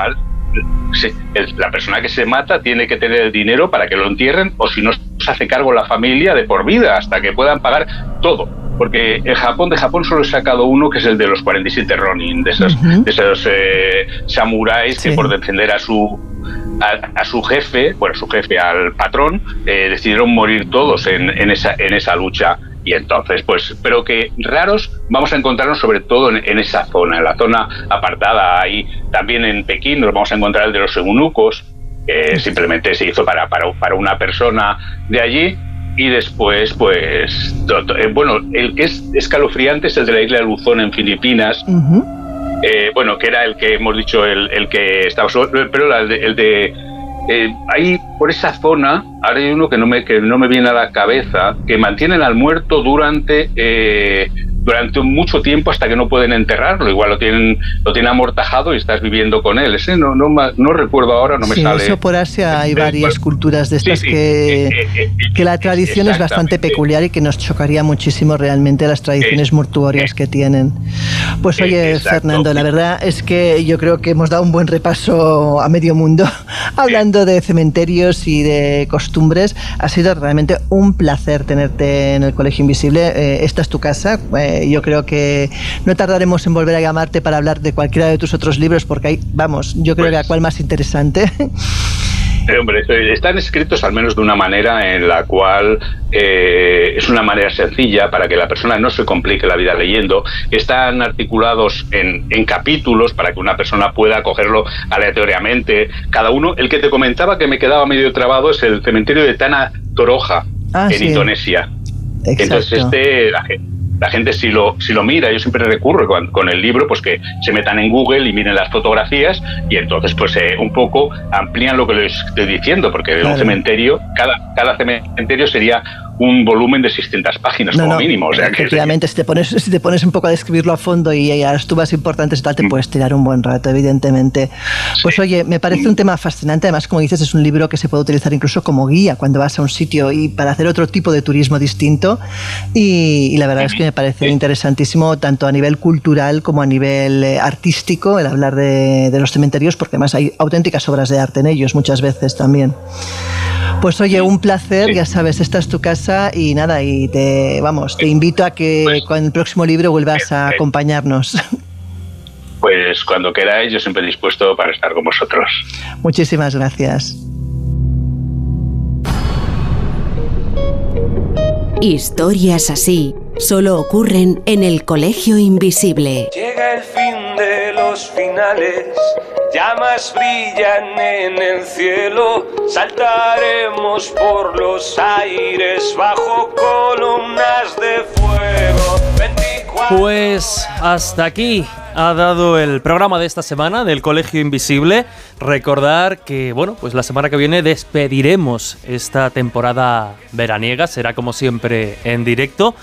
la persona que se mata tiene que tener el dinero para que lo entierren o si no se hace cargo la familia de por vida hasta que puedan pagar todo. Porque en Japón, de Japón solo he sacado uno que es el de los 47 Ronin, de esos, de esos eh, samuráis que por defender a su a, su jefe, bueno, su jefe, al patrón, eh, decidieron morir todos en, en, esa, en esa lucha. Y entonces, pues, pero que raros vamos a encontrarnos sobre todo en, esa zona, en la zona apartada. Ahí también en Pekín nos vamos a encontrar el de los eunucos, que simplemente se hizo para, para, para una persona de allí. Y después, pues, eh, bueno, el que es escalofriante es el de la isla de Luzón en Filipinas. Eh, bueno, que era el que hemos dicho, el, el que estaba, pero el de, el de eh, ahí por esa zona, ahora hay uno que no me, que no me viene a la cabeza, que mantienen al muerto durante eh, durante mucho tiempo hasta que no pueden enterrarlo. Igual lo tienen, lo tienen amortajado y estás viviendo con él. Ese no, no, no recuerdo ahora, no me sí, Eso por Asia hay varias culturas de estas que, eh, eh, que la tradición es bastante peculiar y que nos chocaría muchísimo realmente las tradiciones mortuorias que tienen. Pues oye, Fernando, la verdad es que yo creo que hemos dado un buen repaso a medio mundo hablando de cementerios y de costumbres. Ha sido realmente un placer tenerte en el Colegio Invisible. Eh, esta es tu casa yo creo que no tardaremos en volver a llamarte para hablar de cualquiera de tus otros libros, porque hay, vamos, yo creo que a pues cuál más interesante. hombre, están escritos al menos de una manera en la cual eh, es una manera sencilla para que la persona no se complique la vida leyendo. Están articulados en, en capítulos para que una persona pueda cogerlo aleatoriamente. Cada uno, el que te comentaba que me quedaba medio trabado es el cementerio de Tana Toroja ah, en Indonesia. Entonces, este, la, la gente si lo, si lo mira, yo siempre recurro con, el libro, pues que se metan en Google y miren las fotografías y entonces pues eh, un poco amplían lo que les estoy diciendo, porque de un cementerio, cada, cada cementerio sería un volumen de 600 páginas como mínimo. O sea, efectivamente, si, te pones, si te pones un poco a describirlo a fondo y, a las tubas importantes y tal, te mm. puedes tirar un buen rato, evidentemente. Pues oye, me parece un tema fascinante. Además, como dices, es un libro que se puede utilizar incluso como guía cuando vas a un sitio y para hacer otro tipo de turismo distinto. Y, la verdad es que me parece interesantísimo, tanto a nivel cultural como a nivel eh, artístico, el hablar de, de los cementerios, porque además hay auténticas obras de arte en ellos muchas veces también. Pues oye, un placer, ya sabes, esta es tu casa y nada, y te, vamos, te invito a que pues con el próximo libro vuelvas a acompañarnos. Pues cuando queráis, yo siempre dispuesto para estar con vosotros. Muchísimas gracias. Historias así solo ocurren en el Colegio Invisible. Llega el fin de los finales llamas brillan en el cielo, saltaremos por los aires bajo columnas de fuego. Pues hasta aquí ha dado el programa de esta semana del Colegio Invisible. Recordar que, bueno, pues la semana que viene despediremos esta temporada veraniega. Será como siempre en directo.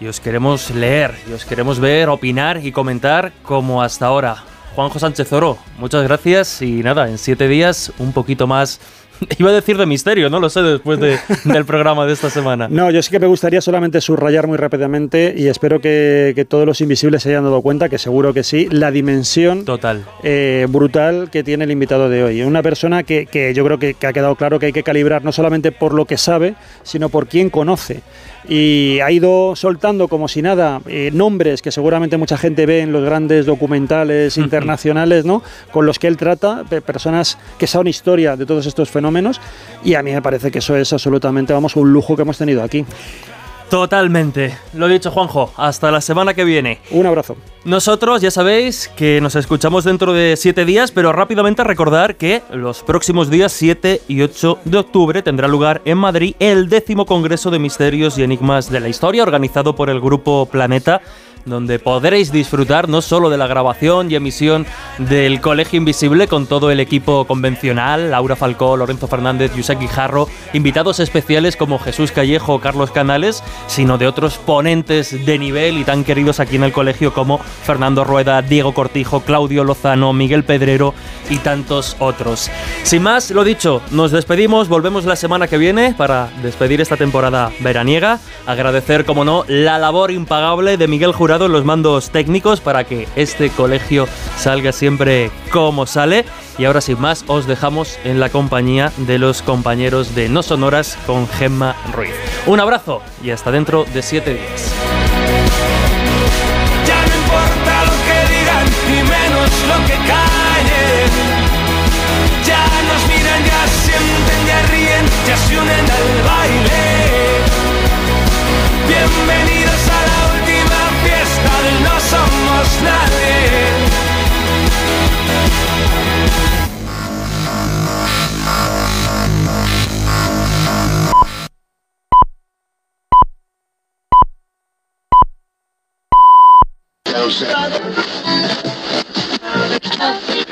Y os queremos leer, y os queremos ver, opinar y comentar como hasta ahora. Juanjo Sánchez Oro, muchas gracias y nada, en siete días un poquito más Iba a decir de misterio, no lo sé después del programa de esta semana. No, yo sí que me gustaría solamente subrayar muy rápidamente y espero que, todos los invisibles se hayan dado cuenta, que seguro que sí, la dimensión total eh, brutal que tiene el invitado de hoy. Una persona que, yo creo que, que ha quedado claro que hay que calibrar no solamente por lo que sabe, sino por quién conoce y ha ido soltando como si nada eh, nombres que seguramente mucha gente ve en los grandes documentales internacionales, ¿no? Con los que él trata, personas que saben historia de todos estos fenómenos y a mí me parece que eso es absolutamente, vamos, un lujo que hemos tenido aquí. Totalmente. Lo dicho, Juanjo. Hasta la semana que viene. Un abrazo. Nosotros ya sabéis que nos escuchamos dentro de siete días, pero rápidamente recordar que los próximos días 7 y 8 de octubre tendrá lugar en Madrid el décimo Congreso de Misterios y Enigmas de la Historia, organizado por el Grupo Planeta donde podréis disfrutar no solo de la grabación y emisión del Colegio Invisible con todo el equipo convencional, Laura Falcó, Lorenzo Fernández, Yusek Guijarro, invitados especiales como Jesús Callejo o Carlos Canales, sino de otros ponentes de nivel y tan queridos aquí en el colegio como Fernando Rueda, Diego Cortijo, Claudio Lozano, Miguel Pedrero y tantos otros. Sin más, lo dicho, nos despedimos, volvemos la semana que viene para despedir esta temporada veraniega, agradecer como no la labor impagable de Miguel Jurado los mandos técnicos para que este colegio salga siempre como sale. Y ahora sin más, os dejamos en la compañía de los compañeros de No Sonoras con Gemma Ruiz. Un abrazo y hasta dentro de siete días. Ya no importa lo que digan, ni menos lo que callen. Ya nos miran, ya sienten, ya ríen, ya se unen al baile. Bienvenidos I'm.